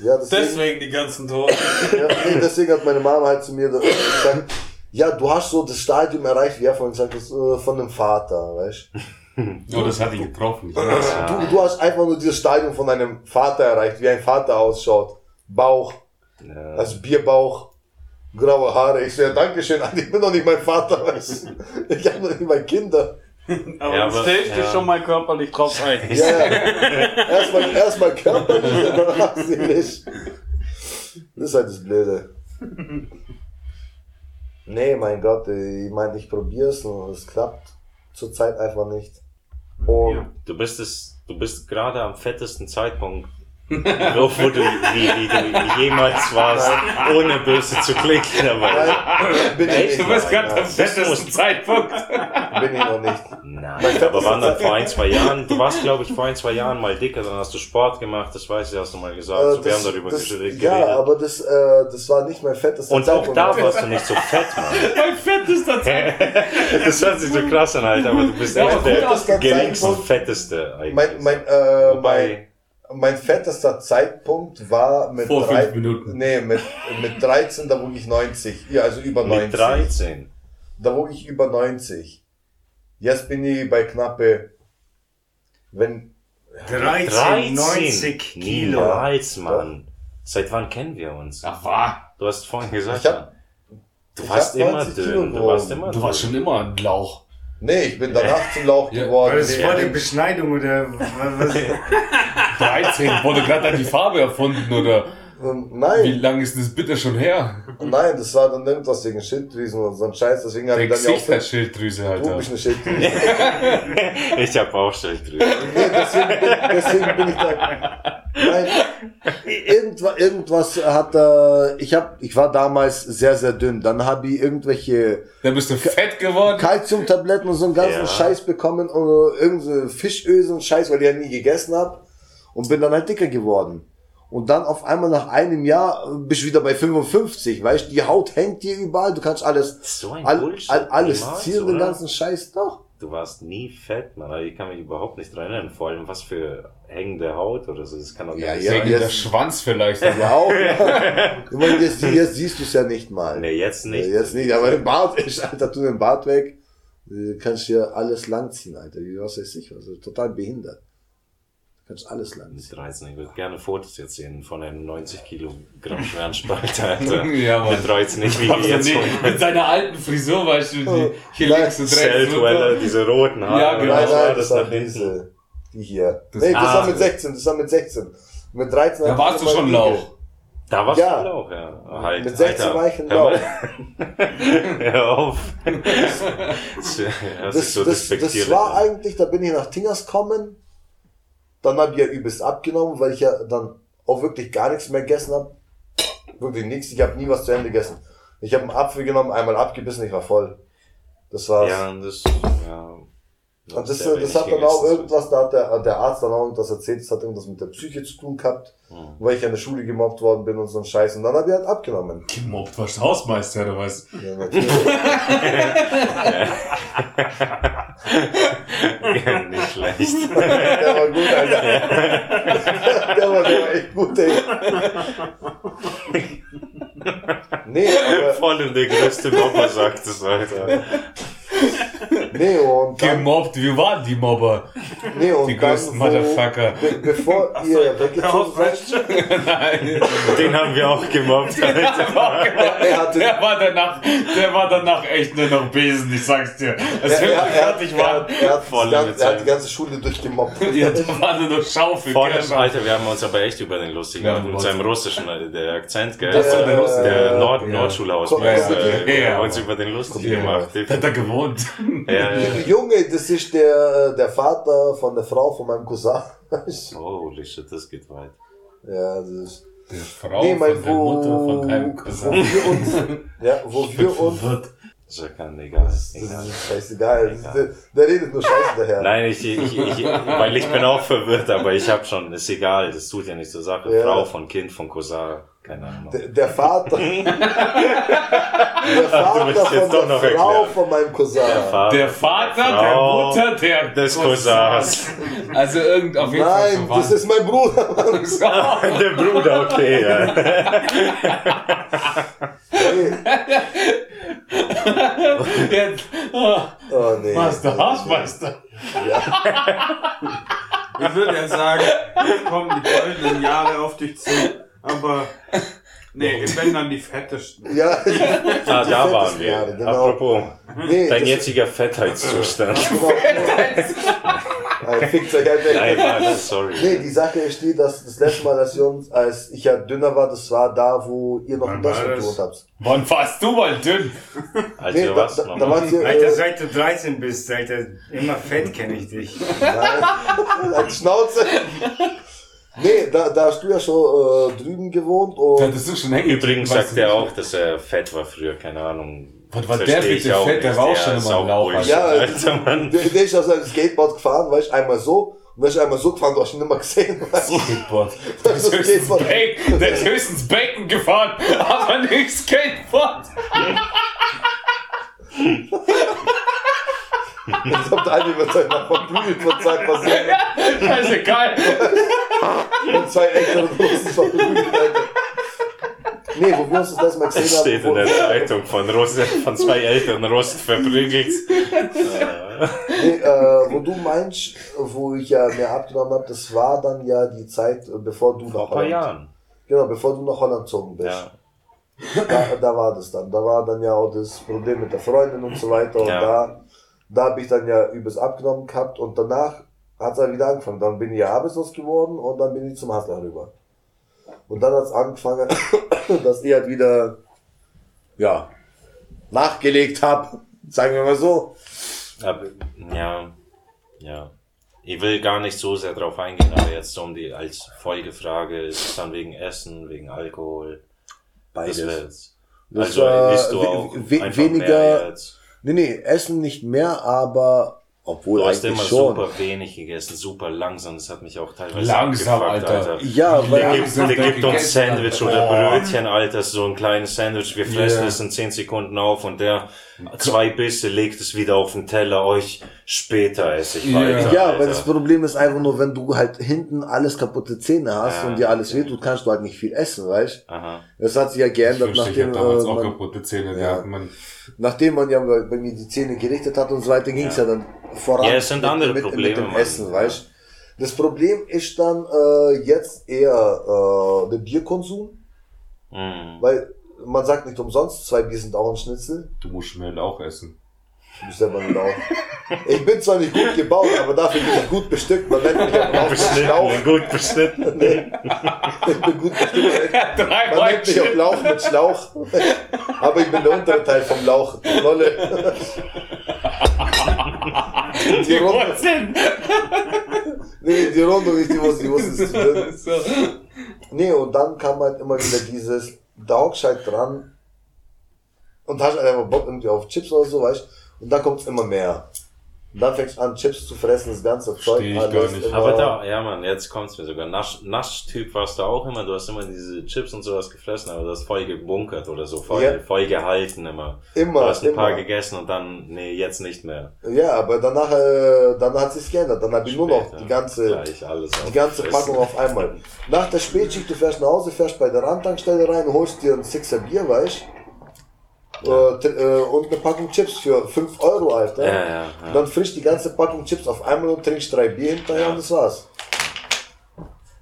Ja, deswegen, Deswegen die ganzen Toten. ja, nee, deswegen hat meine Mama halt zu mir gesagt, ja, du hast so das Stadium erreicht, wie er vorhin gesagt hat, äh, von dem Vater, weißt Oh, das hat ihn getroffen. du? Du hast einfach nur dieses Stadium von deinem Vater erreicht, wie ein Vater ausschaut. Bauch, Ja. also Bierbauch, graue Haare. Ich so, ja, Dankeschön, ich bin doch nicht mein Vater, weißt du? Ich habe noch nicht meine Kinder. Aber, Ja, du aber- stellst dich ja. schon mal körperlich drauf ein. Ja, ja. Erstmal, erstmal körperlich, danach seelisch. Das ist halt das Blöde. Nee, mein Gott, ich meine, ich probier's und es klappt zurzeit einfach nicht. Und Du bist es, du bist gerade am fettesten Zeitpunkt, wo, wo du, wie, wie du jemals warst, ohne böse zu klicken, aber nein, bin ich nicht. Du bist gerade am fettesten Zeitpunkt. bin ich noch nicht. Nein, aber waren dann vor ein, zwei Jahren, du warst glaube ich vor ein, zwei Jahren mal dicker, dann hast du Sport gemacht, das weiß ich, hast du mal gesagt, Äh, so, wir haben darüber das, geredet. ja, aber das, äh, das war nicht mein fettester und auch da warst du nicht so fett, Mann. Mein fettester Zeitpunkt. Das hört sich so krass an, Alter, aber du bist Ja, echt der geringste fetteste eigentlich. Mein, mein, äh, mein, Wobei, mein fettester Zeitpunkt war mit, Vor drei, fünf Minuten. Nee, mit, mit 13, da wog ich 90. Ja, also über 90. mit 13. Da wog ich über 90. Jetzt bin ich bei knappe, wenn, 13, 90 Kilo. Niemals, Mann. Seit wann kennen wir uns? Ach, war. Du hast vorhin gesagt, Ich hab- du ich warst hab immer 90 Kilo dünn. Du warst immer Du warst schon immer ein Lauch. Nee, ich bin danach zum Lauch Ja, geworden. War das vor der Beschneidung oder was? 13. Wurde gerade die Farbe erfunden oder ähm, wie Nein, lange ist das bitte schon her? nein, das war dann irgendwas wegen Schilddrüsen und so ein Scheiß, deswegen habe Der ich dann ja auch Schilddrüse, du Alter. bist eine Schilddrüse. Ich hab auch Schilddrüse. Nee, deswegen, bin, deswegen bin ich da. Nein, irgendwas, irgendwas hat äh, ich hab, ich war damals sehr, sehr dünn. Dann habe ich irgendwelche Dann bist du fett geworden. Kalziumtabletten und so einen ganzen Ja. Scheiß bekommen und irgendeine Fischöse und Scheiß, weil ich ja nie gegessen hab und bin dann halt dicker geworden. Und dann auf einmal nach einem Jahr äh, bist du wieder bei 55, weißt du, die Haut hängt dir überall, du kannst alles, So ein all, Bullshit. all, alles Niemals, ziehen, den oder? ganzen Scheiß doch. Du warst nie fett, Mann. Also Ich kann mich überhaupt nicht dran erinnern. Vor allem, was für hängende Haut oder so. Das kann doch Ja, nicht ja, sein. Jetzt- der Schwanz vielleicht. Ja, auch. ich meine, jetzt, jetzt siehst du es ja nicht mal. Nee, jetzt nicht. Nee, jetzt nicht, aber im Bart ist, Alter, tu den Bart weg. Du kannst hier alles langziehen, Alter. Wie was weiß ich, also total behindert. Kannst alles Mit langziehen. 13. Ich würde gerne Fotos jetzt sehen von einem 90 Kilogramm schweren Spalter, Alter. Ja, Mann. Mit 13 nicht wie wir jetzt. nee, mit seiner alten Frisur, weißt du, die hier Nein, links und rechts. Diese roten Haare. Ja, genau. Nein, nein, war das das war diese, die hier. Das- nee, das Ah, war mit so. 16, das war mit 16. Mit 13 Da warst du schon Lauch. Da warst Ja. du auch, ja. Halt, Mit 16 Alter, war ich ein. Lauch. Hör auf. Das, Das, ist so das, das despektierlich. war eigentlich, da bin ich nach Tingers gekommen. Dann habe ich ja übelst abgenommen, weil ich ja dann auch wirklich gar nichts mehr gegessen habe. Wirklich nichts. Ich habe nie was zu Ende gegessen. Ich habe einen Apfel genommen, einmal abgebissen, ich war voll. Das war's. Ja, das, ja. Und das, sehr das wenig hat dann auch irgendwas, da hat der, der Arzt dann auch irgendwas erzählt, das hat irgendwas mit der Psyche zu tun gehabt, Hm. weil ich an der Schule gemobbt worden bin und so ein Scheiß. Und dann hat er halt abgenommen. Gemobbt, warst du Hausmeister oder was? Ja, natürlich. Ja, nicht schlecht. der war gut, Alter. der, war, der war echt gut, ey. Nee, aber, Voll in der größte Mobber sagt es, Alter. Nee, und dann, Gemobbt, wie waren die Mobber? nee, und Die dann, größten wo- Motherfucker. Be bevor ihr weggezogen seid, Nein. Den haben wir auch gemobbt, Alter. er hatte, Der war danach, der war danach echt nur noch Besen, ich sag's dir. Als er, wir er, er, fertig er, waren, er, hat Voll die ganze, mit er hat die ganze Schule durchgemobbt. ja, da war nur noch Schaufel. Vor allem. Alter, wir haben uns aber echt über den lustig Ja, gemacht. Mit seinem russischen, äh, der Akzent, gell? Das Der- der der Nord ja. Ja, ja, äh, ja. haben uns über den lustig Ja. gemacht. Da hat er gewohnt. Ja, ja. Junge, das ist der, der Vater von der Frau von meinem Cousin. Holy shit, das geht weit. ja, das ist. Die Frau Nee, mein, von der wo, Mutter von deinem wo Cousin. wir uns, ja, wo wir uns, Verwirrt. Das ist ja kein egal. das egal. ist scheißegal, der, der redet nur Scheiße daher. Nein, ich, ich, ich, weil ich bin auch verwirrt, aber ich hab schon, ist egal, das tut ja nicht zur Sache. Ja. Frau von Kind von Cousin, keine Ahnung. Der, der Vater, der Vater von der Frau erklären. von meinem Cousin. Vater Der Vater, der Mutter, der des Cousins. Also irgend auf jeden Fall Nein, das ist mein Bruder. Der Bruder, okay, ja. Jetzt, oh, Oh, nee. was, der Hausmeister? Ich würde ja sagen, kommen die goldenen Jahre auf dich zu, aber nee, wenn dann die fettesten. Ja, Ah, die da waren wir. Jahre, genau. Apropos, Nee, dein jetziger Fettheitszustand. Fickt euch halt weg. Nein, nein, sorry. Nee, die Sache ist die, dass das letzte Mal, dass wir uns, als ich ja dünner war, das war da, wo ihr noch in Wann war Deutschland gewohnt habt. Wann warst du mal dünn? Als Nee, was da, da noch? wart ihr, Alter, seit du 13 bist, Alter, immer fett kenne ich dich. nein, als Schnauze. Nee, da, da hast du ja schon äh, drüben gewohnt und Das ist schon hängen. Übrigens sagt er auch, dass er fett war früher, keine Ahnung. Was war der ich bitte auch fett? Der war auch schon immer Lauch, Bullshit, Ja, Alter, Mann. der, der ist auf seinem Skateboard gefahren, weißt einmal so, und dann ist einmal so gefahren, du hast ihn nicht mehr gesehen. Skateboard. Der ist, Das höchstens Skateboard. Bacon, der ist höchstens Bacon gefahren, aber nicht Skateboard. Jetzt habt ihr eine wird euch noch verprügelt von zwei Personen Scheißegal. und zwei älteren Russen verprügelt, Alter. Nee, wo wir uns das letzte Mal Es gesehen steht haben, in wo, der Zeitung von Russen, von zwei älteren Russen verprügelt. nee, äh, wo du meinst, wo ich ja mehr abgenommen habe, das war dann ja die Zeit, äh, bevor du Vor nach ein paar Holland, Jahren. genau, bevor du nach Holland gezogen bist. Ja. Da, da war das dann. Da war dann ja auch das Problem mit der Freundin und so weiter. Und Ja. da, da habe ich dann ja übelst abgenommen gehabt und danach hat es halt wieder angefangen. Dann bin ich ja arbeitslos geworden und dann bin ich zum Hustler rüber. Und dann hat es angefangen, dass ich halt wieder, ja, nachgelegt habe. Sagen wir mal so. Aber, ja, ja. Ich will gar nicht so sehr drauf eingehen, aber jetzt so um die, als Folgefrage, ist es dann wegen Essen, wegen Alkohol? Beides. Das Also war du auch weniger-. Nee, nee, Essen nicht mehr, aber obwohl Du hast eigentlich immer schon. super wenig gegessen, super langsam. Das hat mich auch teilweise Langsam, abgefuckt, Alter. Ja, Der weil gibt, Langsam der gibt uns Sandwich Alter. oder Oh. Brötchen, Alter, so ein kleines Sandwich. Wir fressen Ja. es in 10 Sekunden auf und der zwei Bisse legt es wieder auf den Teller. Euch später esse ich Ja. weiter. Ja, Alter. weil das Problem ist einfach nur, wenn du halt hinten alles kaputte Zähne hast Ja. und dir alles wehtut, kannst du halt nicht viel essen, weißt Aha. Das hat sich ja Ich geändert, ich nachdem, hätte damals äh, auch man, kaputte Zähne. Ja. Ja. Man, nachdem man ja bei, bei mir die Zähne gerichtet hat und so weiter, ging's ja. dann voran Ja, es sind andere mit, Probleme, mit dem Mann. Essen, weißt Das Problem ist dann äh, jetzt eher äh, der Bierkonsum, Mhm. weil man sagt nicht umsonst, zwei Bier sind auch ein Schnitzel. du musst schnell auch essen. Du nicht auch. Ich bin zwar nicht gut gebaut, aber dafür bin ich gut bestückt. Man nennt mich auch auf mit Schlauch. Gut beschnitten. Nee. Ich bin gut bestückt. Drei Man nennt mich auch Lauch mit Schlauch. Aber ich bin der untere Teil vom Lauch. Die Knolle. Die Rundung, nee, die Rundung ist die, wo sie, wo sie ist. So. Nee, und dann kam halt immer wieder dieses, da hockst halt dran und hast halt einfach Bock irgendwie auf Chips oder so, weißt Und dann kommt's immer mehr. Und dann fängst du an, Chips zu fressen, das ganze Zeug. Steh ich gar alles nicht. Aber da, ja man, jetzt kommt's mir sogar. Nasch, Naschtyp warst du auch immer, du hast immer diese Chips und sowas gefressen, aber du hast voll gebunkert oder so, voll, Ja. voll gehalten immer. Immer, Du hast ein paar immer. gegessen und dann, nee, jetzt nicht mehr. Ja, aber danach, äh, dann hat sich's geändert. Dann habe ich nur noch die ganze, Gleich alles die ganze. Packung auf einmal. Nach der Spätschicht, du fährst nach Hause, fährst bei der Randtankstelle rein, holst dir ein Sixer Bier, weißt tr- äh, und eine Packung Chips für 5 Euro, Alter. Ja, ja, ja. Und dann frisch die ganze Packung Chips auf einmal und trinkst drei Bier hinterher und das war's.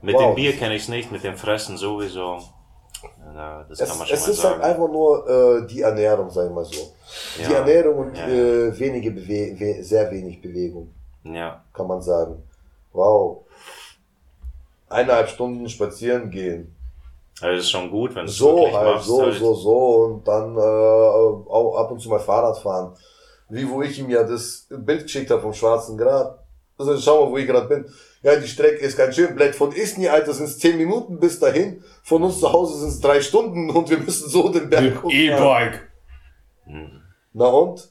Mit Wow. dem Bier kenne ich's nicht, mit dem Fressen sowieso. Ja, das Es, kann man schon es ist sagen. halt einfach nur äh, die Ernährung, sag ich mal so. Die Ja. Ernährung und Ja. äh, wenige Bewe we sehr wenig Bewegung, ja. kann man sagen. Wow. Eineinhalb Stunden spazieren gehen. Also ist schon gut, wenn du es So halt, machst. so, halt. so, so und dann äh, auch ab und zu mal Fahrrad fahren. Wie wo ich ihm ja das Bild geschickt habe vom Schwarzen Grad. Also schau mal, wo ich gerade bin. Ja, die Strecke ist ganz schön. Blät von Isny, Alter, sind es 10 Minuten bis dahin. Von uns zu Hause sind es drei Stunden und wir müssen so den Berg hochfahren. E-Bike. Na und?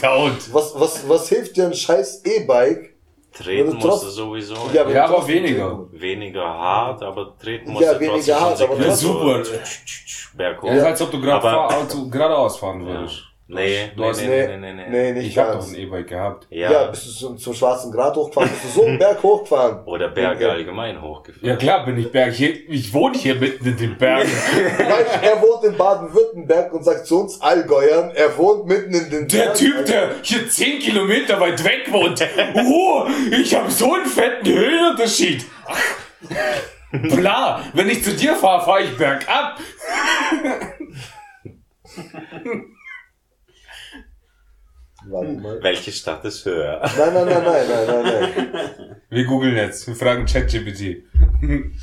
Da und. Was, was, was hilft dir ein scheiß E-Bike? Treten du musst du sowieso. Ja, aber trotzdem weniger. treten- Weniger hart, aber treten musst Ja, du weniger trotzdem hart, aber Sekunden trotzdem- so Berghoch. Ja, ist als ob du gerade Aber- geradeaus fahren Ja. würdest. Nee, Du nee, hast- nee, Nee, nee, nee, nee, nee, nicht Ich hab doch ein E-Bike gehabt. Ja. Ja, bist du zum, zum Schwarzen Grad hochgefahren, bist du so einen Berg hochgefahren. Oder Berge allgemein hochgefahren. Ja klar bin ich Berg. Hier, ich wohne hier mitten in den Bergen. Er wohnt in Baden-Württemberg und sagt zu uns Allgäuern, er wohnt mitten in den Der Bergen. Typ, der hier 10 Kilometer weit weg wohnt. Oh, ich habe so einen fetten Höhenunterschied. Bla, wenn ich zu dir fahre, fahre ich bergab. Warte mal. Welche Stadt ist höher? Nein, nein, nein, nein, nein, nein, nein. Wir googeln jetzt. Wir fragen ChatGPT.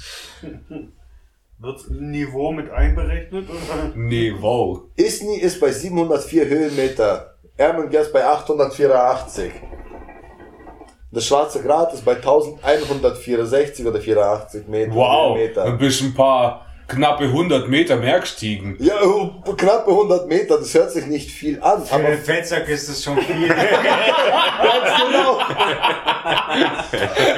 Wird Niveau mit einberechnet? Oder? Wow. Isny ist bei 704 Höhenmeter. Ermengerst bei 884. Das Schwarze Grat ist bei 1164 oder 84 Meter. Wow. Höhenmeter. Ein bisschen paar knappe 100 Meter mehr gestiegen. Ja, äh, knappe 100 Meter, das hört sich nicht viel an, Für aber den Fettsack ist das schon viel. ganz genau.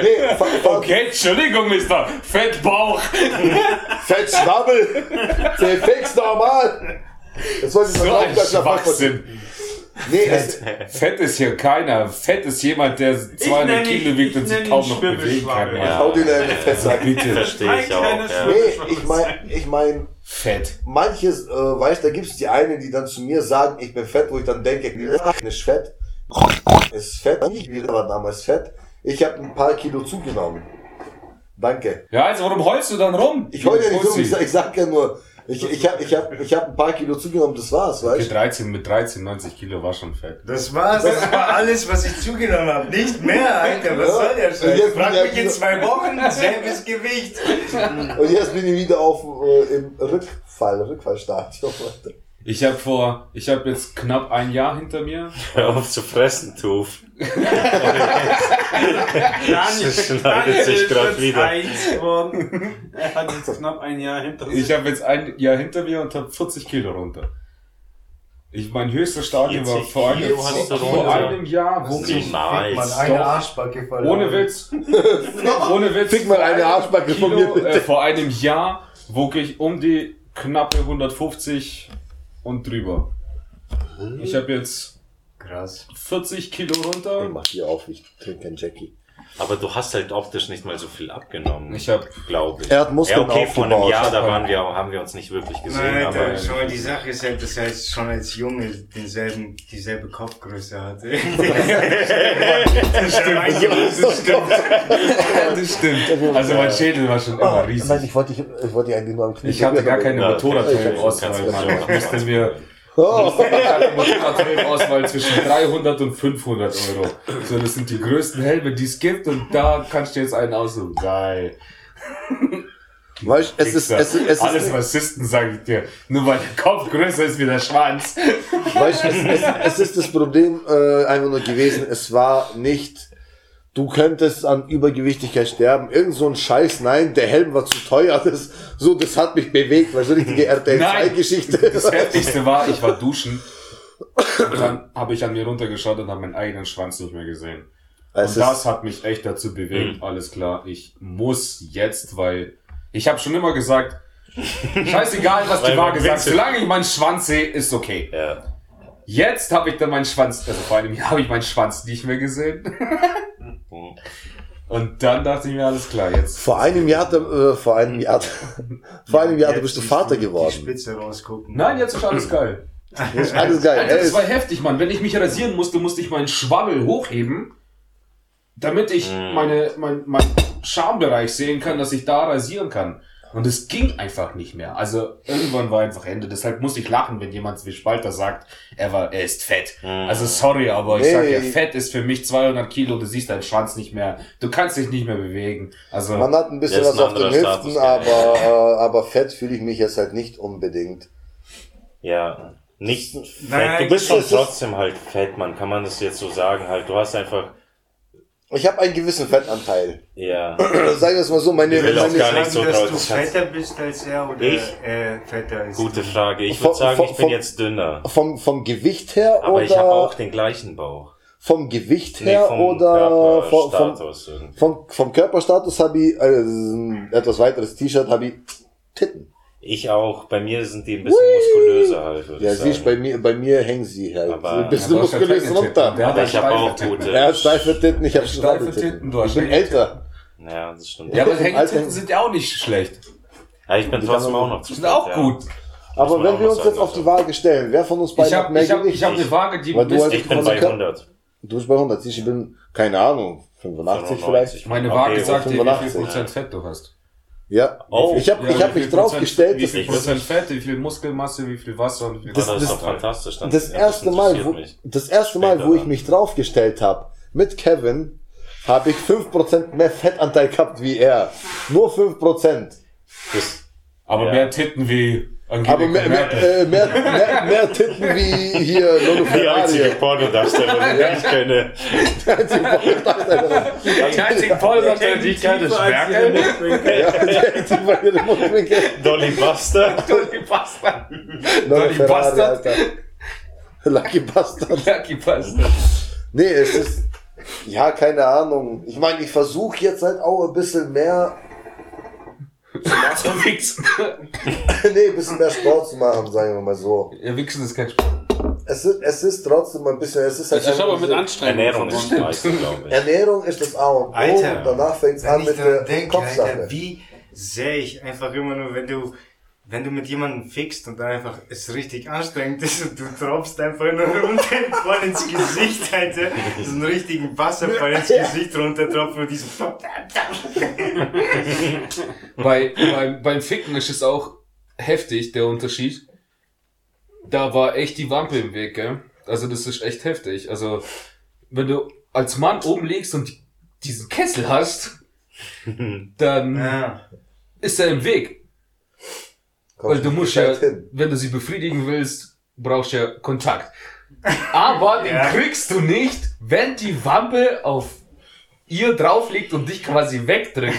nee, Okay, Entschuldigung, Mister Fettbauch. Fettschwabbel. Der fix normal. Das wollte ich So mal ein sagen, Schwachsinn. Nee, es, Fett ist hier keiner. Fett ist jemand, der 200 nenn ihn- Kilo wiegt ich und sich kaum noch bewegen kann. Ja. hau dir in den Fettsack. Bitte. Verstehe ich auch. Ja. Nee, ich mein, ich mein, Fett. manches, äh, weißt, da gibt's die einen, die dann zu mir sagen, ich bin fett, wo ich dann denke, ach, nicht fett. Ist fett, nicht wieder war damals fett. Ich habe ein paar Kilo zugenommen. Danke. Ja, also warum heulst du dann rum? Ich wollte ja nicht rum, ich, sag- ich sag ja nur, ich, ich habe ich hab, ich hab ein paar Kilo zugenommen, das war's, Okay, weißt 13, mit 13, 90 Kilo war schon fett. Das war's, das war alles, was ich zugenommen habe. Nicht mehr, Alter. Was Ja. soll der Scheiß? jetzt Frag mich in zwei Wochen, selbes Gewicht. Und jetzt bin ich wieder auf äh, im Rückfall, Rückfallstadium. Alter. Ich habe vor, ich habe jetzt knapp ein Jahr hinter mir. Hör auf zu fressen, Tuf. Daniel, schneidet sich jetzt wieder. Er hat jetzt knapp ein Jahr hinter sich. Ich habe jetzt ein Jahr hinter mir und habe 40 Kilo runter. Ich mein höchstes Stadion war 40 vor einem, Kilo vor runter. einem Jahr, wo ich Nice. eine Doch. Arschbacke verloren. ohne Witz, ohne Witz, Fick mal eine Arschbacke von mir, bitte. Äh, vor einem Jahr wog ich um die knappe 150 und drüber. Ich habe jetzt Krass. 40 Kilo Ich runter. mach hier auf, ich trinke keinen Jackie. Aber du hast halt optisch nicht mal so viel abgenommen. Ich habe glaube ich. Er hat Muskeln ja, okay, vor einem aufgebaut. Jahr, da waren wir, haben wir uns nicht wirklich gesehen, Nein, aber Alter, schau mal, die Sache ist halt, dass er jetzt schon als Junge denselben, dieselbe Kopfgröße hatte. das stimmt. das stimmt. das stimmt. Also mein Schädel war schon immer riesig. Nein, ich wollte dich, ich wollte dich eigentlich nur am Knie. Ich hatte gar keine Ja, Motorradhelm-Auswahl, kannst Oh, hatte Motorradhelm-Auswahl zwischen 300 und 500 Euro. So, das sind die größten Helme, die es gibt und da kannst du jetzt einen aussuchen. Geil. weißt, es ist, es es Alles ist, Rassisten, sage ich dir. Nur weil der Kopf größer ist wie der Schwanz. weißt, es, es, es ist das Problem äh, einfach nur gewesen, es war nicht du könntest an Übergewichtigkeit sterben. Irgend so ein Scheiß, nein, der Helm war zu teuer. Das, so, das hat mich bewegt, weil so richtige RTL Nein. 2-Geschichte. Das heftigste war, ich war duschen und dann habe ich an mir runtergeschaut und habe meinen eigenen Schwanz nicht mehr gesehen. Es und das hat mich echt dazu bewegt, alles klar, ich muss jetzt, weil ich habe schon immer gesagt, scheißegal, was die Waage sagt, solange ich meinen Schwanz sehe, ist okay. Ja. Jetzt habe ich dann meinen Schwanz, also vor einem Jahr habe ich meinen Schwanz nicht mehr gesehen. Und dann dachte ich mir, alles klar, jetzt. Vor einem Jahr, äh, vor einem Jahr, vor einem Jahr, bist du Vater die- Die geworden. Spitze rausgucken. Nein, jetzt ist alles geil. Das ist alles geil. Alter, Er das war heftig, Mann. Wenn ich mich rasieren musste, musste ich meinen Schwabbel hochheben, damit ich meine, mein, mein Schambereich sehen kann, dass ich da rasieren kann. Und es ging einfach nicht mehr. Also irgendwann war einfach Ende. Deshalb muss ich lachen, wenn jemand wie Spalter sagt, er war, er ist fett. Also sorry, aber ich Nee. sag ja, Fett ist für mich 200 Kilo. Du siehst deinen Schwanz nicht mehr. Du kannst dich nicht mehr bewegen. Also man hat ein bisschen was ein auf den anderer Hüften, Status, aber, äh, aber fett fühle ich mich jetzt halt nicht unbedingt. Ja, nicht fett. Nein, du bist schon trotzdem halt fett, man kann man das jetzt so sagen. Halt, du hast einfach, Ich habe einen gewissen Fettanteil. ja, Sagen wir es mal so, meine, Ich will auch meine gar nicht so Sagen, dass drauf- du fetter bist als er oder Ich? er fetter ist. gute Frage. Ich würde sagen, vom- ich bin vom- jetzt dünner. vom, vom Gewicht her Aber oder ich habe auch den gleichen Bauch. vom Gewicht Nee, her vom oder vom, vom, vom, vom Körperstatus habe ich äh, ein etwas weiteres T-Shirt habe ich Titten. Ich auch. Bei mir sind die ein bisschen muskulöser halt, Ja, ich siehst, bei mir, bei mir hängen sie halt Aber- ein bisschen Ja, ja muskulös runter. Der hat Aber ja ich habe auch gute. Er hat steife Titten, ich habe Steife Titten, du hast Ich bin älter. Ja, das stimmt. ja, aber Alter- sind ja auch nicht schlecht. Ja, ich bin Die trotzdem auch noch zu Sind auch gut. Aber wenn wir uns jetzt auf die. Waage stellen, wer von uns beiden Ich hat habe mehr ich hab, Gewicht? ich hab eine Waage, die Ja. Ich bin bei Kör- 100. Du bist bei 100, ich bin, keine Ahnung, 85 vielleicht. Meine Waage sagt dir, wie 85. viel Prozent Fett du hast. Ja, Oh. ich habe Ja, ich hab mich draufgestellt, Prozent- Wie dass viel Prozent Fett, wie viel Muskelmasse, wie viel Wasser und wie viel Das- Das, ist das- doch fantastisch. Dann, das erste Mal, wo, das erste Mal, wo ich mich draufgestellt habe, mit Kevin, habe ich 5% mehr Fettanteil gehabt wie er. Nur 5%. Das, Aber Ja. mehr Titten wie Angelika Aber mehr, mehr, äh, mehr, mehr, mehr Titten wie hier Lolo die einzige Ferrari. Pornodarstellerin, die ich kenne. Die einzigen Volldarsteller, die ich kenne, ist Merkel. Ja, die einzige bei ihrem Mundwinkel. Dolly Buster. Dolly. Lolo Dolly Ferrari. Alter. Lucky Bastard. Lucky Bastard. Nee, es ist, ja, keine Ahnung. Ich meine, ich versuche jetzt halt auch ein bisschen mehr, So wichsen. nee, ein bisschen mehr Sport zu machen, sagen wir mal so. Ja, wichsen ist kein Sport. Es ist, es ist trotzdem ein bisschen, es ist halt einfach aber mit Anstrengung Ernährung ist glaube ich. Ernährung ist das A und O Alter, und danach fängt es an ich mit der denke, Kopfsache. Alter, wie sehr ich einfach immer nur, wenn du, wenn du mit jemandem fixt und dann einfach es richtig anstrengend ist und du tropfst einfach nur runter voll ins Gesicht, Alter, so einen richtigen Wasserfall ins Gesicht runtertropfen und diesen Bei, beim, beim Ficken ist es auch heftig, der Unterschied. Da war echt die Wampe im Weg, gell? Also das ist echt heftig. Also, wenn du als Mann oben liegst und diesen Kessel hast, dann Ja. ist er im Weg. Kommst Weil du musst ja, gescheit hin. wenn du sie befriedigen willst, brauchst du ja Kontakt. Aber den Ja. kriegst du nicht, wenn die Wampe auf ihr drauf liegt und dich quasi wegdrückt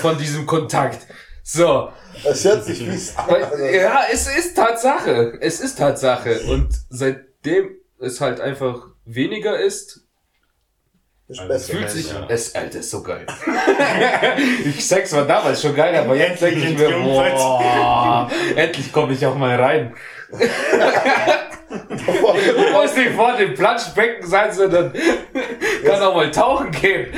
von diesem Kontakt. So, Es hört sich an. Also, ja, es ist Tatsache. Es ist Tatsache. Und seitdem es halt einfach weniger ist, ist es besser. fühlt sich, ja. es, Alter, ist so geil. ich sag's war damals schon geil, aber jetzt denke ich mir, boah, endlich komme ich auch mal rein. Du musst nicht vor dem Planschbecken sein, sondern kann auch mal tauchen gehen.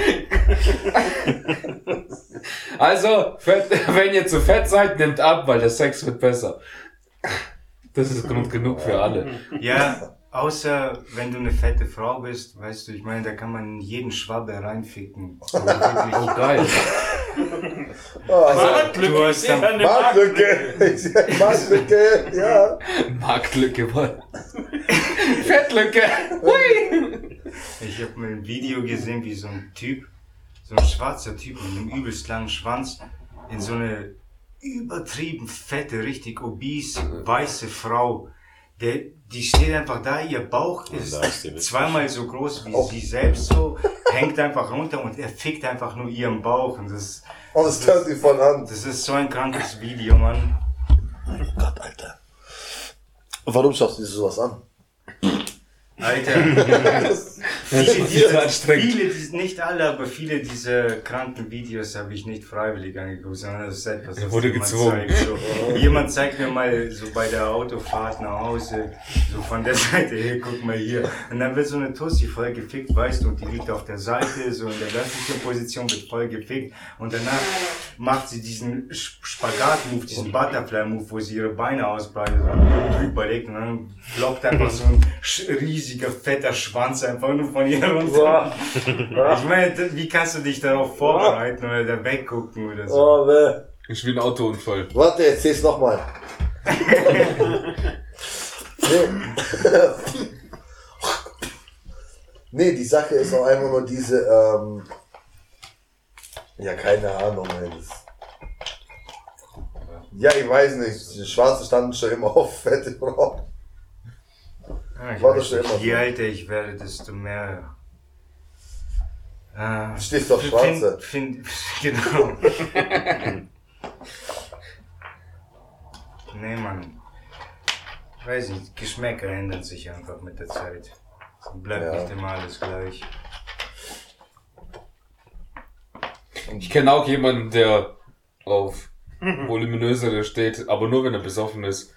Also, fett, wenn ihr zu fett seid, nehmt ab, weil der Sex wird besser. Das ist Grund genug für alle. Ja, außer wenn du eine fette Frau bist, weißt du, ich meine, da kann man in jeden Schwabbe reinficken. Also wirklich, Oh, geil. Oh, du hast dann, Marktlücke. Marktlücke, ja. Marktlücke, Mann. Fettlücke. Hui. ich habe mal ein Video gesehen, wie so ein Typ, so ein schwarzer Typ mit einem übelst langen Schwanz in so eine übertrieben fette, richtig obese, weiße Frau. Der, die steht einfach da, ihr Bauch ist ist zweimal so groß wie Oh. sie selbst so. hängt einfach runter und er fickt einfach nur ihren Bauch. Und das, Und es hört sich voll an. das ist so ein krankes Video, Mann. Gott, Alter. Warum schaust du dir sowas an? Alter. Das, viele, diese, anstrengend. viele, nicht alle, aber viele dieser kranken Videos habe ich nicht freiwillig angeguckt, sondern das ist etwas, was wurde jemand gezwungen. Zeigt, so. Jemand zeigt mir mal so bei der Autofahrt nach Hause, so von der Seite, hey, guck mal hier. Und dann wird so eine Tussi voll gefickt, weißt du, und die liegt auf der Seite, so in der ländlichen Position, wird voll gefickt. Und danach macht sie diesen Spagat-Move, diesen Butterfly-Move, wo sie ihre Beine ausbreitet und drüber legt und dann floppt einfach so ein sch- riesiger, fetter Schwanz einfach nur von ihr runter. Ich meine, wie kannst du dich darauf vorbereiten oder da weggucken oder so? oh, weh. Ist wie ein Autounfall. Warte, erzähl's nochmal. nee. nee, die Sache ist auch einfach nur diese, ähm, ja, keine Ahnung, ey. Ja, ich weiß nicht. Die Schwarze standen schon immer auf fette Frauen. Ja, ich War das weiß schon nicht, immer je älter ich werde, desto mehr. Äh, Du stehst auf Schwarze. Find, find, genau. nee, Mann. Weiß nicht, Geschmäcker ändern sich einfach mit der Zeit. Bleibt Ja. nicht immer alles gleich. Ich kenne auch jemanden, der auf voluminösere steht, aber nur wenn er besoffen ist.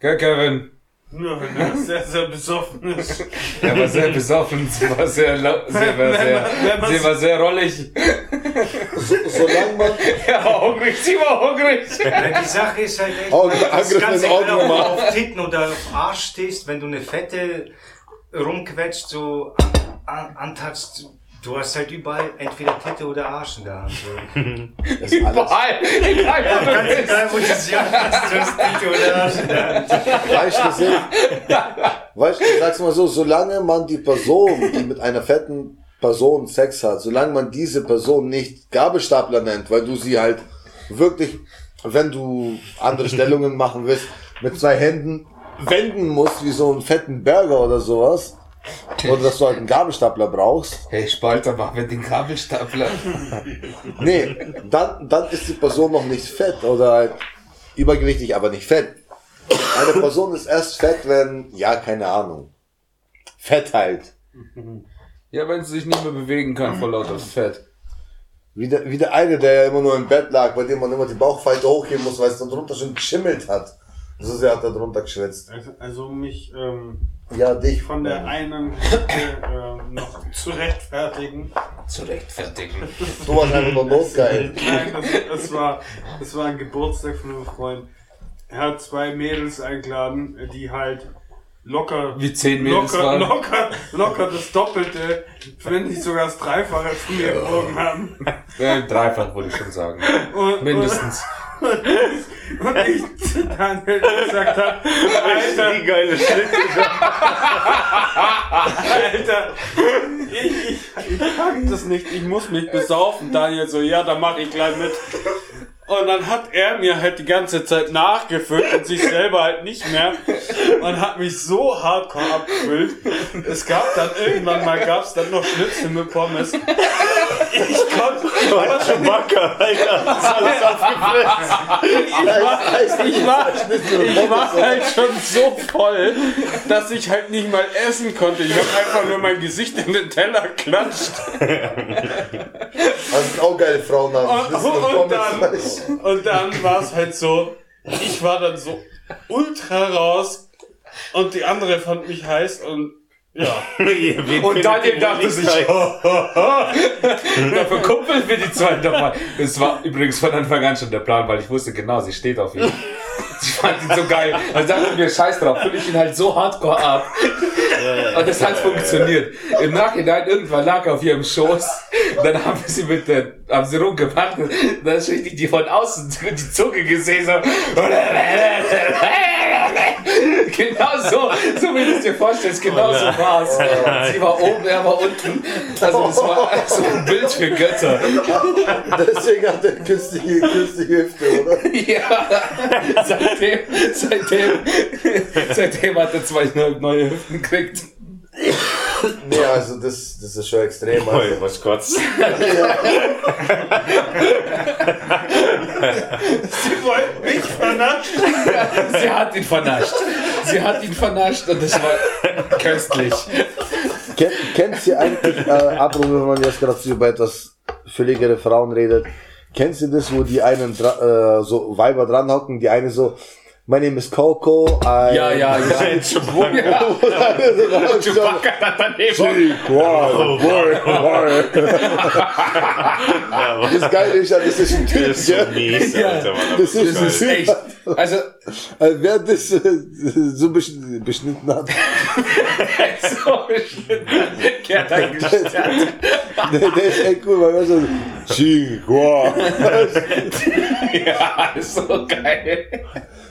Gell, Kevin? Nur wenn er sehr, sehr besoffen ist. Er war sehr besoffen, sie war sehr, sie war sehr, man- wenn man- sie war sehr rollig. So, solange man. Er war hungrig, sie war hungrig. Ja, die Sache ist halt echt, Augen- das ganz in egal, ob du auf Titten oder auf Arsch stehst, wenn du eine Fette rumquetscht, so an, an, antatst, du hast halt überall entweder Titte oder Arsch in der Hand. So. Das ist alles. Überall, egal du Ganz egal, wo du sie hast, du hast Titte oder Arsch in der Hand. Weißt du, weißt du, ich sag's mal so, solange man die Person, die mit einer fetten Person Sex hat, solange man diese Person nicht Gabelstapler nennt, weil du sie halt wirklich, wenn du andere Stellungen machen willst, mit zwei Händen wenden musst, wie so einen fetten Burger oder sowas, oder dass du halt einen Gabelstapler brauchst, Hey, Spalter, mach mir den Kabelstapler. nee, dann, dann ist die Person noch nicht fett oder halt übergewichtig, aber nicht fett. Eine Person ist erst fett, wenn, ja, keine Ahnung. Fett halt. Ja, wenn sie sich nicht mehr bewegen kann vor lauter Fett. Wie der, wie der eine, der ja immer nur im Bett lag, bei dem man immer die Bauchfalte hochheben muss, weil es dann drunter schon geschimmelt hat. So sehr hat er drunter geschwitzt. Also, also mich ähm, Ja, dich. von der einen ähm, noch zu rechtfertigen. Zu rechtfertigen. Du warst einfach nur notgeil. Nein, das, das, war, das war ein Geburtstag von einem Freund. Er hat zwei Mädels eingeladen, die halt locker, Wie zehn Mädels locker, waren. locker, locker das Doppelte, wenn nicht sogar das Dreifache von mir gewogen haben. Ja, dreifach würde ich schon sagen. Und, Mindestens. Und, und ich zu Daniel gesagt habe, Alter, Die geile Schnitte. Alter, ich, ich, ich pack das nicht, ich muss mich besaufen. Daniel so, ja, da mach ich gleich mit. Und dann hat er mir halt die ganze Zeit nachgefüllt und sich selber halt nicht mehr und hat mich so hardcore abgefüllt. Es gab dann irgendwann mal gab's dann noch Schnitzel mit Pommes. Ich konnte, ich war schon Wacker, Alter. Das ist alles aufgefressen. ich war, ich war halt schon so voll, dass ich halt nicht mal essen konnte. Ich habe einfach nur mein Gesicht in den Teller klatscht. Das sind auch geile Frauen. Und, und und, dann. Und dann war es halt so, ich war dann so ultra raus und die andere fand mich heiß und ja. Und Daniel dachte sich, dafür kumpeln wir die zwei nochmal. Das war übrigens von Anfang an schon der Plan, weil ich wusste genau, sie steht auf ihn. Ich fand ihn so geil. Dann dachte ich mir, scheiß drauf, fülle ich ihn halt so hardcore ab. Und das hat funktioniert. Im Nachhinein, irgendwann lag er auf ihrem Schoß. Dann haben sie mit der, haben sie rumgepackt. Dann ist richtig die von außen die Zunge gesehen, so. Genau so, so wie du es dir vorstellst, genau so war es. Sie war oben, er war unten. Also das war so ein Bild für Götter. Deswegen hat er künstliche, künstliche Hüfte, oder? Ja, seitdem, seitdem, seitdem hat er zwei neue Hüften gekriegt. Nee, also das, das ist schon extrem. Oi, Also, was kotzt. Sie wollten mich vernaschen. Sie hat ihn vernascht. Sie hat ihn vernascht und das war köstlich. kenn, kennst du eigentlich, äh, apropos, wenn man jetzt gerade so über etwas fülligere Frauen redet, kennst du das, wo die einen äh, so Weiber dran hocken, die eine so, my name is Coco, I... Ja, ja, ja. Chewbacca hat daneben. Wow, wow, wow. Das Geile ist ja, das ist ein Typ, Das ist so gell? mies, Ja. Alter. Mann, Das ist ein geil. Also, Also wer das äh, so besch- beschnitten hat, so beschnitten. Gerd hat der, der ist echt cool, weil er so, Chihuahua. Ja, ist so geil.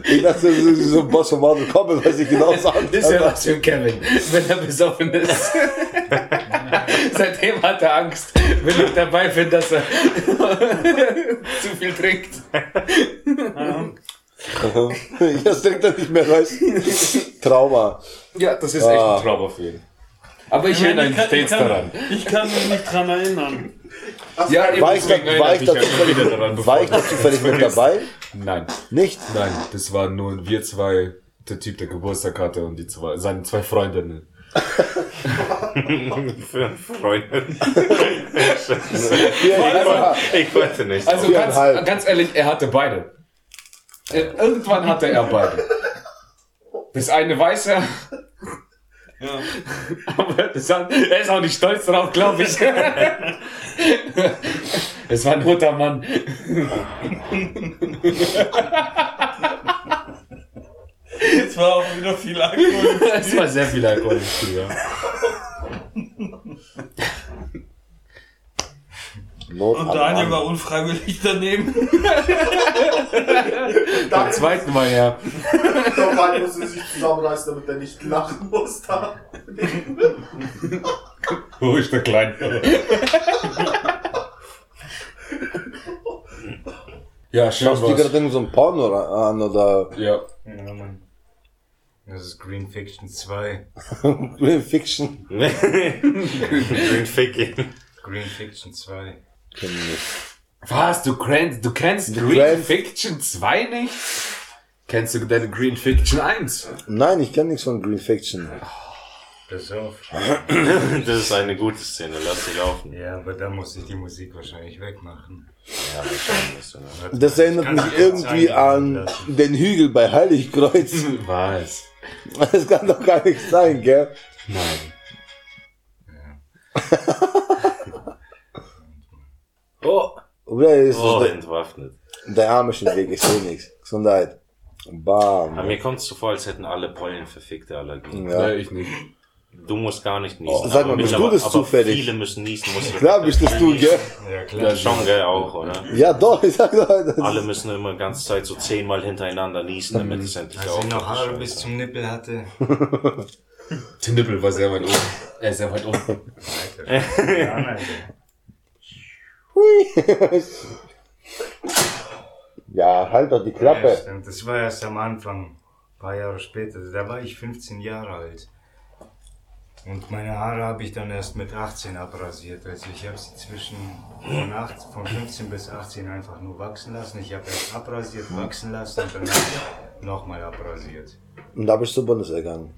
Ich dachte, das ist so ein Boss von Mortal Kombat, was ich genau sagen Das ist ja was für ein Kevin, wenn er besoffen ist. Seitdem hat er Angst, wenn ich dabei bin, dass er zu viel trinkt. Jetzt trinkt er nicht mehr, weißt Trauma. Ja, das ist Ah. echt ein Trauma für ihn. Aber ich erinnere ihn kann, ich, stets kann, daran. ich kann mich nicht dran erinnern. Ja, War ich, da, war ich, da mich zufällig, wieder daran, war ich da zufällig mit dabei? Nein, Nicht? nein, das waren nur wir zwei, der Typ, der Geburtstag hatte und die zwei, seine zwei Freundinnen. Für einen Freund. Ja, Ich wollte nicht. Also ganz, ganz ehrlich, er hatte beide. Äh, Irgendwann hatte er beide. Das eine weiß er. Aber das hat, er ist auch nicht stolz drauf, glaube ich. Es war ein guter Mann. Jetzt war auch wieder viel Alkohol. Es war sehr viel Alkohol im Spiel, ja. Not Und Daniel war unfreiwillig daneben. Beim zweiten Mal, ja. Doch, Daniel musste sich zusammenreißen, damit er nicht lachen muss. Da. Wo ist der Kleine? ja, schön Schaust du dir gerade so ein Porno an oder Ja. Ja, Mann. Das ist Green Fiction 2. Green Fiction? Green Ficky. Green Fiction 2. Kenn ich nicht. Was? Du kennst, du kennst Green Grand- Fiction 2 nicht? Kennst du denn Green Fiction 1? Nein, ich kenne nichts von Green Fiction. Pass auf. Das ist eine gute Szene, lass sie laufen. Ja, aber da muss ich die Musik wahrscheinlich wegmachen. Ja, wahrscheinlich. Oder? Das erinnert Kannst mich irgendwie an lassen. den Hügel bei Heiligkreuz. Was? Das kann doch gar nicht sein, gell? Nein. Oh. Oder ist Oh, der, entwaffnet. der Arme schon weg, ich sehe nichts. Gesundheit. Bam. Aber mir kommt es so vor, als hätten alle Pollen verfickte Allergien. Ja. Nee, ich nicht. Du musst gar nicht niesen. Oh, sag mal, bist du aber- das aber zufällig? Viele müssen niesen. Muss Klar bist das du, gell? Ja, klar. Schon, gell, auch, oder? Ja, doch, ich sag doch. Das Alle müssen immer die ganze Zeit so zehnmal hintereinander niesen, damit es endlich Als ich noch Haare bis zum Nippel hatte. Der Nippel war sehr weit oben. Er ist sehr weit oben. Alter. Ja, Ja, halt doch die Ja, Klappe. stimmt. Das war erst am Anfang. Ein paar Jahre später. Da war ich 15 Jahre alt. Und meine Haare habe ich dann erst mit 18 abrasiert. Also ich habe sie zwischen von, 8, von 15 bis 18 einfach nur wachsen lassen. Ich habe erst abrasiert, wachsen lassen und dann nochmal abrasiert. Und da bist du zur Bundeswehr gegangen.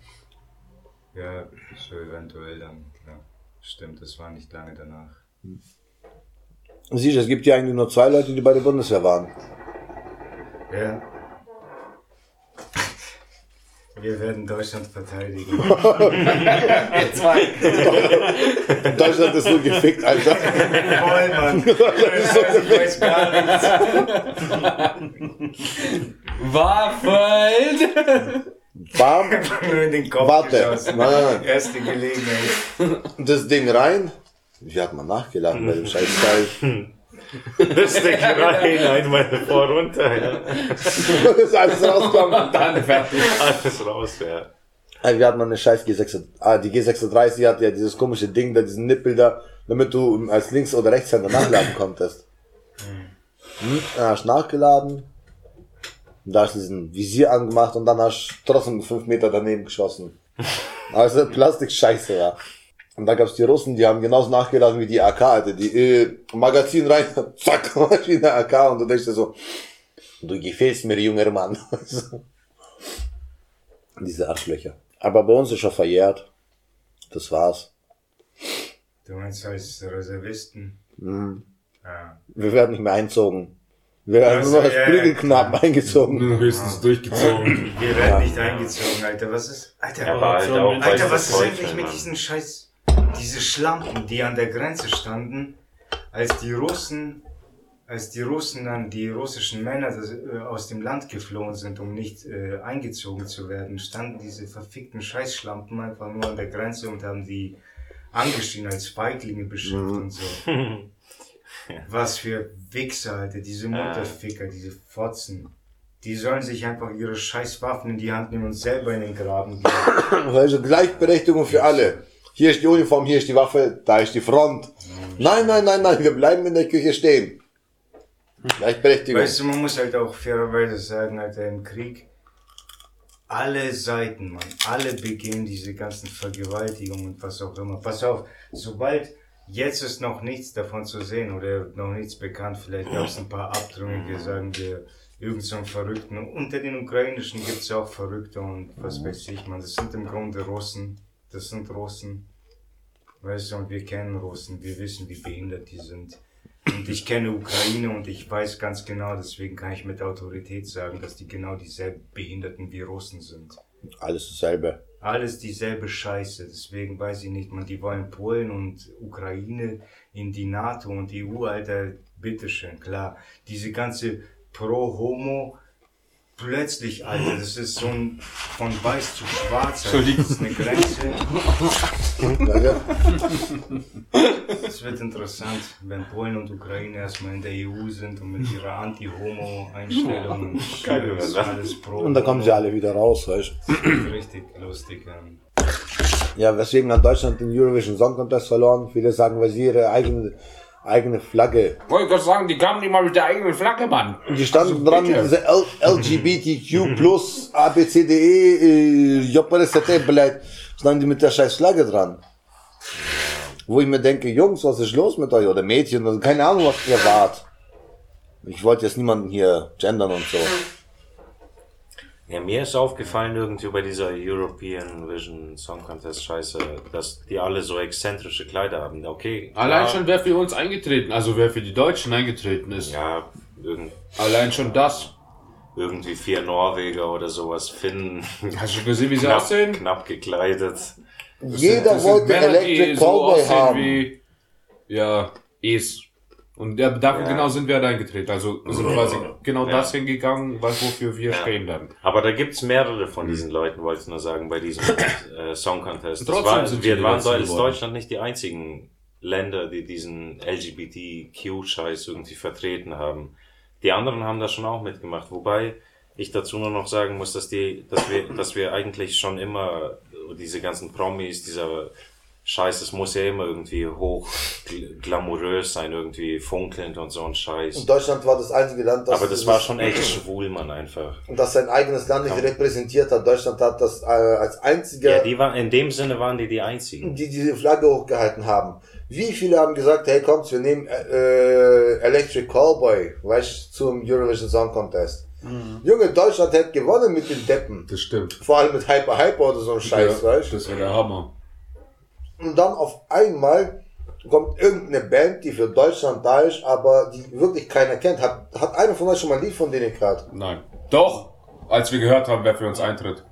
Ja, so eventuell dann. Ja, stimmt, das war nicht lange danach. Siehst du, es gibt ja eigentlich nur zwei Leute, die bei der Bundeswehr waren. Ja. Wir werden Deutschland verteidigen. Zwei. Deutschland ist so gefickt, Alter. Voll, Mann. Ich weiß gar nichts. Waffen! Bam, Nur in den Kopf warte. Erste Gelegenheit. Das Ding rein. Wie hat man nachgeladen bei dem Scheißteil? Das Ding rein, einmal vor runter, ja. Das ist alles rausgekommen. Dann fertig. Alles raus, ja. Ey, wie hat man eine scheiß G6, ah, die G36 hat ja dieses komische Ding da, diesen Nippel da, damit du als Links- oder Rechtshänder nachladen konntest. Hm, dann hast du nachgeladen, und da hast du diesen Visier angemacht und dann hast du trotzdem fünf Meter daneben geschossen. Also Plastik scheiße, ja. Und da gab's die Russen, die haben genauso nachgeladen wie die AK, Alter. Die äh, Magazin rein, zack, Maschine AK. Und du denkst dir so, du gefällst mir, junger Mann. Diese Arschlöcher. Aber bei uns ist schon verjährt. Das war's. Du meinst als Reservisten? Mhm. Ja. Wir werden nicht mehr einzogen. Wir werden Ach so, nur noch als ja, ja, Prügelknaben eingezogen. Nur höchstens durchgezogen. Wir werden nicht eingezogen, Alter. Was ist? Alter, Ja, aber halt Alter, es was ist eigentlich mit diesen Scheiß, diese Schlampen, die an der Grenze standen, als die Russen, als die Russen dann, die russischen Männer das, äh, aus dem Land geflohen sind, um nicht äh, eingezogen zu werden, standen diese verfickten Scheißschlampen einfach nur an der Grenze und haben die angeschrien als Feiglinge beschimpft und so. Was für Wichser, Alter, diese Mutterficker, diese Fotzen. Die sollen sich einfach ihre scheiß Waffen in die Hand nehmen und selber in den Graben gehen. Also Gleichberechtigung für alle. Hier ist die Uniform, hier ist die Waffe, da ist die Front. Nein, nein, nein, nein, wir bleiben in der Küche stehen. Gleichberechtigung. Weißt du, man muss halt auch fairerweise sagen, Alter, im Krieg, alle Seiten, man, alle begehen diese ganzen Vergewaltigungen und was auch immer. Pass auf, sobald jetzt ist noch nichts davon zu sehen oder noch nichts bekannt, vielleicht gab es ein paar Abtrünnige, sagen wir, irgend so einen Verrückten. Unter den Ukrainischen gibt es auch Verrückte und was weiß ich, man. Das sind im Grunde Russen. Das sind Russen. Weißt du, und wir kennen Russen, wir wissen, wie behindert die sind. Und ich kenne Ukraine und ich weiß ganz genau, deswegen kann ich mit Autorität sagen, dass die genau dieselben Behinderten wie Russen sind. Alles dasselbe. Alles dieselbe Scheiße. Deswegen weiß ich nicht, man, die wollen Polen und Ukraine in die NATO und die EU, Alter, bitteschön, klar. Diese ganze Pro-Homo, plötzlich, Alter, das ist so ein von weiß zu schwarz, Alter. das ist eine Grenze. Danke. Es wird interessant, wenn Polen und Ukraine erstmal in der EU sind und mit ihrer Anti-Homo-Einstellung und alles, alles pro. Und dann kommen sie alle wieder raus, weißt du. Richtig lustig an. Ja, weswegen hat Deutschland den Eurovision Song Contest verloren? Viele sagen, weil sie ihre eigene, eigene Flagge. Wollte gerade sagen, die kamen nicht mal mit der eigenen Flagge, Mann. Und die standen Also dran bitte. mit dieser L LGBTQ plus ABCDE, äh, JPRST, blöd. Standen die mit der scheiß Flagge dran. Wo ich mir denke, Jungs, was ist los mit euch? Oder Mädchen, keine Ahnung, was ihr wart. Ich wollte jetzt niemanden hier gendern und so. Ja, mir ist aufgefallen irgendwie bei dieser European Vision Song Contest Scheiße, dass die alle so exzentrische Kleider haben. Okay. Allein klar, schon, wer für uns eingetreten, also wer für die Deutschen eingetreten ist. Ja, irgend, Allein schon das. irgendwie vier Norweger oder sowas, Finnen. Hast du gesehen, wie sie knapp, aussehen? knapp gekleidet. Jeder Das sind wollte Electric so Cowboy aussehen haben. wie, ja, Es. Und der, dafür Ja. genau sind wir da eingetreten. Also sind quasi genau Ja. das hingegangen, was wofür wir Ja. stehen dann. Aber da gibt's mehrere von diesen Leuten, wollte ich nur sagen, bei diesem äh, Song Contest. Trotzdem war, sind wir waren geworden. Deutschland nicht die einzigen Länder, die diesen LGBTQ-Scheiß irgendwie vertreten haben. Die anderen haben da schon auch mitgemacht, wobei ich dazu nur noch sagen muss, dass die, dass wir, dass wir eigentlich schon immer diese ganzen Promis, dieser Scheiß, es muss ja immer irgendwie hoch gl- glamourös sein, irgendwie funkelnd und so ein Scheiß. Und Deutschland war das einzige Land, das, Aber das war schon echt schwul, man einfach. das sein eigenes Land nicht repräsentiert hat. Deutschland hat das äh, als einziger, Ja, die war, in dem Sinne waren die die einzigen. die diese Flagge hochgehalten haben. Wie viele haben gesagt, hey kommt, wir nehmen äh, Electric Callboy, weißt du, zum Eurovision Song Contest. Junge, Deutschland hätte gewonnen mit den Deppen. Das stimmt. Vor allem mit Hyper Hyper oder so ein Scheiß, ja, weißt du. das wäre der Hammer. Und dann auf einmal kommt irgendeine Band, die für Deutschland da ist, aber die wirklich keiner kennt. Hat, hat einer von euch schon mal ein Lied von denen gehört? Nein. Doch, als wir gehört haben, wer für uns eintritt,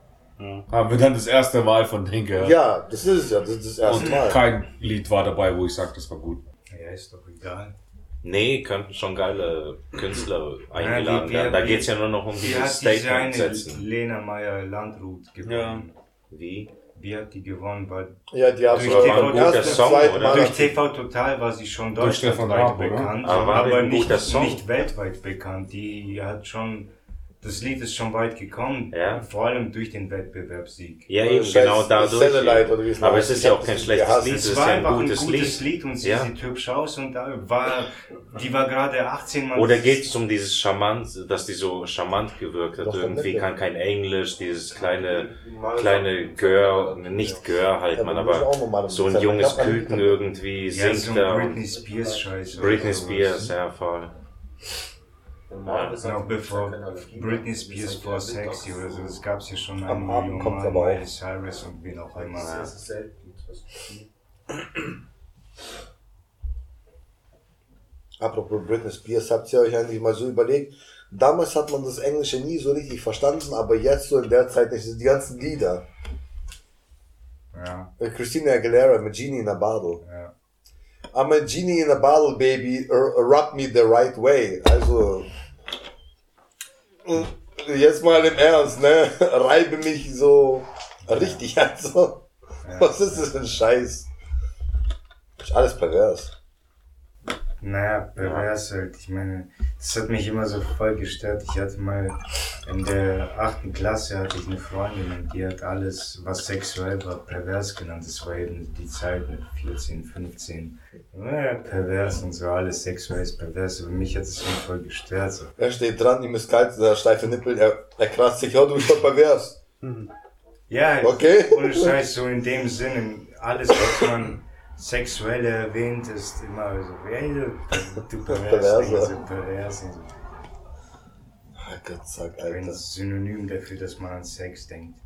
haben wir dann das erste Mal von denen gehört. Ja, das ist es ja, das ist das erste Und Mal. kein Lied war dabei, wo ich sage, das war gut. Ja, ist doch egal. Nee, könnten schon geile Künstler eingeladen wie- werden. Da wie- geht's ja nur noch um dieses diese Statement setzen. Lena Meyer Landrut gewonnen? Wie? Wie hat die gewonnen? Weil Ja, die haben Durch ein ersten, Song, durch TV Total war sie schon deutschlandweit Raab, bekannt, Aber war aber, nicht, nicht weltweit bekannt. Die hat schon das Lied ist schon weit gekommen. Ja. Vor allem durch den Wettbewerbssieg. Ja, eben, Scheiß genau dadurch. Satellite oder wie es Aber heißt. es ist ja auch kein das schlechtes. Lied, Es ist war ja ein einfach ein gutes gutes Lied. Lied, und sie Ja. sieht hübsch aus und da war, die war gerade 18 Mal. Oder geht es um dieses charmant, dass die so charmant gewirkt hat? Doch, Irgendwie kann kein Englisch, dieses kleine, kleine Gör, nicht Gör halt Ja, man, aber so ein Dezember. junges Küken irgendwie ja, singt so ein und- Britney Spears Scheiß. oder Britney. Spears, ja voll. Genau, bevor Britney Spears vor Sexy oder so, das gab's ja schon Am Abend Mal, aber auch. Miley Cyrus und wen auch immer. Das ist selten. Apropos Britney Spears, habt ihr euch eigentlich mal so überlegt? Damals hat man das Englische nie so richtig verstanden, aber jetzt so in der Zeit nicht. Die ganzen Lieder. Ja, Äh, Christina Aguilera mit Genie in a Bottle. ja. I'm a Genie in a Bottle, baby. Rub me the right way. Also. Jetzt mal im Ernst, ne? Reibe mich so richtig also. Was ist das für ein Scheiß? Ist alles pervers. Naja, pervers halt. Ich meine, das hat mich immer so voll gestört. Ich hatte mal in der achten Klasse hatte ich eine Freundin und die hat alles, was sexuell war, pervers genannt. Das war eben die Zeit mit 14, 15. Naja, pervers und so, alles sexuell ist pervers. Aber mich hat es immer voll gestört. So. Er steht dran, ihm ist kalt, der steife Nippel, er, er kratzt sich, ja, du bist doch pervers. Ja, Okay. ohne Scheiß, so in dem Sinne, alles, was man sexuell erwähnt, ist immer so, hey, du, du pervers, Perverse. so pervers und so. Ah, Gott sag, Ein Alter. Synonym dafür, dass man an Sex denkt.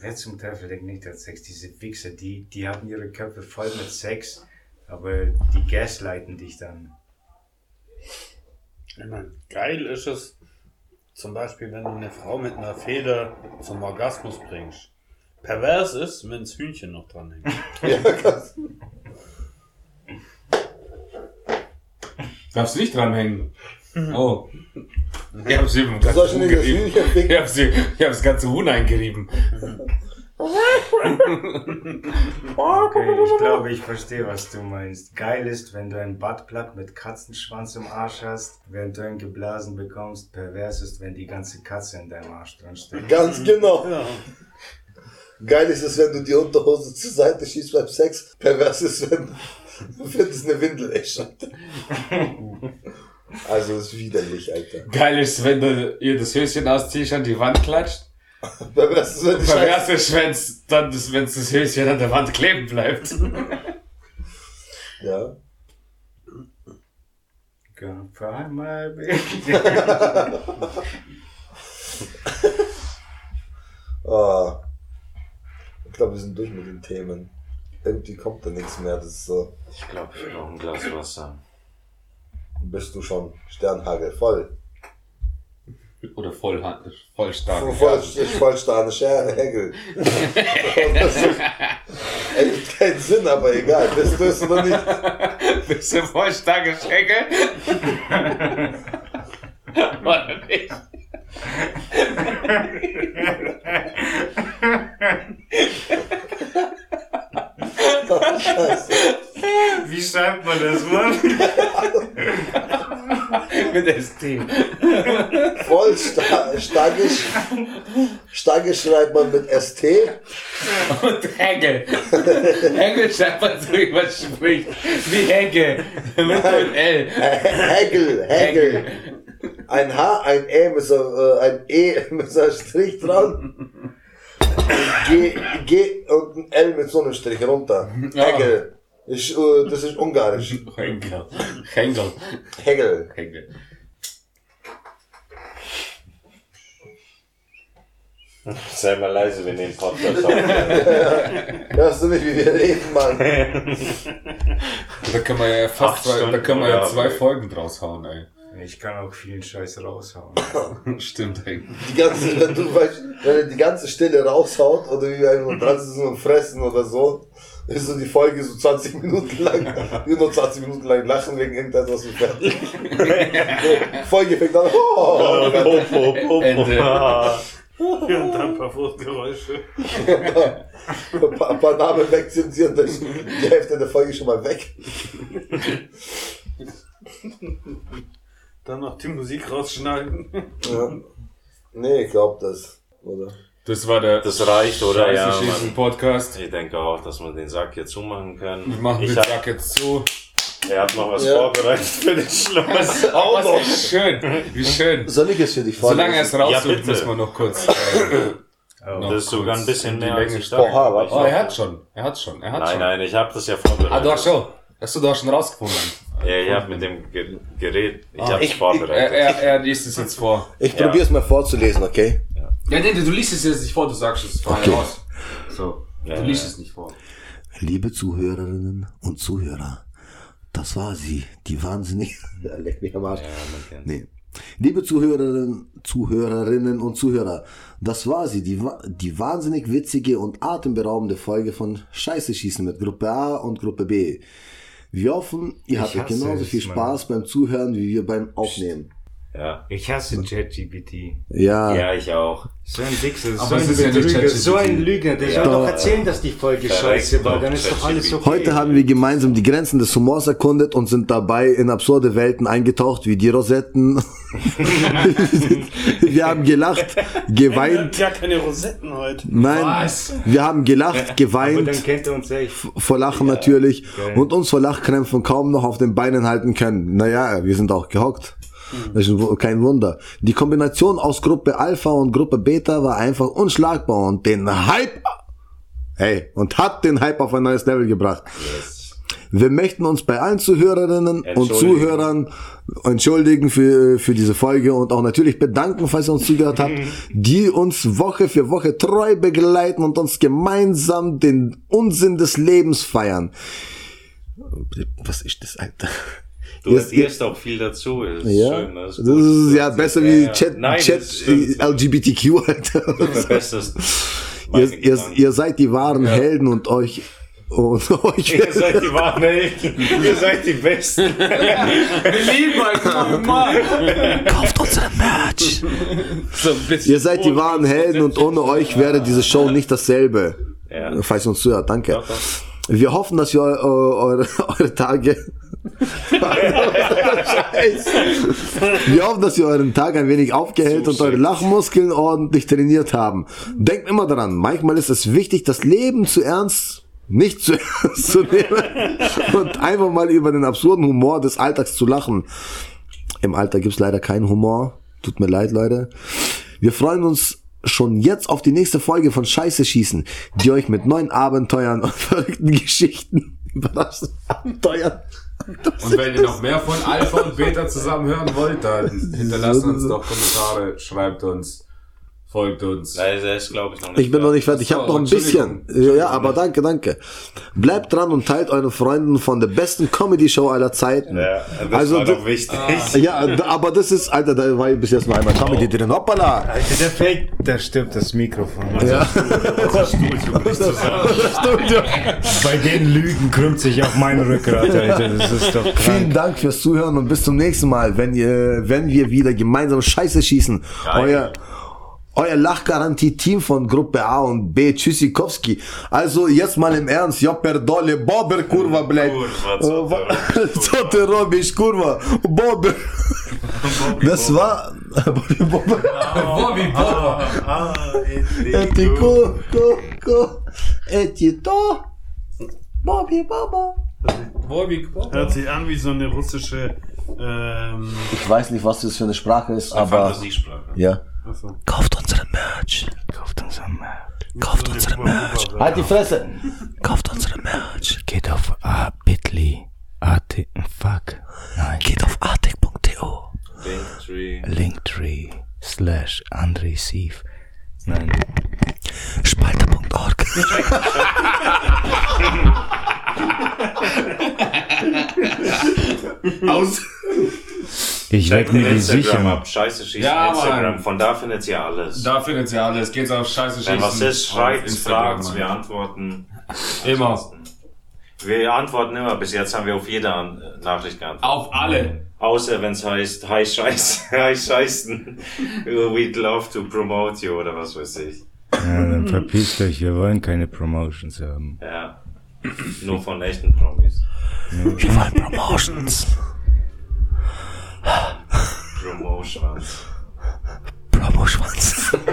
Wer zum Teufel denkt nicht an Sex? Diese Wichser, die, die haben ihre Köpfe voll mit Sex, aber die gaslighten dich dann. Ich meine, geil ist es, zum Beispiel, wenn du eine Frau mit einer Feder zum Orgasmus bringst. Pervers ist, wenn das Hühnchen noch dran hängt. Ja, krass. Darfst du nicht dranhängen? Oh. Ich hab sie im Du ganzen sollst Huhn das gerieben. Ich hab sie, ich hab das ganze Huhn eingerieben. Okay, ich glaube, ich verstehe, was du meinst. Geil ist, wenn du einen Buttplug mit Katzenschwanz im Arsch hast, während du einen geblasen bekommst. Pervers ist, wenn die ganze Katze in deinem Arsch drin steckt. Ganz genau. Ja. Geil ist es, wenn du die Unterhose zur Seite schießt beim Sex. Pervers ist, wenn du findest eine Windel echt. Also, ist widerlich, Alter. Geil ist, wenn du ihr das Höschen ausziehst und die Wand klatscht. Wenn Scheiße. ist, wenn's dann das, wenn's das Höschen an der Wand kleben bleibt. Ja. For my baby. Ah. Ich glaube, wir sind durch mit den Themen. Irgendwie kommt da nichts mehr. Das ist so. Ich glaube, ich brauche ein Glas Wasser. Bist du schon Sternhagel voll. Oder voll, voll stark. Voll, voll, voll starre Hegel. Das ist- Ergibt keinen Sinn, aber egal. Bist du es oder nicht? Bist du voll starke Schenkel? Oder nicht? Scheiße. Wie schreibt man das, Mann? Mit ST. Voll sta staggisch. Staggisch schreibt man mit ST. Und Hegel. Hegel schreibt man so, wie man spricht. Wie Hegel. Mit, mit L. Hegel, Hegel. Ein H, ein E mit so, äh, ein E mit so einem Strich dran. G, G und ein L mit so einem Strich runter. Hegel. Ich, äh, das ist ungarisch. Hegel. Hegel. Hegel. Hegel. Sei mal leise, wenn den Podcast aufnehmen. Hörst du nicht, wie wir reden, Mann? Da können wir ja fast Acht zwei, da können wir ja zwei Folgen draus hauen, ey. Ich kann auch vielen Scheiß raushauen. Stimmt, ey. Die ganze, wenn du weißt, wenn er die ganze Stille raushaut oder wie wir einfach dran sitzen und fressen oder so, ist so die Folge so 20 Minuten lang, wir nur 20 Minuten lang lachen wegen irgendetwas und fertig. Die Folge fängt an, oh, Ende. Und dann ein paar Fußgeräusche. ein paar, ein paar Namen wegzensieren, dann ist die Hälfte der Folge schon mal weg. Dann noch die Musik rausschneiden. Ja. Nee, ich glaube das. Oder? Das war der Das reicht, oder? Ja. Schießen Podcast. Ich denke auch, dass wir den Sack hier zumachen können. Wir machen ich den hab, Sack jetzt zu. Er hat noch was Ja. vorbereitet für den Schluss. Auch Was noch. wie schön, wie schön. Soll ich es für dich vorlesen? Solange er es raussucht, Ja, müssen wir noch kurz. Äh, noch Das ist sogar ein bisschen in die mehr als Länge ich dachte. Oh, er hat schon. Er hat schon. Er hat Nein, schon. nein, ich habe das ja vorbereitet. Ah, du hast schon. Hast du da schon rausgefunden? Ja, ich habe mit dem Ge Gerät, ich Ah, habe es Er, vorbereitet. er, er liest es jetzt vor. Ich Ja. probiere es mal vorzulesen, okay? Ja, nee, du liest es jetzt nicht vor, du sagst es frei Okay. raus. So, Ja, du ja. liest es nicht vor. Liebe Zuhörerinnen und Zuhörer, das war sie, die wahnsinnig. Ja, leck mich am Arsch. Nee. Liebe Zuhörerinnen, Zuhörerinnen und Zuhörer, das war sie, die, die wahnsinnig witzige und atemberaubende Folge von Scheiße schießen mit Gruppe A und Gruppe B. Wir hoffen, ihr hattet hasse genauso viel. Spaß beim Zuhören wie wir beim Aufnehmen. Ja. Ich hasse ChatGPT. Ja, ja, ich auch. So ein Wichser, so ein ist ja ChatGPT. so ein Lügner. Der soll Doch. erzählen, dass die Folge scheiße war. Dann ist doch alles okay. Heute haben wir gemeinsam die Grenzen des Humors erkundet und sind dabei in absurde Welten eingetaucht, wie die Rosetten. wir haben gelacht, geweint. Ja, keine Rosetten heute. Nein, wir haben gelacht, Aber dann geweint, kennt er uns echt. vor Lachen natürlich geil. und uns vor Lachkrämpfen kaum noch auf den Beinen halten können. Naja, wir sind auch gehockt. Das ist wu- kein Wunder. Die Kombination aus Gruppe Alpha und Gruppe Beta war einfach unschlagbar und den Hype, hey, und hat den Hype auf ein neues Level gebracht. Wir möchten uns bei allen Zuhörerinnen und. Zuhörern entschuldigen für, für diese Folge und auch natürlich bedanken, falls ihr uns zugehört habt, die uns Woche für Woche treu begleiten und uns gemeinsam den Unsinn des Lebens feiern. Was ist das, Alter? Du Jetzt- erzählst auch viel dazu. Das ist Ja, schön. das Das ist, gut. ist ja besser wie Ja, ja. Chat, Nein, Chat das LGBTQ, Alter. Du verbesserst ihr, ihr, ihr seid die wahren Helden und euch, und euch Ihr seid die wahren Helden. Ihr seid die Besten. Wir lieben euch, Mann. kauft unseren Merch. So ein bisschen. Ihr seid die wahren Helden und ohne euch wäre diese Show nicht dasselbe. Ja. Falls ihr uns zuhört, danke. Doch, doch. Wir hoffen, dass ihr eu, eu, eure, eure Tage. Wir hoffen, dass ihr euren Tag ein wenig aufgehellt und eure Lachmuskeln ordentlich trainiert haben. Denkt immer daran, manchmal ist es wichtig, das Leben zu ernst, nicht zu ernst zu nehmen und einfach mal über den absurden Humor des Alltags zu lachen. Im Alter gibt's leider keinen Humor. Tut mir leid, Leute. Wir freuen uns schon jetzt auf die nächste Folge von Scheiße schießen, die euch mit neuen Abenteuern und verrückten Geschichten überrascht. Abenteuern. Und wenn ihr noch mehr von Alpha und Beta zusammen hören wollt, dann hinterlasst uns doch Kommentare, schreibt uns, folgt uns. Das ist, glaube ich, noch nicht. Ich bin noch nicht fertig. Ich habe noch ein bisschen. Ja, aber danke, danke. Bleibt dran und teilt euren Freunden von der besten Comedy-Show aller Zeiten. Ja, das Also, war doch wichtig. Ja, aber das ist, Alter, da war bis jetzt noch einmal Comedy drin. Hoppala! Alter, der fällt, da stirbt das Mikrofon. Ja. Bei den Lügen krümmt sich auch mein Rückgrat, Alter. Das ist doch Vielen krank. Dank fürs Zuhören und bis zum nächsten Mal, wenn ihr, wenn wir wieder gemeinsam Scheiße schießen. Euer, euer Lachgarantie-Team von Gruppe A und B, Tschüssikowski. Also jetzt mal im Ernst, Jopper Dolle, Bobber Kurva blei. Kurva, Zote äh, Robisch, Kurva, Bobber. Das war... Bobby Bobber. Ah, Bobby Bobber. Eti ko, ko, ko. Eti to. Bobby Bobber. Bobby Bober. Hört sich an wie so eine russische... Ähm, ich weiß nicht, was das für eine Sprache ist, aber... Fantasiesprache. Ja. So. Kauft unsere Merch. Kauft unser Merch. Kauft unsere Merch. Halt die Fresse. Kauft unsere Merch. Geht auf a, Bitly. At, fuck. Nein. Geht auf artig.to. Linktree. Linktree slash André Sief. Nein. Spalter.org. Aus. Ich leg mir die sicher. Instagram ab. Scheiße schießen Ja, Instagram. Mann. Von da findet ihr alles. Da findet ihr alles. Geht's auf Scheiße schießen. Wenn was ist, schreibt, fragt, Mann. wir antworten. Immer. Wir antworten immer. Bis jetzt haben wir auf jede Nachricht geantwortet. Auf alle. Außer wenn es heißt, hi Scheiß, hi Scheißen. We'd love to promote you oder was weiß ich. Ja, dann verpisst euch, wir wollen keine Promotions haben. Ja. Nur von echten Promis. Wir wollen Promotions. Promotions. Promoschwanz.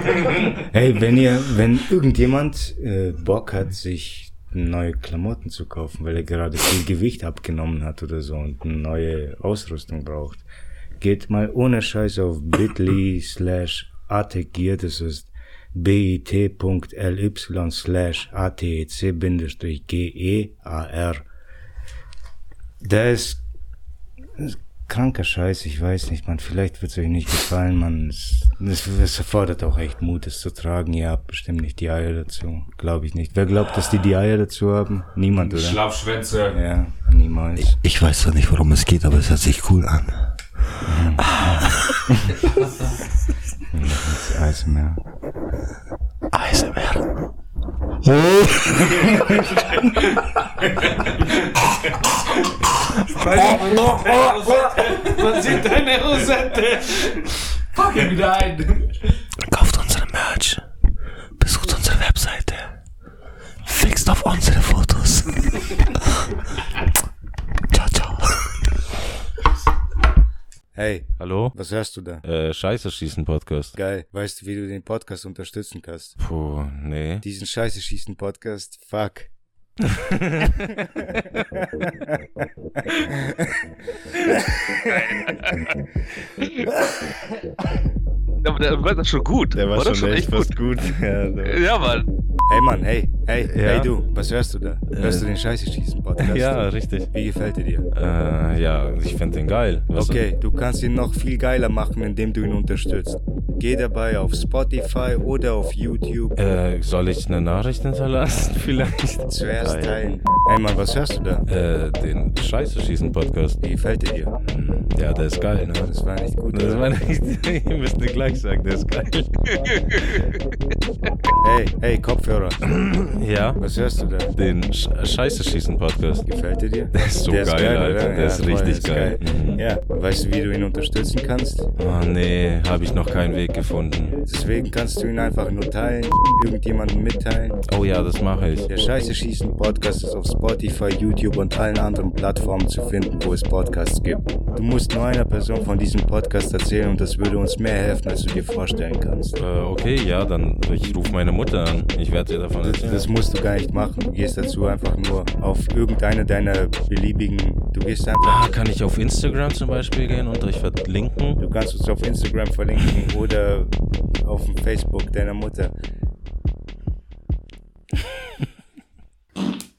Hey, wenn ihr, wenn irgendjemand äh, Bock hat, sich neue Klamotten zu kaufen, weil er gerade viel Gewicht abgenommen hat oder so und eine neue Ausrüstung braucht, geht mal ohne Scheiß auf bit.ly slash atgear, das ist bit.ly slash atec-gear. Da ist kranker Scheiß, ich weiß nicht, man, vielleicht wird es euch nicht gefallen, man, es, es, es erfordert auch echt Mut, es zu tragen, ihr habt bestimmt nicht die Eier dazu, glaube ich nicht. Wer glaubt, dass die die Eier dazu haben? Niemand, oder? Schlafschwänze. Ja, niemals. Ich weiß zwar nicht, worum es geht, aber es hört sich cool an. Das ASMR. ASMR. Man sieht deine Rosette. Pack ihn wieder ein. Kauft unsere Merch. Besucht unsere Webseite. Fixt auf unsere Fotos. ciao, ciao. Hey, Hallo? was hörst du da? Äh, Scheiße schießen Podcast. Geil. Weißt du, wie du den Podcast unterstützen kannst? Puh, nee. Diesen Scheiße schießen Podcast? Fuck. Aber der war doch schon gut. Der war, doch schon echt fast gut. Ja, so. Ja, Mann. Hey Mann, hey, hey, Ja? hey du, was hörst du da? Hörst du Äh, den Scheiße schießen Podcast? ja, richtig. Wie gefällt er dir? Äh, ja, ich find den geil. Was- Okay, du kannst ihn noch viel geiler machen, indem du ihn unterstützt. Geh dabei auf Spotify oder auf YouTube. Äh, soll ich eine Nachricht hinterlassen? Vielleicht? Zuerst teilen. Hey Mann, was hörst du da? Äh, den Scheiße schießen Podcast. Wie gefällt er dir? Ja, der ist geil, ne? Das war nicht gut. Das oder? war nicht, ihr müsst mir gleich sagen, der ist geil. Hey, hey, Kopfhörer. Ja? Was hörst du da? Den Sch Scheiße schießen Podcast. Gefällt er dir? Der ist so geil, Alter. Der ist voll, richtig geil. Mhm. Ja, weißt du, wie du ihn unterstützen kannst? Oh nee, habe ich noch keinen Weg gefunden. Deswegen kannst du ihn einfach nur teilen, irgendjemandem mitteilen. Oh ja, das mache ich. Der Scheiße schießen Podcast ist auf Spotify, YouTube und allen anderen Plattformen zu finden, wo es Podcasts gibt. Du musst nur einer Person von diesem Podcast erzählen und das würde uns mehr helfen, als du dir vorstellen kannst. Äh, okay, ja, dann also ich rufe meine Mutter an. Ich werde ihr davon erzählen. Das, das, musst du gar nicht machen. Du gehst dazu einfach nur auf irgendeine deiner beliebigen. Du gehst einfach. Ah, kann ich auf Instagram zum Beispiel gehen und euch verlinken? Du kannst uns auf Instagram verlinken oder auf dem Facebook deiner Mutter.